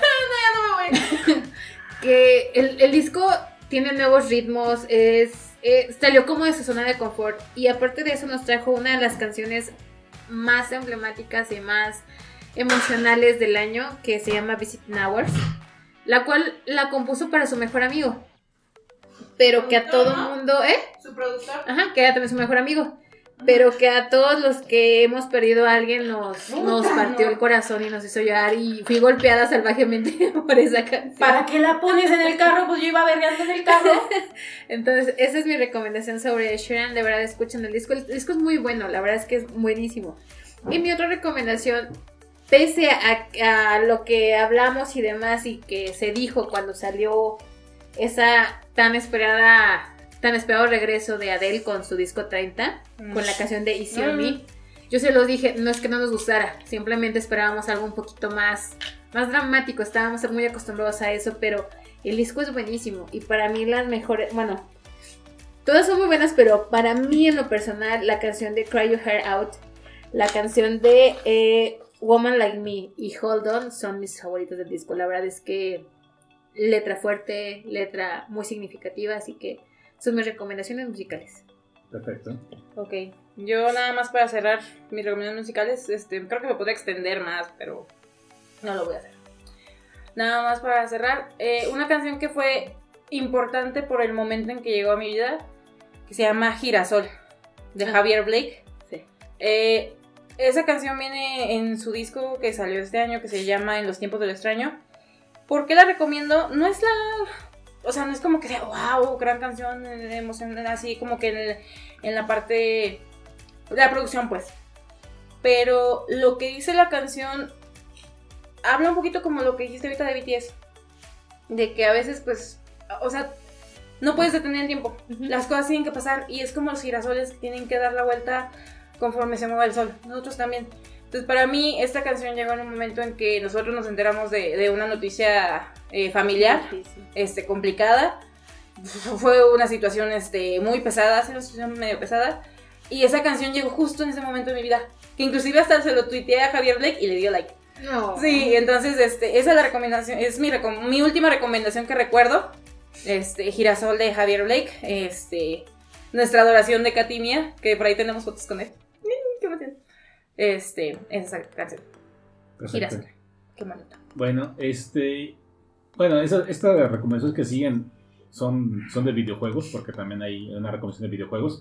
que el, el disco tiene nuevos ritmos. Es, eh, salió como de su zona de confort. Y aparte de eso, nos trajo una de las canciones más emblemáticas y más emocionales del año. Que se llama Visiting Hours. La cual la compuso para su mejor amigo. Pero que a todo mundo. ¿Eh? Su productor. Ajá, que era también su mejor amigo. Pero que a todos los que hemos perdido a alguien nos, nos partió el corazón y nos hizo llorar y fui golpeada salvajemente por esa canción. ¿Para qué la pones en el carro? Pues yo iba berreando en el carro. Entonces, esa es mi recomendación sobre Sheeran. De verdad, escuchen el disco. El disco es muy bueno, la verdad es que es buenísimo. Y mi otra recomendación, pese a, a lo que hablamos y demás y que se dijo cuando salió esa tan esperada, tan esperado regreso de Adele con su disco 30, con la canción de Easy on Me, yo se los dije, no es que no nos gustara, simplemente esperábamos algo un poquito más, más dramático, estábamos muy acostumbrados a eso, pero el disco es buenísimo y para mí las mejores, bueno, todas son muy buenas, pero para mí en lo personal la canción de Cry Your Hair Out, la canción de eh, Woman Like Me y Hold On son mis favoritos del disco. La verdad es que letra fuerte, letra muy significativa, así que son mis recomendaciones musicales. Perfecto. Ok, yo nada más para cerrar mis recomendaciones musicales, este, creo que me podría extender más, pero no lo voy a hacer. Nada más para cerrar, eh, una canción que fue importante por el momento en que llegó a mi vida, que se llama Girasol, de Javier Blake. Sí. Eh, esa canción viene en su disco que salió este año, que se llama En los tiempos del extraño. ¿Por qué la recomiendo? No es la... O sea, no es como que sea, wow, gran canción, emocionante, así como que en, el- en la parte de la producción, pues. Pero lo que dice la canción habla un poquito como lo que dijiste ahorita de BTS. De que a veces, pues, o sea, no puedes detener el tiempo. Las cosas tienen que pasar y es como los girasoles que tienen que dar la vuelta conforme se mueva el sol. Nosotros también. Entonces, para mí, esta canción llegó en un momento en que nosotros nos enteramos de, de una noticia eh, familiar este, complicada. Fue una situación este, muy pesada, una situación medio pesada. Y esa canción llegó justo en ese momento de mi vida. Que inclusive hasta se lo tuiteé a Javier Blake y le dio like. No. Sí, entonces este, esa es la recomendación, es mi, recom- mi última recomendación que recuerdo. Este, Girasol de Javier Blake, este, nuestra adoración de Katimia, que por ahí tenemos fotos con él. Este, esa canción. Girasol. Qué bonito. Bueno, este. Bueno, esa- estas recomendaciones que siguen son, son de videojuegos, porque también hay una recomendación de videojuegos.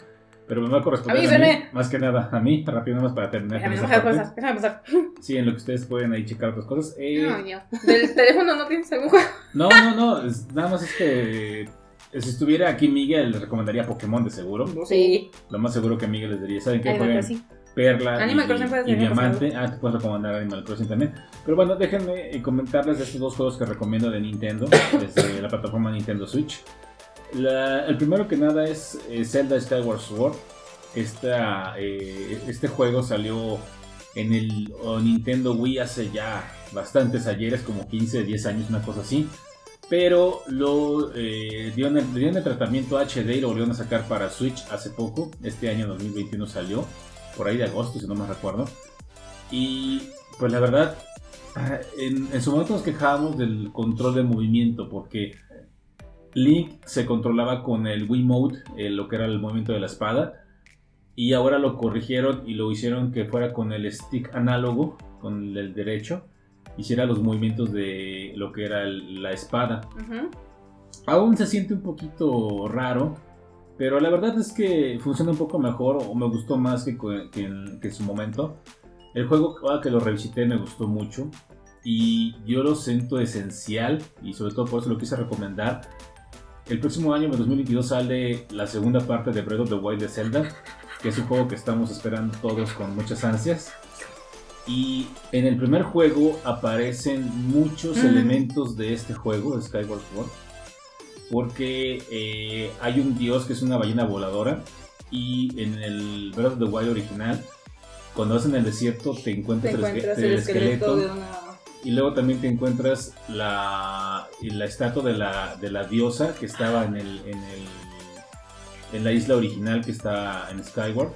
Pero me va a corresponder a mí, Avíseme. más que nada a mí, rápido nada más para terminar Déjame, pasar, déjame pasar. Sí, en lo que ustedes pueden ahí checar otras cosas. Eh, No, yo. Del teléfono no tienes algún juego. no, no, no, es- nada más es que eh, si estuviera aquí Miguel, les recomendaría Pokémon de seguro. Sí. Lo más seguro que Miguel les diría, ¿saben qué? Animal Jueguen Crossing. Perla Animal y, Crossing puede y Diamante. Ah, te puedes recomendar Animal Crossing también. Pero bueno, déjenme eh, comentarles de estos dos juegos que recomiendo de Nintendo, desde la plataforma Nintendo Switch. La- el primero que nada es eh, Zelda Skyward Sword. Esta, eh, este juego salió en el Nintendo Wii hace ya bastantes ayeres, como 15, 10 años, una cosa así. Pero lo eh, dieron, el, dieron el tratamiento HD y lo volvieron a sacar para Switch hace poco. Este año 2021 salió, por ahí de agosto, si no me recuerdo. Y pues la verdad, ah, en, en su momento nos quejábamos del control de movimiento, porque Link se controlaba con el Wiimote, eh, lo que era el movimiento de la espada. Y ahora lo corrigieron y lo hicieron que fuera con el stick análogo, con el derecho. Hiciera los movimientos de lo que era el- la espada. Ujú. Aún se siente un poquito raro, pero la verdad es que funciona un poco mejor o me gustó más que, que en, que en su momento. El juego, ahora que lo revisité, me gustó mucho y yo lo siento esencial y sobre todo por eso lo quise recomendar. El próximo año, en 2022, sale la segunda parte de Breath of the Wild de Zelda, que es un juego que estamos esperando todos con muchas ansias. Y en el primer juego aparecen muchos Mm. elementos de este juego, de Skyward Sword porque eh, hay un dios que es una ballena voladora y en el Breath of the Wild original cuando vas en el desierto te encuentras, el esque- encuentras el el esqueleto de esqueleto una. y luego también te encuentras la, la estatua de la, de la diosa que estaba en, el, en, el, en la isla original que está en Skyward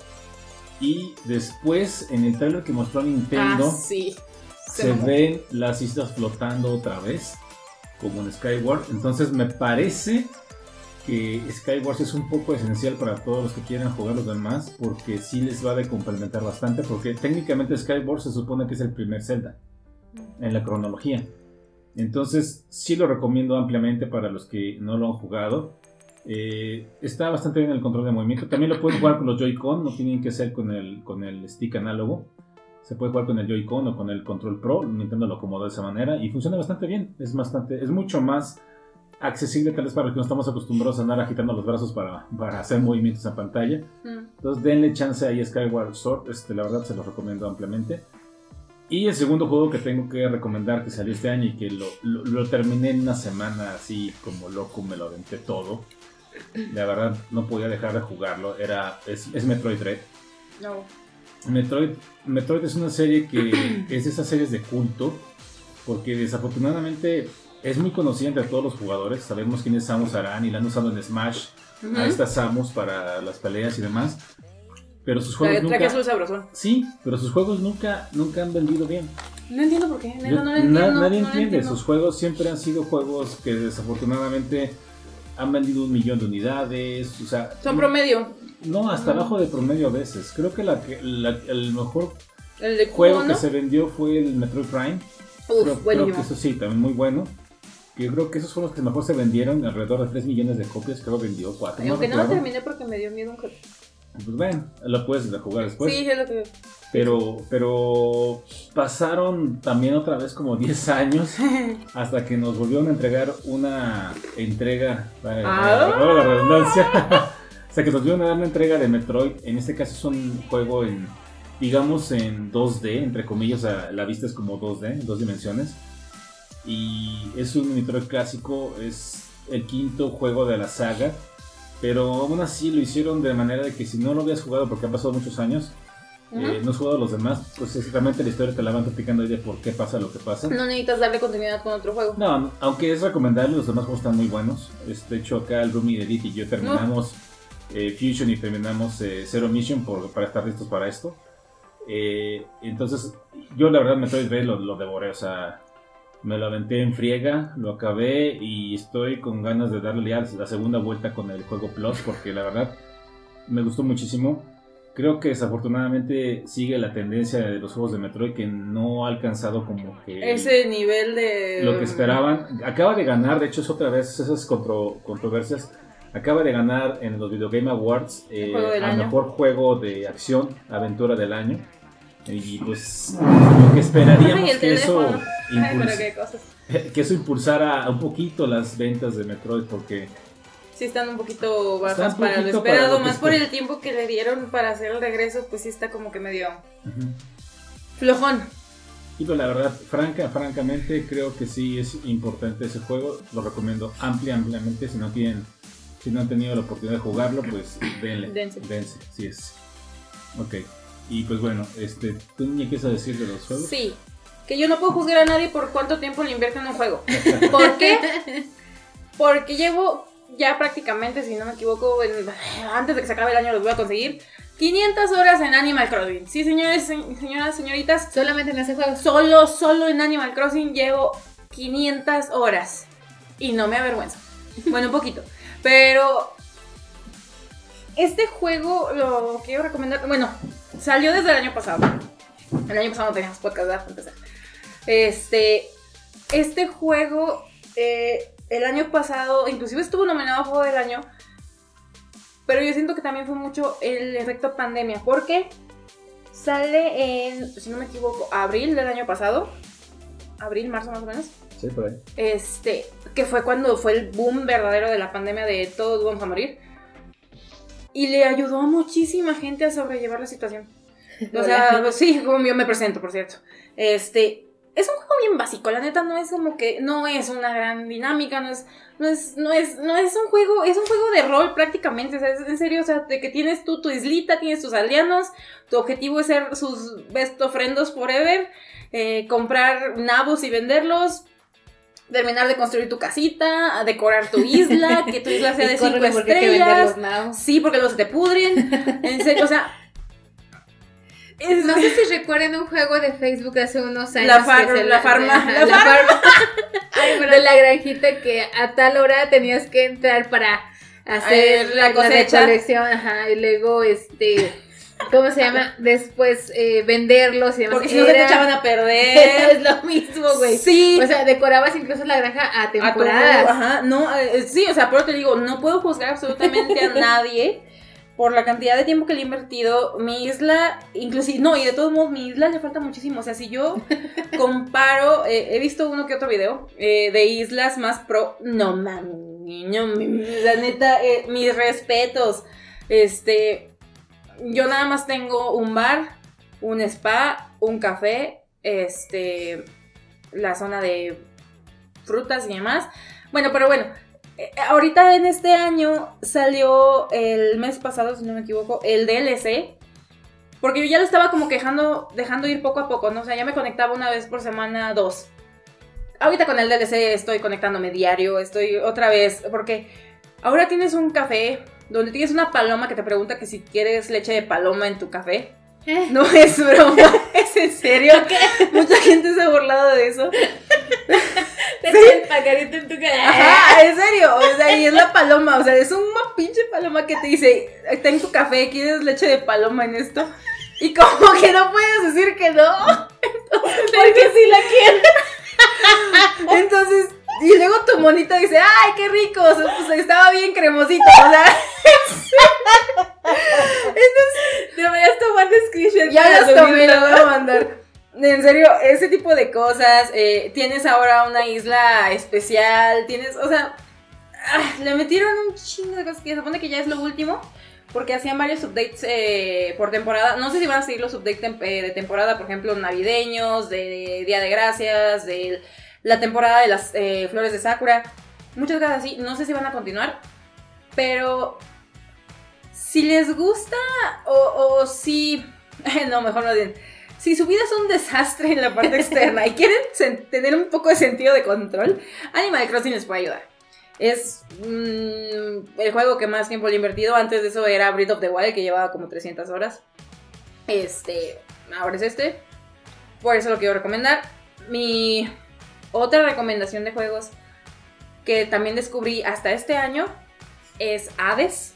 y después en el trailer que mostró Nintendo Ah, sí. se ven las islas flotando otra vez, como en Skyward. Entonces me parece que Skyward es un poco esencial para todos los que quieran jugar los demás, porque sí les va a complementar bastante, porque técnicamente Skyward se supone que es el primer Zelda en la cronología. Entonces sí lo recomiendo ampliamente para los que no lo han jugado. Eh, está bastante bien el control de movimiento. También lo pueden jugar con los Joy-Con, no tienen que ser con el, con el stick análogo. Se puede jugar con el Joy-Con o con el Control Pro. Nintendo lo acomodó de esa manera y funciona bastante bien. Es bastante, es mucho más accesible tal vez para los que no estamos acostumbrados a andar agitando los brazos para, para hacer movimientos en pantalla. Mm. Entonces denle chance ahí a Skyward Sword, este, la verdad se lo recomiendo ampliamente. Y el segundo juego que tengo que recomendar que salió este año y que lo, lo- lo terminé en una semana así como loco, me lo aventé todo. La verdad no podía dejar de jugarlo, era, es, es Metroid Dread. No. Metroid, Metroid es una serie que es de esas series de culto, porque desafortunadamente es muy conocida entre todos los jugadores. Sabemos quién es Samus Aran y la han usado en Smash a esta Samus para las peleas y demás. Pero sus juegos que nunca. Sí, pero sus juegos nunca, nunca han vendido bien. No entiendo por qué. Yo- no lo entiendo. nadie no entiende. Sus juegos siempre han sido juegos que desafortunadamente han vendido un millón de unidades. O sea, Son promedio. No, hasta abajo de promedio a veces. Creo que la, que- la- el mejor El de juego que ¿no? se vendió fue el Metroid Prime. Uf, creo, creo buenísimo. que eso sí, también muy bueno. Yo creo que esos fueron los que mejor se vendieron, alrededor de 3 millones de copias, creo que vendió 4. Ay, Aunque no lo terminé porque me dio miedo un jefe. Pues bueno, lo puedes jugar después. sí, es lo que. Pero, pero pasaron también otra vez como 10 años hasta que nos volvieron a entregar una entrega, para Ah. para la redundancia, hasta que nos volvieron a dar una entrega de Metroid. En este caso es un juego en, digamos, en 2D, entre comillas, sea, la vista es como 2D, en dos dimensiones. Y es un Metroid clásico, es el quinto juego de la saga. Pero aún así lo hicieron de manera de que si no lo habías jugado porque han pasado muchos años, eh, no has jugado a los demás, pues es- realmente la historia te la van platicando ahí de por qué pasa lo que pasa. No necesitas darle continuidad con otro juego. No, aunque es recomendable, los demás juegos están muy buenos. Este, de hecho, acá el Rumi Edit y yo terminamos eh, Fusion y terminamos eh, Zero Mission por, para estar listos para esto. Eh, entonces, yo la verdad Metroid Dread lo, lo devoré, o sea, me lo aventé en friega, lo acabé y estoy con ganas de darle ya la segunda vuelta con el juego Plus porque la verdad me gustó muchísimo. Creo que desafortunadamente sigue la tendencia de los juegos de Metroid que no ha alcanzado como que Ese nivel de. lo que esperaban. Acaba de ganar, de hecho es otra vez esas contro- controversias. Acaba de ganar en los Video Game Awards eh, al año. mejor juego de acción, aventura del año. Y pues lo que esperaríamos Ay, que eso. Ay, que eso impulsara un poquito las ventas de Metroid porque Sí, están un poquito bajas un para lo para esperado. lo más por el tiempo que le dieron para hacer el regreso, pues sí está como que medio flojón. Y pues la verdad, franca, francamente, creo que sí es importante ese juego. Lo recomiendo amplia, ampliamente. Si no tienen, si no han tenido la oportunidad de jugarlo, pues denle. Dense. Dense, sí es. Ok. Y pues bueno, este, ¿tú ni quieres decir de los juegos? Sí. Que yo no puedo juzgar a nadie por cuánto tiempo le invierto en un juego. ¿Por qué? Porque llevo ya prácticamente, si no me equivoco, en- antes de que se acabe el año los voy a conseguir. 500 horas en Animal Crossing. Sí, señores, se- señoras, señoritas. Solamente en ese juego. Solo, solo en Animal Crossing llevo 500 horas. Y no me avergüenzo. Bueno, un poquito. Pero este juego lo quiero recomendar. Bueno, salió desde el año pasado. El año pasado no teníamos podcast, ¿verdad? Empezar. Este, este juego, eh, el año pasado, inclusive estuvo nominado a Juego del Año. Pero yo siento que también fue mucho el efecto pandemia. Porque sale en, si no me equivoco, abril del año pasado. Abril, marzo más o menos. Sí, por ahí. Este, que fue cuando fue el boom verdadero de la pandemia de todos vamos a morir. Y le ayudó a muchísima gente a sobrellevar la situación. O sea, pues sí, como yo me presento, por cierto. Este, es un juego bien básico, la neta no es como que, no es una gran dinámica, no es, no es, no es, no es un juego, es un juego de rol prácticamente, o sea, es en serio, o sea, de que tienes tú tu islita, tienes tus aldeanos, tu objetivo es ser sus best ofrendos forever, eh, comprar nabos y venderlos, terminar de construir tu casita, a decorar tu isla, que tu isla sea de cinco porque estrellas. Sí, porque luego se te pudren. En serio, o sea. es- No sé si recuerdan un juego de Facebook hace unos años. La far- se la farma, ajá, la la farma. farma. de la granjita que a tal hora tenías que entrar para hacer Ay, la la, cosecha. ajá, y luego este, ¿cómo se llama? Después eh, venderlos y demás. porque si no se te echaban a es perder. lo mismo, güey. Sí. O sea, decorabas incluso la granja a a temporadas. ajá, no, eh, sí, o sea, pero te digo, no puedo juzgar absolutamente a nadie por la cantidad de tiempo que le he invertido. Mi isla, inclusive, no, y de todos modos, mi isla le falta muchísimo. O sea, si yo comparo, eh, he visto uno que otro video eh, de islas más pro. No mami, no, la neta, eh, mis respetos. Este. Yo nada más tengo un bar, un spa, un café, este, la zona de frutas y demás. Bueno, pero bueno, eh, ahorita en este año salió el mes pasado, si no me equivoco, el DLC. Porque yo ya lo estaba como quejando, dejando ir poco a poco, ¿no? O sea, ya me conectaba una vez por semana, dos. Ahorita con el DLC estoy conectándome diario, estoy otra vez, porque ahora tienes un café donde tienes una paloma que te pregunta que si quieres leche de paloma en tu café. Eh. No es broma, es en serio. Mucha gente se ha burlado de eso. Te eché el pajarito en tu cara. Ajá, en serio. O sea, y es la paloma. O sea, es una pinche paloma que te dice: Está en tu café, ¿quieres leche de paloma en esto? Y como que no puedes decir que no. Porque sí la quiero. Entonces, y luego tu monita dice: ¡Ay, qué rico! O sea, pues estaba bien cremosito. O sea, Deberías tomar screenshot. ya las tomé, las voy a mandar. En serio, ese tipo de cosas. eh, tienes ahora una isla especial. Tienes, o sea, ah, le metieron un chingo de cosas que se supone que ya es lo último. Porque hacían varios updates eh, por temporada. No sé si van a seguir los updates eh, de temporada, por ejemplo, navideños, de Día de Gracias, de la temporada de las eh, flores de Sakura. Muchas cosas así. No sé si van a continuar. Pero si les gusta o, o si... No, mejor no digan. Si su vida es un desastre en la parte externa y quieren tener un poco de sentido de control, Animal Crossing les puede ayudar. Es mm, el juego que más tiempo le he invertido. Antes de eso era Breath of the Wild, que llevaba como 300 horas. Este, ahora es este. Por eso lo quiero recomendar. Mi otra recomendación de juegos que también descubrí hasta este año es Hades,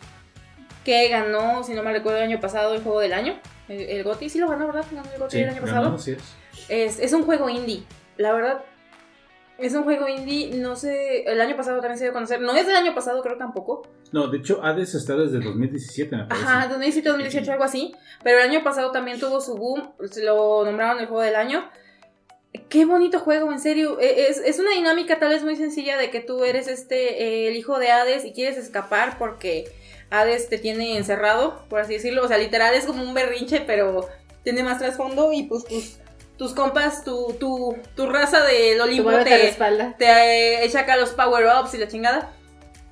que ganó, si no me recuerdo, el año pasado el juego del año. El, el GOTY sí lo ganó, ¿verdad? Ganó el GOTY Sí, el año ganó, pasado. sí es. Es, es un juego indie, la verdad. Es un juego indie, no sé, el año pasado también se dio a conocer. No es del año pasado, creo tampoco. No, de hecho, Hades está desde 2017, me parece. Ajá, 2017, 2018, algo así. Pero el año pasado también tuvo su boom, lo nombraron el juego del año. Qué bonito juego, en serio. E- Es, es una dinámica tal vez muy sencilla de que tú eres este eh, el hijo de Hades y quieres escapar porque Hades te tiene encerrado, por así decirlo. O sea, literal es como un berrinche, pero tiene más trasfondo y pues tus, tus compas, tu, tu, tu raza del Olimpo te, te eh, echa acá los power-ups y la chingada.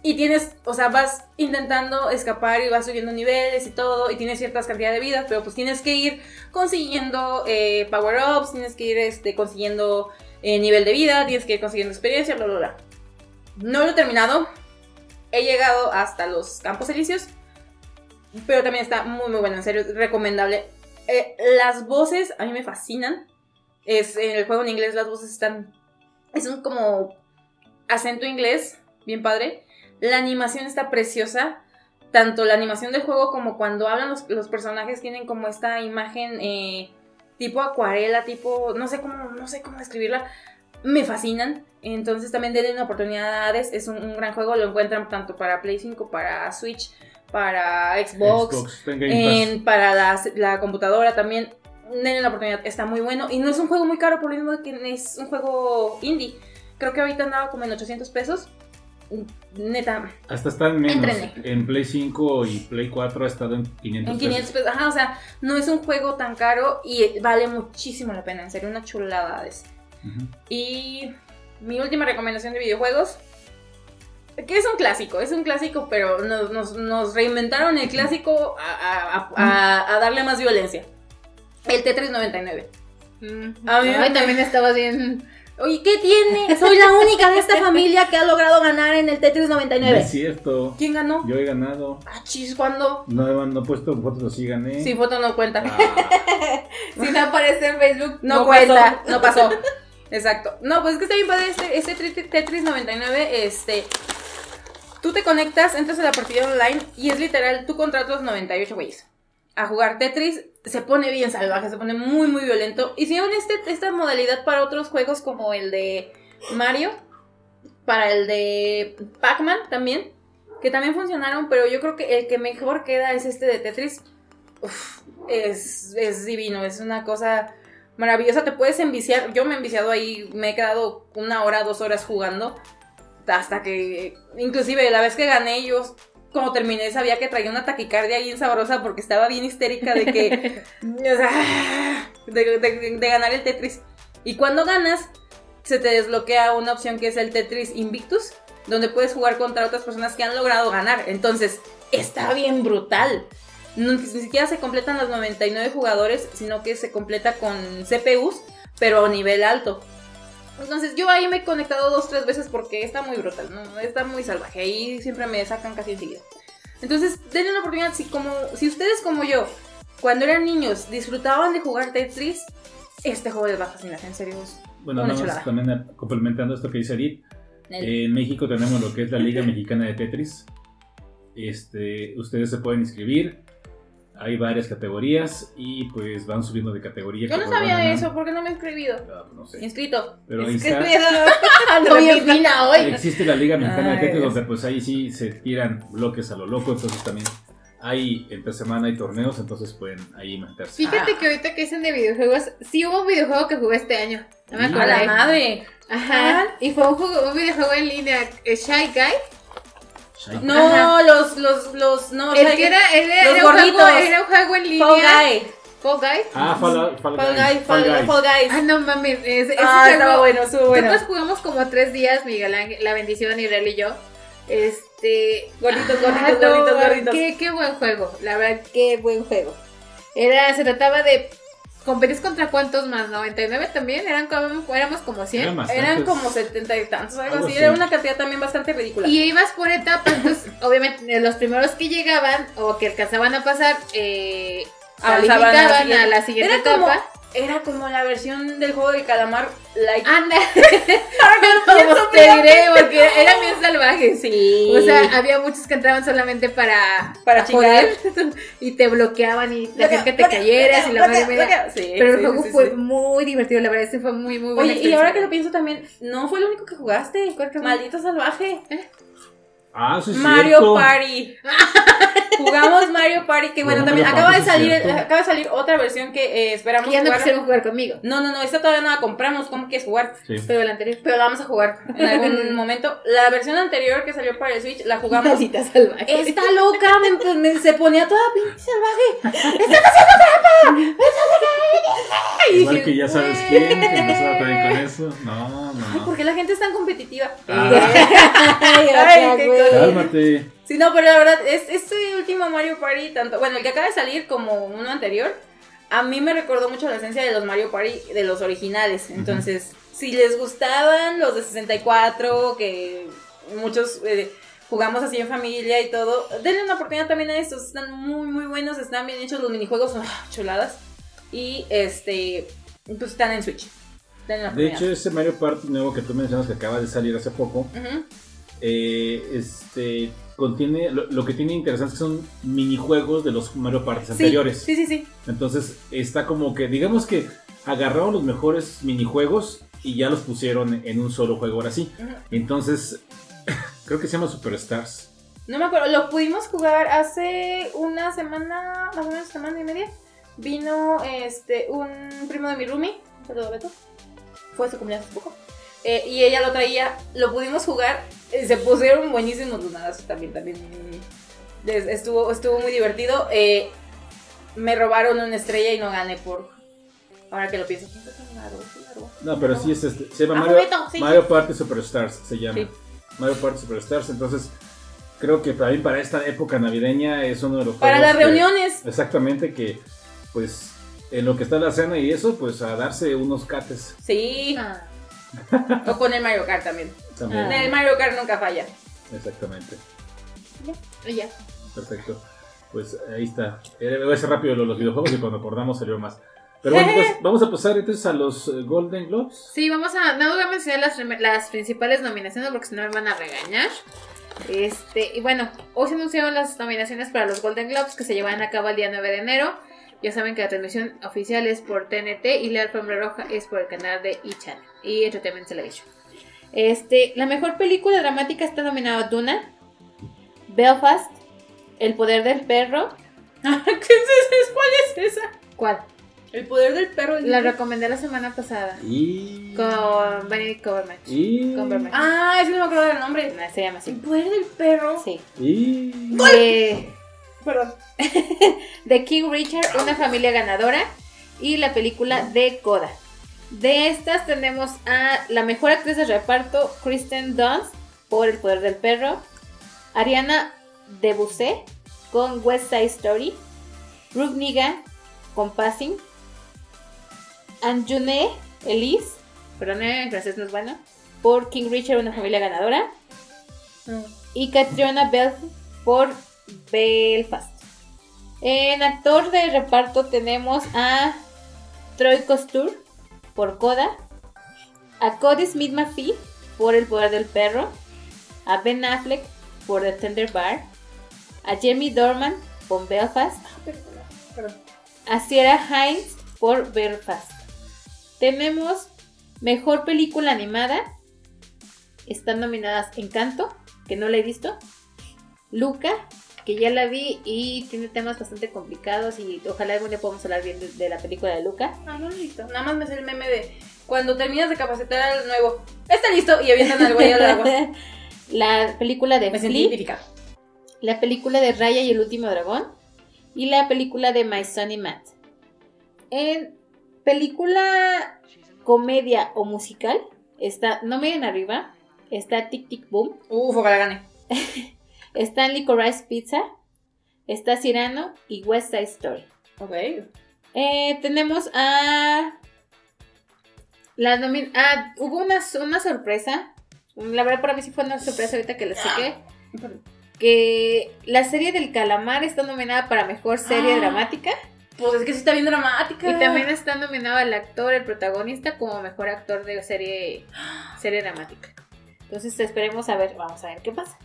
Y tienes, o sea, vas intentando escapar y vas subiendo niveles y todo, y tienes ciertas cantidades de vidas, pero pues tienes que ir consiguiendo eh, power-ups, tienes que ir este, consiguiendo eh, nivel de vida, tienes que ir consiguiendo experiencia, bla, bla, bla. No lo he terminado, he llegado hasta los Campos Elíseos, pero también está muy, muy bueno, en serio, recomendable. Eh, las voces a mí me fascinan. Es, en el juego en inglés las voces están... Es un como acento inglés, bien padre. La animación está preciosa. Tanto la animación del juego como cuando hablan los, los personajes tienen como esta imagen eh, tipo acuarela, tipo... No sé cómo, no sé cómo describirla. Me fascinan. Entonces también denle una oportunidad a Hades. Es un, un gran juego. Lo encuentran tanto para Play 5, para Switch, para Xbox. En- para la, la computadora también. Denle la oportunidad, está muy bueno. Y no es un juego muy caro, por lo mismo que es un juego indie. Creo que ahorita andaba como en 800 pesos. Neta, Hasta está en menos. En Play 5 y Play 4 ha estado en 500 en 500 pesos. Ajá, o sea, no es un juego tan caro y vale muchísimo la pena. En serio, una chulada. Ujú. Y mi última recomendación de videojuegos. Que es un clásico, es un clásico, pero nos, nos- nos reinventaron el clásico a, a- a- a- a darle más violencia. El Tetris 99. A mí Ay, me- también estabas bien. Oye, ¿qué tiene? Soy la única de esta familia que ha logrado ganar en el Tetris No 99. es cierto. ¿Quién ganó? Yo he ganado. Ah, chis, ¿cuándo? No, he- no he puesto fotos así, gané. Sí, foto no cuenta. Ah, Si no aparece en Facebook, No, cuenta, no pasó. Exacto. No, pues es que está bien padre este, este Tetris- Tetris 99, este... Tú te conectas, entras a la partida online y es literal, tú contra otros 98 güeyes. A jugar Tetris se pone bien salvaje, se pone muy, muy violento. Hicieron este, esta modalidad para otros juegos como el de Mario, para el de Pac-Man también, que también funcionaron, pero yo creo que el que mejor queda es este de Tetris. Uf, es, es divino, es una cosa maravillosa. Te puedes enviciar. Yo me he enviciado ahí, me he quedado una hora, dos horas jugando. Hasta que, inclusive la vez que gané, yo cuando terminé sabía que traía una taquicardia bien sabrosa porque estaba bien histérica de que. o sea, de, de- de ganar el Tetris. Y cuando ganas, se te desbloquea una opción que es el Tetris Invictus, donde puedes jugar contra otras personas que han logrado ganar. Entonces, está bien brutal. No, ni siquiera se completan los 99 jugadores, sino que se completa con CPUs, pero a nivel alto. Entonces yo ahí me he conectado dos, tres veces porque está muy brutal, ¿no? está muy salvaje. Ahí siempre me sacan casi enseguida. Entonces, denle una oportunidad. Si, como, si ustedes como yo, cuando eran niños, disfrutaban de jugar Tetris, este juego les va a fascinar, en serio. es Bueno, una nada más también eh, complementando esto que dice Edith, El- en México tenemos lo que es la Liga Mexicana de Tetris. Este, ustedes se pueden inscribir. Hay varias categorías y pues van subiendo de categoría. yo no sabía eso, ¿por qué no me he inscribido? Ah, pues no sé. Inscrito. Pero ahí está. Inscribido. Ando bien fina hoy. Existe la Liga Mexicana de Dios. donde pues ahí sí se tiran bloques a lo loco, entonces también hay entre semana hay torneos, entonces pueden ahí meterse. Fíjate Ah. que ahorita que dicen de videojuegos, sí hubo un videojuego que jugué este año. No me A A la madre. Ajá. Y fue un, juego- un videojuego en línea, eh, Shy Guy. Shai- No, Ajá. los, los, los, no, el o sea, que era, era, los era un juego, gorditos. era un juego en línea. Fall Guy. Fall Guy. Ah, Fall, Fall, Fall Guys, Guy, Fall Fall, Guys. Fall Guys. Ah, no mames. Ese, ese Ah, juego- estaba bueno, estuvo bueno. Nosotros jugamos como tres días, Miguel Ángel, La Bendición, Irel y yo. Este. Gorditos, Ah, gorditos, no, gorditos, gorditos. Qué, qué buen juego. La verdad, qué buen juego. Era, se trataba de. ¿Competir contra cuántos más? ¿99 también? Eran como, éramos como 100. Eran como setenta y tantos, algo, Algo así. así. Era una cantidad también bastante ridícula. Y ibas por etapas, entonces, obviamente, los primeros que llegaban o que alcanzaban a pasar, eh, Avanzaban a la siguiente. a la siguiente Era como, etapa. Era como la versión del juego del calamar like. Anda, como te diré, porque eran bien salvajes. Sí. O sea, había muchos que entraban solamente para, Para joder y te bloqueaban y te hacían que te cayeras y la madre. Sí, Pero el juego fue muy divertido, la verdad, sí fue muy, muy bueno. Oye, y ahora que lo pienso también, no fue lo único que jugaste. Maldito salvaje. Ah, es Mario cierto. Party. Jugamos Mario Party, que bueno, Bueno, también acaba de sí salir, cierto. acaba de salir otra versión que eh, esperamos Que ya no jugar. quisieron jugar conmigo. No, no, no, esta todavía no la compramos. ¿Cómo quieres jugar? Sí. Pero el anterior. Pero la vamos a jugar en algún momento. La versión anterior que salió para el Switch la jugamos. Maldita salvaje. Está loca, me- me- se ponía toda pinche salvaje. Igual que ya sabes quién, que no se va a también con eso. No, no, Ay. ¿por qué la gente es tan competitiva? Ah. Ay, qué cosa. Cálmate. Sí, no, pero la verdad, es, este último Mario Party, tanto, bueno, el que acaba de salir como uno anterior, a mí me recordó mucho la esencia de los Mario Party, de los originales. Entonces, si les gustaban los de 64, que muchos eh, jugamos así en familia y todo, denle una oportunidad también a estos. Están muy, muy buenos, están bien hechos los minijuegos, son ah, chuladas. Y este, pues están en Switch. Denle una De hecho, ese Mario Party nuevo que tú mencionas que acaba de salir hace poco, Ujú. Eh, este contiene lo, lo que tiene interesante es que son minijuegos de los Mario Party Sí, anteriores. sí, sí, sí. Entonces está como que, digamos que agarraron los mejores minijuegos y ya los pusieron en un solo juego ahora sí. Entonces, creo que se llama Superstars. No me acuerdo, lo pudimos jugar hace una semana, más o menos semana y media. Vino este un primo de mi roomie, saludo Beto. Fue su cumpleaños hace poco. Eh, y ella lo traía, lo pudimos jugar. eh, se pusieron buenísimos los nadas también, también. Estuvo, estuvo muy divertido. Eh, me robaron una estrella y no gané por. Ahora que lo pienso. ¿quién fue robó? No, pero sí es este. Se llama Ah, Mario, Beto, sí, Mario Party Superstars, se llama. Sí. Mario Party Superstars. Entonces, creo que para mí, para esta época navideña, es uno de los Para las que- reuniones. Exactamente, que pues en lo que está la cena y eso, pues a darse unos cates Sí. Ah, O con el Mario Kart también. también. El Mario Kart nunca falla. Exactamente. ya. Perfecto. Pues ahí está. Eh, Voy a hacer rápido los videojuegos y cuando acordamos salió más. Pero bueno, pues, vamos a pasar entonces a los eh, Golden Globes. Sí, vamos a. No voy a mencionar las principales nominaciones porque si no me van a regañar. Este, y bueno, hoy se anunciaron las nominaciones para los Golden Globes que se llevarán a cabo el día 9 de enero. Ya saben que la transmisión oficial es por TNT y la alfombra roja es por el canal de E-Channel y Entertainment Television. Este, la mejor película dramática está nominada Duna, Belfast, El poder del perro. ¿Qué es esa? ¿Cuál es esa? ¿Cuál? El poder del perro. La recomendé la semana pasada. Y. Con Benedict Cumberbatch. Y. Cumberbatch. Ah, ese no me acuerdo del nombre. No, se llama El así. poder del perro. Sí. Y. De, Perdón. de King Richard, una familia ganadora. Y la película de Coda. De estas tenemos a la mejor actriz de reparto, Kristen Dunst, por El Poder del Perro. Ariana DeBussé, con West Side Story. Ruth Niga, con Passing. Anjune Elise, perdón, en francés no es bueno, por King Richard, una familia ganadora. Y Catriona Bell por Belfast. En actor de reparto tenemos a Troy Costur por Coda, a Cody Smith McPhee por El Poder del Perro, a Ben Affleck por The Tender Bar, a Jamie Dorman por Belfast, Perdón. a Sierra Hines por Belfast. Tenemos Mejor Película Animada. Están nominadas Encanto, que no la he visto. Luca, que ya la vi y tiene temas bastante complicados y ojalá algún día podamos hablar bien de, de la película de Luca. Ah, no visto. Nada más me sale el meme de cuando terminas de capacitar al nuevo. Está listo y avientan al güey al agua. la película de Me Flea, la película de Raya y el último dragón y la película de My Sonny Matt. En película comedia o musical está No miren arriba, está Tic Tic Boom, Uf, ojalá gane. está Licorice Pizza, está Cyrano y West Side Story. Ok. Eh, tenemos a. La nomin ah, hubo una, una sorpresa. La verdad, para mí sí fue una sorpresa ahorita que la chequé. Que la serie del calamar está nominada para mejor serie Ah. dramática. Pues es que sí está bien dramática. Y también está nominado el actor, el protagonista, como mejor actor de serie, serie dramática. Entonces esperemos a ver, vamos a ver qué pasa.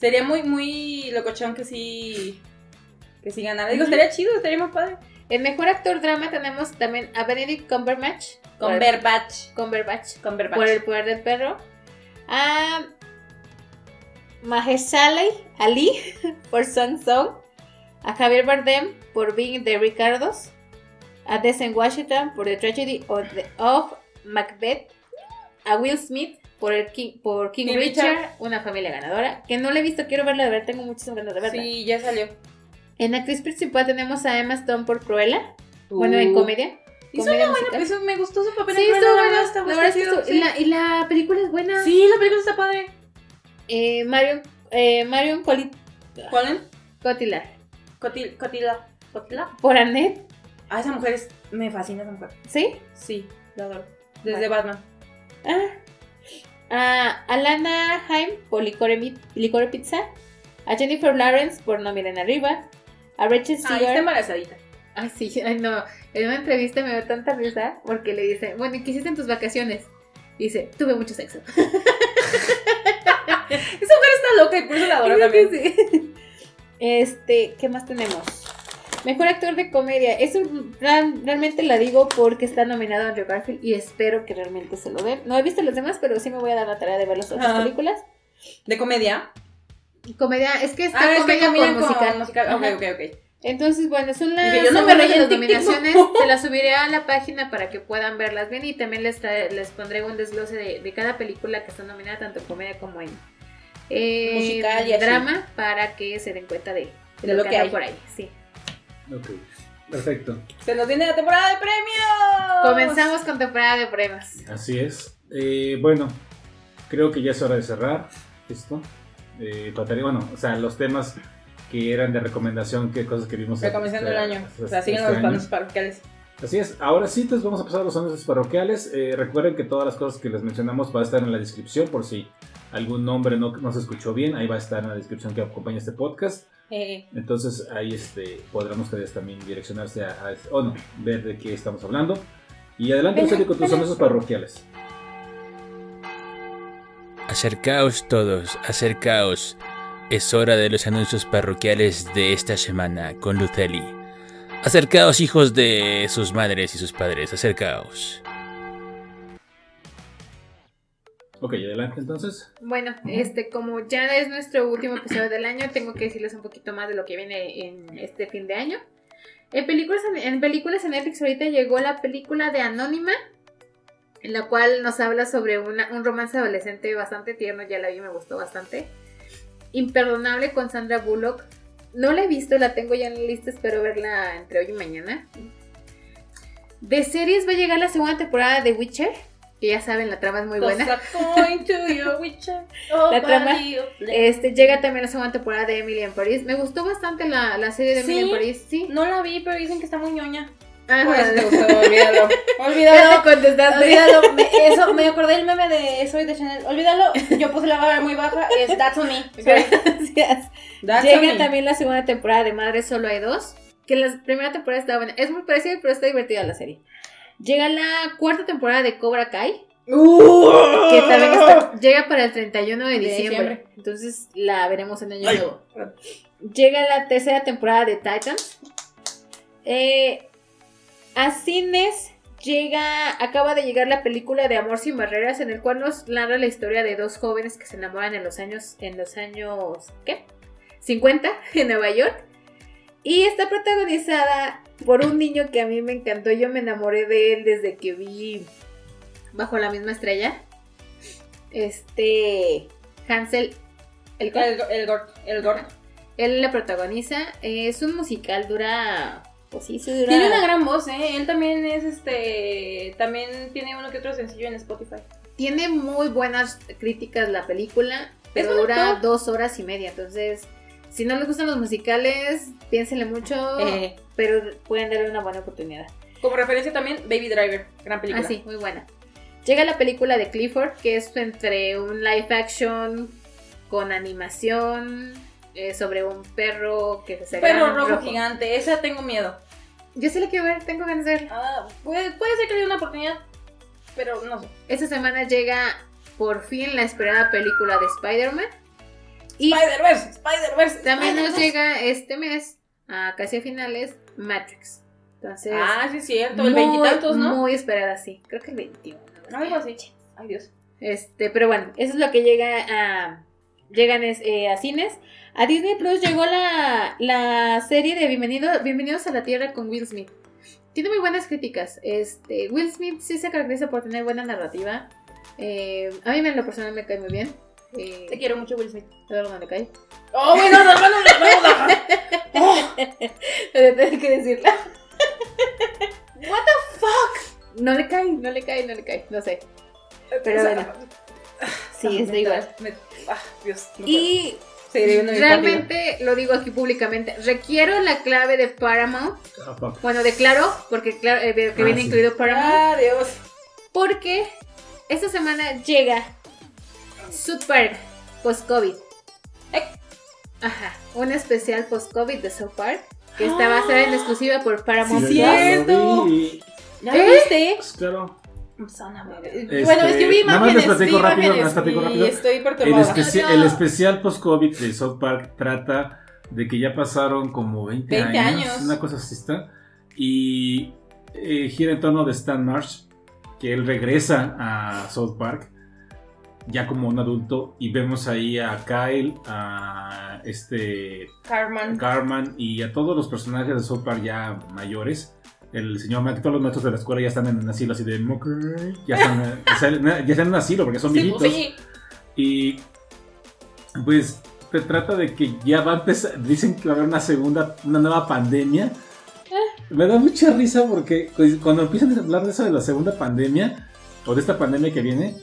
Sería muy, muy locochón que sí. Que sí ganara. Digo, estaría chido, estaría muy padre. El mejor actor drama tenemos también a Benedict Cumberbatch. Cumberbatch. Con Verbatch. por el poder del perro. A Mahershala Ali por Song Song. A Javier Bardem por Being the Ricardos. A Denzel Washington por The Tragedy of, the- of Macbeth. A Will Smith por, el King, por King, Richard, Richard. una familia ganadora. Que no la he visto, quiero verla de ver, tengo muchas ganas de verla. Sí, ya salió. En actriz principal tenemos a Emma Stone por Cruella. Bueno, en comedia. Hizo una buena, eso me gustó su papel Sí, en Cruella, buena. verdad, está- La está sí. y la- y la película es buena. Sí, la película está padre. Eh, Marion, eh, Marion Coli- ¿Cuál es? Cotillard. Cotil, Cotila. ¿Cotila? Por Annette, Ah, esa mujer es. Me fascina esa mujer. ¿sí? Sí, la adoro. Desde Batman. Ah. A Alana Haim por Licore, Licore Pizza. A Jennifer Lawrence por No Miren Arriba. A Rachel Ah, está embarazadita. Ay, sí, ay, no. En una entrevista me dio tanta risa porque le dice, bueno, ¿y qué hiciste en tus vacaciones? Dice, tuve mucho sexo. Esa mujer está loca y por eso la adoro también. sí. Este, ¿qué más tenemos? Mejor actor de comedia. Eso real- realmente la digo porque está nominado Andrew Garfield y espero que realmente se lo den. No he visto los demás, pero sí me voy a dar la tarea de ver las otras películas. ¿De comedia? Comedia, es que está Ah, es que comedia combinan con musical. musical. Ok, ok, ok. Entonces, bueno, son las yo no son me las nominaciones. Se las subiré a la página para que puedan verlas bien y también les, trae- les pondré un desglose de, de cada película que está nominada, tanto en comedia como en eh, Musical y así. drama, para que se den cuenta de, De lo que hay. por ahí. Sí. Ok, perfecto. Se nos viene la temporada de premios. Comenzamos con temporada de premios. Así es. Eh, bueno, creo que ya es hora de cerrar esto. Eh, bueno, o sea, los temas que eran de recomendación, qué cosas que vimos. Recomendación del este- año. O sea, siguen este los año. parroquiales. Así es, ahora sí, entonces vamos a pasar a los anuncios parroquiales. Eh, recuerden que todas las cosas que les mencionamos va a estar en la descripción por si algún nombre no, no se escuchó bien, ahí va a estar en la descripción que acompaña este podcast. Eh, Entonces ahí este, podrán ustedes también direccionarse a, a- o no, ver de qué estamos hablando. Y adelante, Lucely, con tus anuncios parroquiales. Acercaos todos, acercaos. Es hora de los anuncios parroquiales de esta semana con Luceli. Acercaos hijos de sus madres y sus padres, acercaos. Ok, adelante entonces. Bueno, este, como ya es nuestro último episodio del año, tengo que decirles un poquito más de lo que viene en este fin de año. En películas, en películas en Netflix ahorita llegó la película de Anónima, en la cual nos habla sobre una- un romance adolescente bastante tierno, ya la vi, me gustó bastante. Imperdonable con Sandra Bullock. No la he visto, la tengo ya en la lista, espero verla entre hoy y mañana. De series va a llegar la segunda temporada de Witcher, que ya saben, la trama es muy buena. Witcher. Oh, La trama. Este, llega también la segunda temporada de Emily en París. Me gustó bastante la, la serie de Emily ¿Sí? en París, sí. No la vi, pero dicen que está muy ñoña. Ah, Por eso te no. gustó, olvídalo. Olvídalo. te contestaste. Olvídalo, me, eso, me acordé del meme de Soy de Chanel. Olvídalo, yo puse la barra muy baja. Es That's on me. Gracias. That's Llega también la segunda temporada de Madre Solo hay dos. Que la primera temporada está buena. Es muy parecida, pero está divertida la serie. Llega la cuarta temporada de Cobra Kai. Que también está- llega para el 31 de De diciembre. diciembre. Entonces la veremos en año nuevo. Llega la tercera temporada de Titans. Eh, a cines llega, acaba de llegar la película de Amor sin barreras, en el cual nos narra la historia de dos jóvenes que se enamoran en los años, en los años, ¿qué? 50 en Nueva York. Y está protagonizada por un niño que a mí me encantó. Yo me enamoré de él desde que vi Bajo la misma estrella. Este Hansel el El, el, Gort, el él la protagoniza. Es un musical, dura. Pues sí, sí dura. Tiene una gran voz, ¿eh? Él también es este. También tiene uno que otro sencillo en Spotify. Tiene muy buenas críticas la película, pero dura dos horas y media. Entonces, si no les gustan los musicales, piénsenle mucho, Eh. pero pueden darle una buena oportunidad. Como referencia también, Baby Driver. Gran película. Ah, sí, muy buena. Llega la película de Clifford, que es entre un live action con animación eh, sobre un perro que se Perro rojo, gigante. Esa tengo miedo. Yo sí la quiero ver, tengo ganas de verla. Ah, puede, puede ser que le dé una oportunidad. Pero no sé. Esta semana llega por fin la esperada película de Spider-Man. Spider-Verse, Spider-Verse. también nos Spider-Verse. llega este mes, a casi a finales, Matrix. Entonces, Ah, sí, es cierto. El veintitantos, ¿no? Muy esperada, sí. Creo que el 21. Algo así. Ay, Dios. Este, pero bueno, eso es lo que llega a. Llegan es- eh, a cines. A Disney Plus llegó la, la serie de Bienvenido, Bienvenidos a la Tierra con Will Smith. Tiene muy buenas críticas. Este, Will Smith sí se caracteriza por tener buena narrativa. Eh, a mí en lo personal me cae muy bien. Eh, Te quiero mucho, Will Smith. Eduardo no le cae. Oh, bueno, no, no, no, no, no. Tengo que decirlo. What the fuck? No le cae, no le cae, no le cae. No sé. Pero O sea, bueno. Sí, está me- igual. me- ah, Dios. no Y realmente lo digo aquí públicamente. Requiero la clave de Paramount. Ah. Bueno, de Claro, porque claro, eh, que Ah, viene sí. incluido Paramount. Ah, Dios. Porque esta semana llega South Park post-COVID. Eh. Ajá, un especial post-COVID de South Park que está basada en exclusiva por Paramount Sí, cierto. ¿Ya lo viste? Pues claro. Ver. Este, bueno, es que vi nada más imágenes. les platico rápido, imágenes nada más platico y rápido. estoy El, especi- no. el especial post-COVID de South Park trata de que ya pasaron como 20, 20 años, años. una cosa así está, y eh, gira en torno de Stan Marsh, que él regresa a South Park ya como un adulto y vemos ahí a Kyle, a este Carmen. Carman y a todos los personajes de South Park ya mayores. El señor Mac, todos los maestros de la escuela ya están en un asilo así de ya están, ya están en un asilo porque son Sí, viejitos. pues sí. Y pues se trata de que ya va a empezar, dicen que va a haber una segunda, una nueva pandemia. Me da mucha risa porque pues, cuando empiezan a hablar de eso de la segunda pandemia, o de esta pandemia que viene,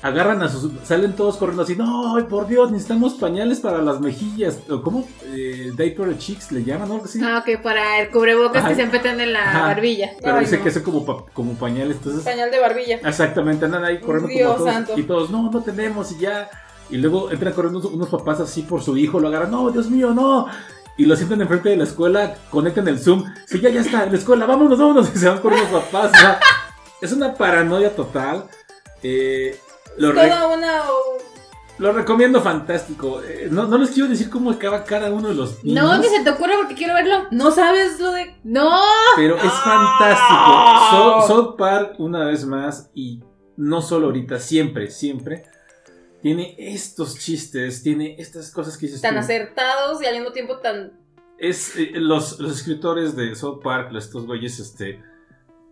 agarran a sus, salen todos corriendo así, no, ay, por Dios, necesitamos pañales para las mejillas, o cómo, eh, diaper chicks le llaman, ¿no? Así. Ah, ok, para el cubrebocas Ajá. que siempre tienen en la Ajá. barbilla. Pero Ay, dice no. que son como, pa- como pañales, entonces... Pañal de barbilla. Exactamente, andan ahí corriendo Dios como todos. santo. Y todos, no, no tenemos, y ya. Y luego entran corriendo unos, unos papás así por su hijo, lo agarran, no, Dios mío, no. Y lo sientan enfrente de la escuela, conectan el Zoom. Sí, ya, ya está, en la escuela, vámonos, vámonos. Y se van corriendo los papás. o sea, es una paranoia total. Eh, lo, re- Toda una. lo recomiendo fantástico. Eh, no, no les quiero decir cómo acaba cada uno de los niños. No, ni se te ocurre porque quiero verlo. No sabes lo de. No. Pero es ¡Ah! fantástico. So- South Park, una vez más, y no solo ahorita, siempre, siempre, tiene estos chistes, tiene estas cosas que dices Tan tú. acertados y al mismo tiempo tan es eh, los, los escritores de South Park, los- estos güeyes, este,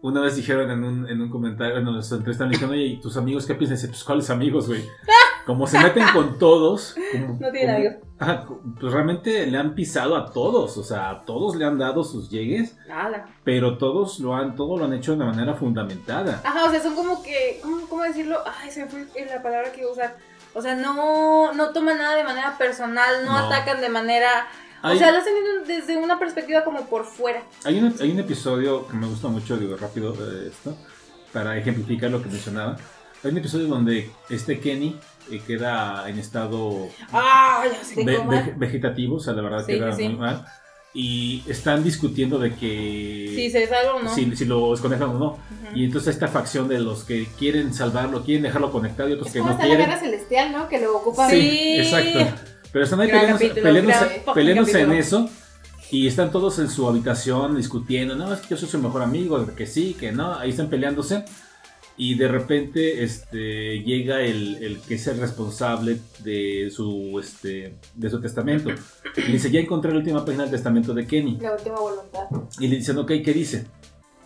una vez dijeron en un, en un comentario, bueno, los entrevistaron, dijeron, oye, ¿y tus amigos qué piensan? Dice, pues, ¿cuáles amigos, güey? Como se meten con todos, como- No tienen amigos. Pues realmente le han pisado a todos, o sea, a todos le han dado sus llegues, Nada. pero todos lo han, todo lo han hecho de una manera fundamentada. Ajá, o sea, son como que, ¿cómo, cómo decirlo? Ay, se me fue la palabra que iba a usar. O sea, no, no toman nada de manera personal, no, No. atacan de manera... O Hay- sea, lo hacen desde una perspectiva como por fuera. Hay un, hay un episodio que me gusta mucho, digo rápido eh, esto, para ejemplificar lo que mencionaba. Hay un episodio donde este Kenny eh, queda en estado Ah, ya sé ve- ve- vegetativo, o sea, la verdad Sí, queda sí, muy mal. Y están discutiendo de que Si se salva o no. si, si lo desconectan o no. Ujú. Y entonces esta facción de los que quieren salvarlo, quieren dejarlo conectado y otros Es que como no está la quieren. guerra celestial, ¿no? Que lo ocupa Sí, Sí. exacto. Pero están ahí peleándose, en eso. Y están todos en su habitación discutiendo. No, es que yo soy su mejor amigo, que sí, que no. Ahí están peleándose. Y de repente este, llega el, el que es el responsable de su, este, de su testamento. Y le dice, ya encontré la última página del testamento de Kenny. La última voluntad. Y le dicen, ok, ¿qué dice?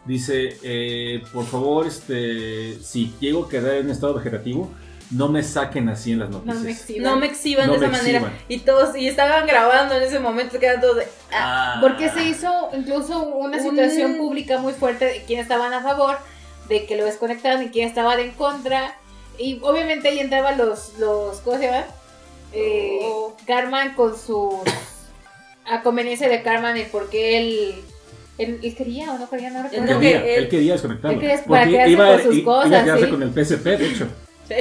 Dice, eh, por favor, este, si llego a quedar en estado vegetativo, no me saquen así en las No noticias. me exhiban. No me exhiban No de esa manera. Y todos, y estaban grabando en ese momento, quedan todos de. ah, Porque se hizo incluso una Un- situación pública muy fuerte de quién estaban a favor, de que lo desconectaran y quién estaba en contra. Y obviamente ahí entraban los, los ¿cómo se llama? Eh, Oh. Carman con su a conveniencia de Carman el por qué él, él, él quería o no quería, no recuerdo. No, quería, que él- él quería desconectarlo. él quería para Porque quedarse iba, con sus cosas, iba a quedarse sí. con el PSP, de hecho. Sí.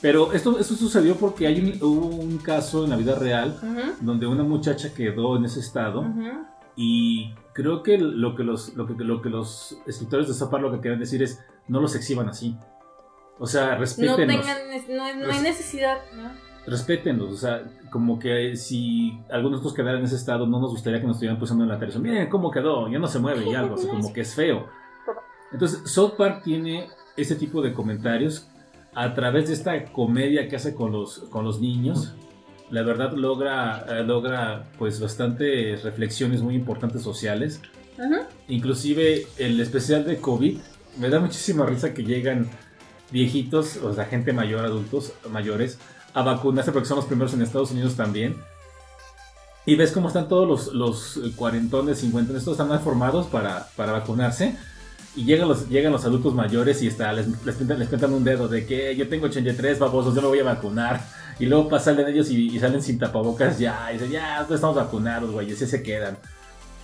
Pero esto, esto sucedió porque hay un, hubo un caso en la vida real Ujú, donde una muchacha quedó en ese estado ujú. y creo que lo que los, lo que, lo que los escritores de Zapar lo que quieren decir es no los exhiban así. O sea, No respétenlos. tengan, no, no hay necesidad, ¿no? respétenlos, o sea, como que si algunos de nosotros quedaran en ese estado, no nos gustaría que nos estuvieran pusiendo en la televisión. Miren cómo quedó, ya no se mueve y algo, así como que es feo. Entonces, South Park tiene este tipo de comentarios a través de esta comedia que hace con los, con los niños. La verdad logra, eh, logra pues bastantes reflexiones muy importantes sociales. Ujú. Inclusive el especial de COVID, me da muchísima risa que llegan viejitos, o sea, gente mayor, adultos mayores, a vacunarse porque son los primeros en Estados Unidos también. Y ves cómo están todos los, los cuarentones, cincuentones, todos están más formados para, para vacunarse. Y llegan los, llegan los adultos mayores y está, les, les, pintan, les pintan un dedo de que yo tengo 83 babosos, yo me voy a vacunar. Y luego pasan de ellos y, y salen sin tapabocas ya. Y dicen, ya, todos estamos vacunados, güey, y así se quedan.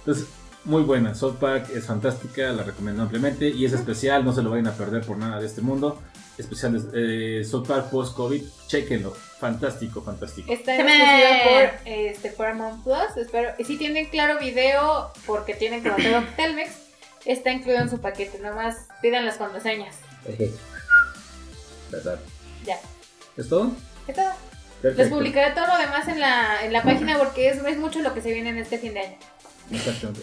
Entonces, muy buena. South Park es fantástica, la recomiendo ampliamente. Y es especial, no se lo vayan a perder por nada de este mundo. Especial eh, South Park post-COVID, chequenlo. Fantástico, fantástico. Está en exclusiva por este, Paramount Plus. Espero. Y si tienen claro video, porque tienen que bajar Telmex, está incluido en su paquete. Nomás pidan las contraseñas. ¿Verdad? Ya. ¿Es todo? Está. Les Perfecto. publicaré todo lo demás en la, en la página porque es, es mucho lo que se viene en este fin de año. Exactamente.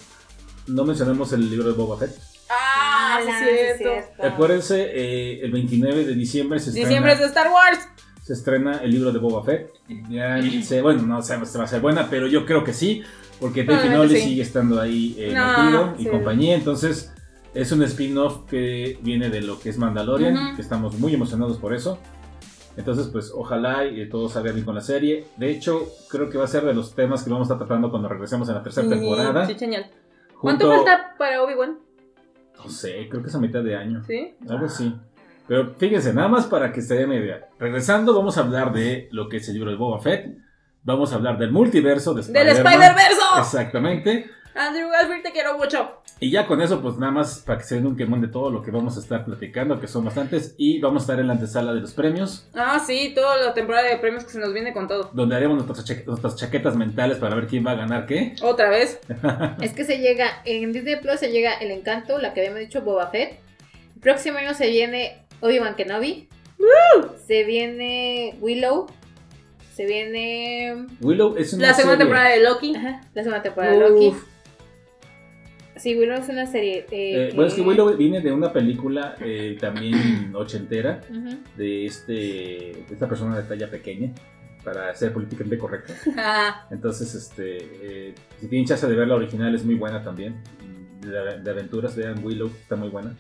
No mencionamos el libro de Boba Fett. Ah, sí, es cierto. Acuérdense, eh, el 29 de diciembre se estrena, Diciembre es de Star Wars. se estrena el libro de Boba Fett. Ya sé, bueno, no sabemos si va a ser buena, pero yo creo que sí, porque Probablemente Finoli sí. sigue estando ahí eh, No, metido y sí. compañía. Entonces, es un spin-off que viene de lo que es Mandalorian, que estamos muy emocionados por eso. Entonces, pues ojalá y todo salga bien con la serie. De hecho, creo que va a ser de los temas que vamos a estar tratando cuando regresemos en la tercera temporada. Sí, genial. ¿Cuánto Junto- falta para Obi-Wan? No sé, creo que es a mitad de año. ¿Sí? Algo así. Pero fíjense, nada más para que se den una idea. Regresando, vamos a hablar de lo que es el libro de Boba Fett. Vamos a hablar del multiverso de ¡Del Spider-Man. Spider-Verse! Exactamente. Andrew Garfield, te quiero mucho. Y ya con eso, pues nada más para que se den un quemón de todo lo que vamos a estar platicando, que son bastantes. Y vamos a estar en la antesala de los premios, Ah, sí, toda la temporada de premios que se nos viene con todo. donde haremos nuestras, chaque- nuestras chaquetas mentales para ver quién va a ganar qué. Otra vez. Es que se llega, en Disney Plus se llega El Encanto, la que habíamos dicho Boba Fett. El próximo año se viene Obi-Wan Kenobi. Se viene Willow. Se viene Willow es una La segunda serie- temporada de Loki. ajá, la segunda temporada de Loki. Sí, Willow es una serie. eh, Eh, bueno, es que Willow viene de una película eh, también ochentera Ujú. de este de esta persona de talla pequeña para ser políticamente correcto. Ah, Entonces, este, eh, si tienen chance de ver la original, es muy buena también. De, de aventuras, vean Willow, está muy buena.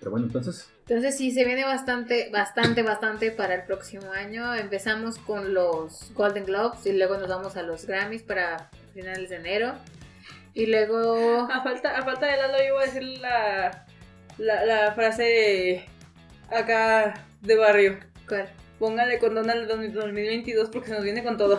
Pero bueno, entonces, Entonces sí, se viene bastante, bastante, bastante para el próximo año. Empezamos con los Golden Globes y luego nos vamos a los Grammys para finales de enero. Y luego... a falta, a falta de Lalo, yo voy a decir la, la, la frase acá de barrio. ¿cuál? Póngale condón al 2022 porque se nos viene con todo.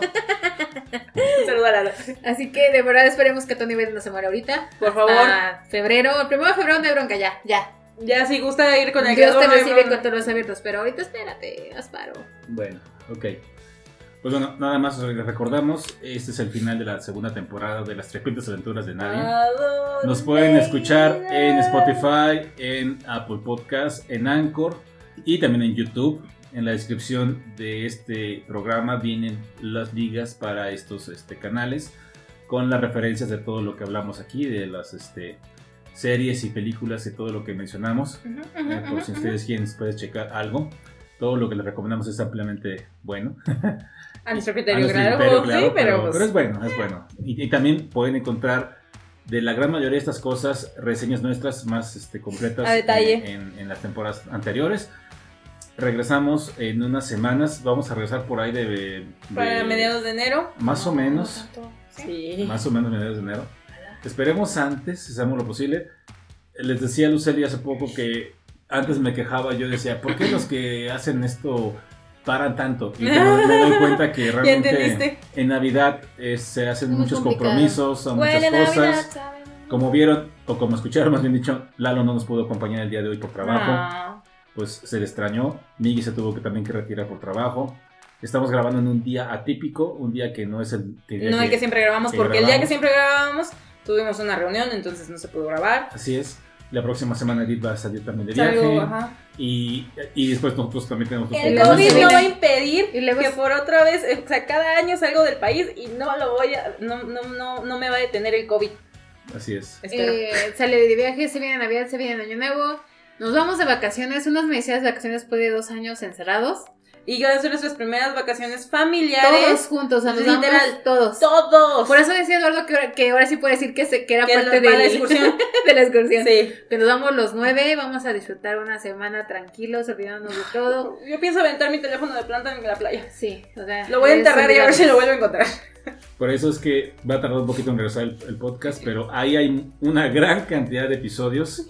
Lalo. Así que de verdad esperemos que Tony Bennett no se muera ahorita. Por Hasta favor. Febrero, el primero de febrero no hay bronca, ya, ya. Ya, si gusta ir con el Dios te recibe no- con todos los abiertos, pero ahorita espérate, Asparo. bueno, ok. Pues bueno, nada más les recordamos, este es el final de la segunda temporada de las trepientes aventuras de Nadie. ¿A dónde Nos pueden escuchar en? Spotify, en Apple Podcast, en Anchor y también en YouTube. En la descripción de este programa vienen las ligas para estos este, canales con las referencias de todo lo que hablamos aquí, de las este, series y películas y todo lo que mencionamos. Ujú, ujú, Eh, por si ujú, ustedes quieren pueden checar algo. Todo lo que les recomendamos es ampliamente bueno. A nuestro A criterio, nuestro claro. criterio, sí, claro, pero, pero, pues, es bueno, es bueno. Y, y también pueden encontrar de la gran mayoría de estas cosas reseñas nuestras más este, completas A detalle. En, en- en las temporadas anteriores. Regresamos en unas semanas, vamos a regresar por ahí de... de- para mediados de enero. Más o menos, Sí. más o menos mediados de enero. Esperemos antes, si hacemos lo posible. Les decía a Luceli hace poco que antes me quejaba, yo decía, ¿por qué los que hacen esto paran tanto? Y me, me doy cuenta que ¿Ya realmente en Navidad eh, se hacen Muy muchos complicado. compromisos, son muchas cosas. Como vieron, o como escucharon más bien dicho, Lalo no nos pudo acompañar el día de hoy por trabajo. Ah. Pues se le extrañó. Miggy se tuvo que también que retirar por trabajo. Estamos grabando en un día atípico, un día que no es el que, No el que siempre grabamos, que porque el día que grabamos. siempre grabábamos tuvimos una reunión, entonces no se pudo grabar. Así es. La próxima semana Edith va a salir también de viaje. Salgo, ajá. Y, y después nosotros también tenemos El COVID no va a impedir y luego que por otra vez, o sea, cada año salgo del país y no lo voy a, no, no, no, no me va a detener el COVID. Así es. Eh, sale de viaje, se viene Navidad, se viene Año Nuevo. Nos vamos de vacaciones, unas merecidas vacaciones después de dos años encerrados. Y a ser nuestras primeras vacaciones familiares. Todos juntos, o sea, nos Literal, todos. Todos. Por eso decía Eduardo que ahora, que ahora sí puede decir que, se, que era Que parte de la excursión. de la excursión. Sí. Que nos vamos los nueve, vamos a disfrutar una semana tranquilos, olvidándonos de todo. Yo pienso aventar mi teléfono de planta en la playa. Sí, o sea. Lo voy a enterrar y a ver si lo vuelvo a encontrar. Por eso es que va a tardar un poquito en regresar el, el podcast, pero ahí hay una gran cantidad de episodios.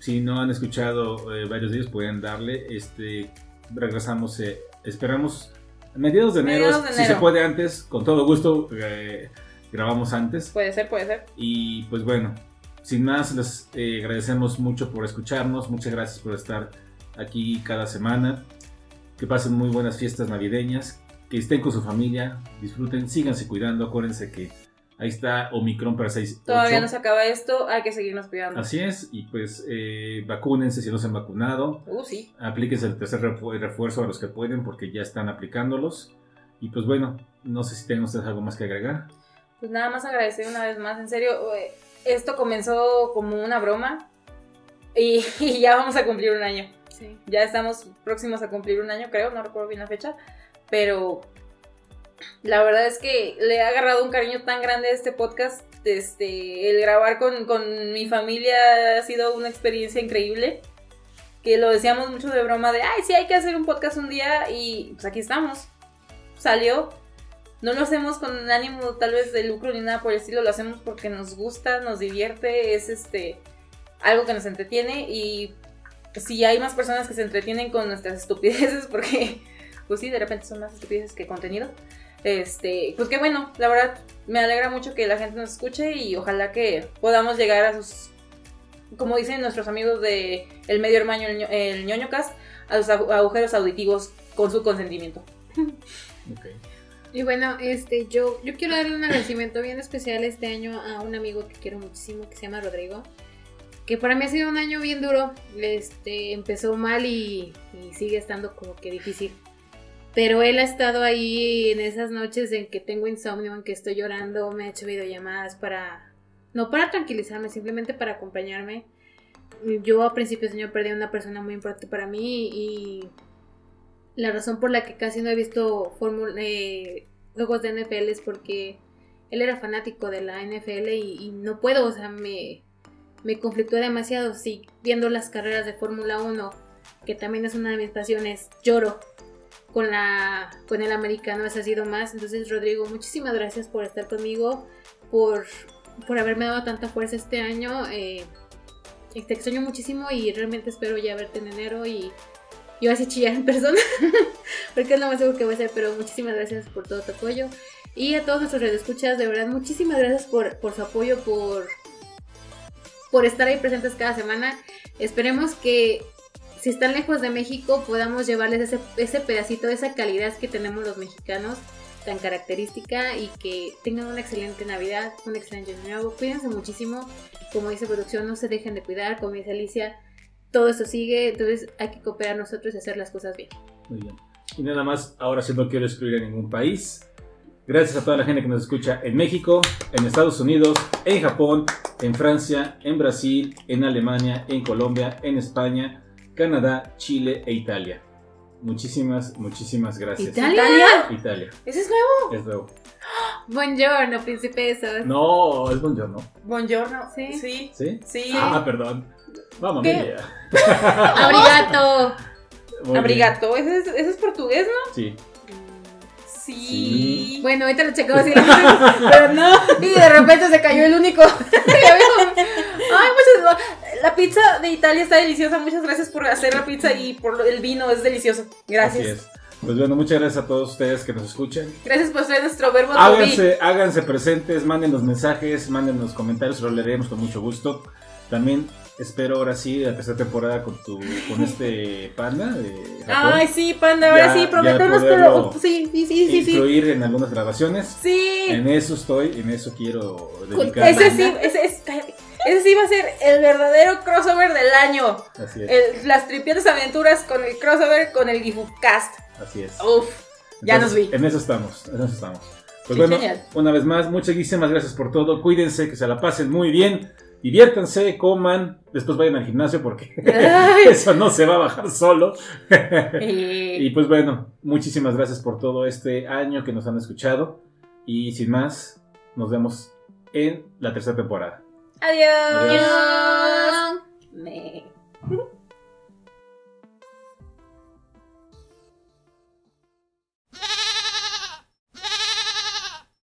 Si no han escuchado eh, varios de ellos, pueden darle. Este, regresamos, eh, esperamos mediados de enero. Mediados de Si se enero. puede antes, con todo gusto, eh, grabamos antes. Puede ser, puede ser. Y pues bueno, sin más, les eh, agradecemos mucho por escucharnos. Muchas gracias por estar aquí cada semana. Que pasen muy buenas fiestas navideñas. Que estén con su familia. Disfruten, síganse cuidando. Acuérdense que ahí está Omicron para 6. Todavía no se acaba esto, hay que seguirnos cuidando. Así es. Y pues eh, vacúnense si no se han vacunado. Uh, sí. Aplíquense el tercer refu- refuerzo a los que pueden porque ya están aplicándolos. Y pues bueno, no sé si tienen ustedes algo más que agregar. Pues nada más agradecer una vez más, en serio, eh, esto comenzó como una broma y, y ya vamos a cumplir un año. Sí. Ya estamos próximos a cumplir un año, creo, no recuerdo bien la fecha, pero la verdad es que le he agarrado un cariño tan grande a este podcast. Este, el grabar con, con mi familia ha sido una experiencia increíble. Que lo decíamos mucho de broma de, ay, sí, hay que hacer un podcast un día y pues aquí estamos. Salió. No lo hacemos con ánimo tal vez de lucro ni nada por el estilo, lo hacemos porque nos gusta, nos divierte, es este algo que nos entretiene y si hay más personas que se entretienen con nuestras estupideces, porque pues sí, de repente son más estupideces que contenido. Este, pues qué bueno, la verdad me alegra mucho que la gente nos escuche y ojalá que podamos llegar a sus, como dicen nuestros amigos de el medio hermano, el, ño- el ñoño cast, a sus agu- agujeros auditivos con su consentimiento. Y bueno, este, yo, yo quiero darle un agradecimiento bien especial este año a un amigo que quiero muchísimo, que se llama Rodrigo. Que para mí ha sido un año bien duro. Este, empezó mal y, y sigue estando como que difícil. Pero él ha estado ahí en esas noches en que tengo insomnio, en que estoy llorando, me ha hecho videollamadas para... No para tranquilizarme, simplemente para acompañarme. Yo a principios de año perdí a una persona muy importante para mí y la razón por la que casi no he visto eh, juegos de NFL es porque él era fanático de la NFL y, y no puedo, o sea, me, me conflictó demasiado. Sí, viendo las carreras de Fórmula 1, que también es una de mis pasiones, lloro con, la, con el americano, ese ha sido más. Entonces, Rodrigo, muchísimas gracias por estar conmigo, por, por haberme dado tanta fuerza este año. Eh, te extraño muchísimo y realmente espero ya verte en enero y yo así chillar en persona, porque es lo más seguro que voy a hacer, pero muchísimas gracias por todo tu apoyo. Y a todos nuestros redescuchas, de verdad, muchísimas gracias por, por su apoyo, por, por estar ahí presentes cada semana. Esperemos que si están lejos de México podamos llevarles ese, ese pedacito, esa calidad que tenemos los mexicanos tan característica y que tengan una excelente Navidad, un excelente año nuevo. Cuídense muchísimo, como dice producción, no se dejen de cuidar, como dice Alicia, todo esto sigue, entonces hay que cooperar nosotros y hacer las cosas bien. Muy bien. Y nada más, ahora sí no quiero excluir a ningún país. Gracias a toda la gente que nos escucha en México, en Estados Unidos, en Japón, en Francia, en Brasil, en Alemania, en Colombia, en España, Canadá, Chile e Italia. Muchísimas, muchísimas gracias. ¿Italia? Italia. ¿Ese es nuevo? Es nuevo. Buongiorno, principesos. No, es buongiorno. Buongiorno. Sí. Sí. ¿Sí? Sí. Ah, perdón. Vamos. Abrigato. Abrigato. ¿Ese es, ese es portugués, ¿no? Sí. Sí. Sí. Bueno, ahorita lo checamos y pero no. Y de repente se cayó el único. Ay, muchas La pizza de Italia está deliciosa. Muchas gracias por hacer la pizza y por el vino. Es delicioso. Gracias. Así es. Pues bueno, muchas gracias a todos ustedes que nos escuchan. Gracias por ser nuestro verbo. Háganse, háganse presentes, manden los mensajes, manden los comentarios, lo leeremos con mucho gusto. También espero ahora sí la tercera temporada con tu con este panda de Japón. Ay, sí, panda. Ahora Ya- sí, prometemos que lo. Sí, sí, sí, sí. sí. incluir en algunas grabaciones. Sí. En eso estoy, en eso quiero dedicarme. Ese sí, ese, es- cállate. ese sí va a ser el verdadero crossover del año. Así es, El- las tripiantes aventuras con el crossover con el Gifupcast. así es. Uf, ya nos vi. En eso estamos, en eso estamos. Pues Sí, bueno, genial. una vez más, muchísimas gracias por todo. Cuídense, que se la pasen muy bien diviértanse, coman, después vayan al gimnasio porque eso no se va a bajar solo. y pues bueno, muchísimas gracias por todo este año que nos han escuchado y sin más, nos vemos en la tercera temporada. Adiós. Adiós. Me...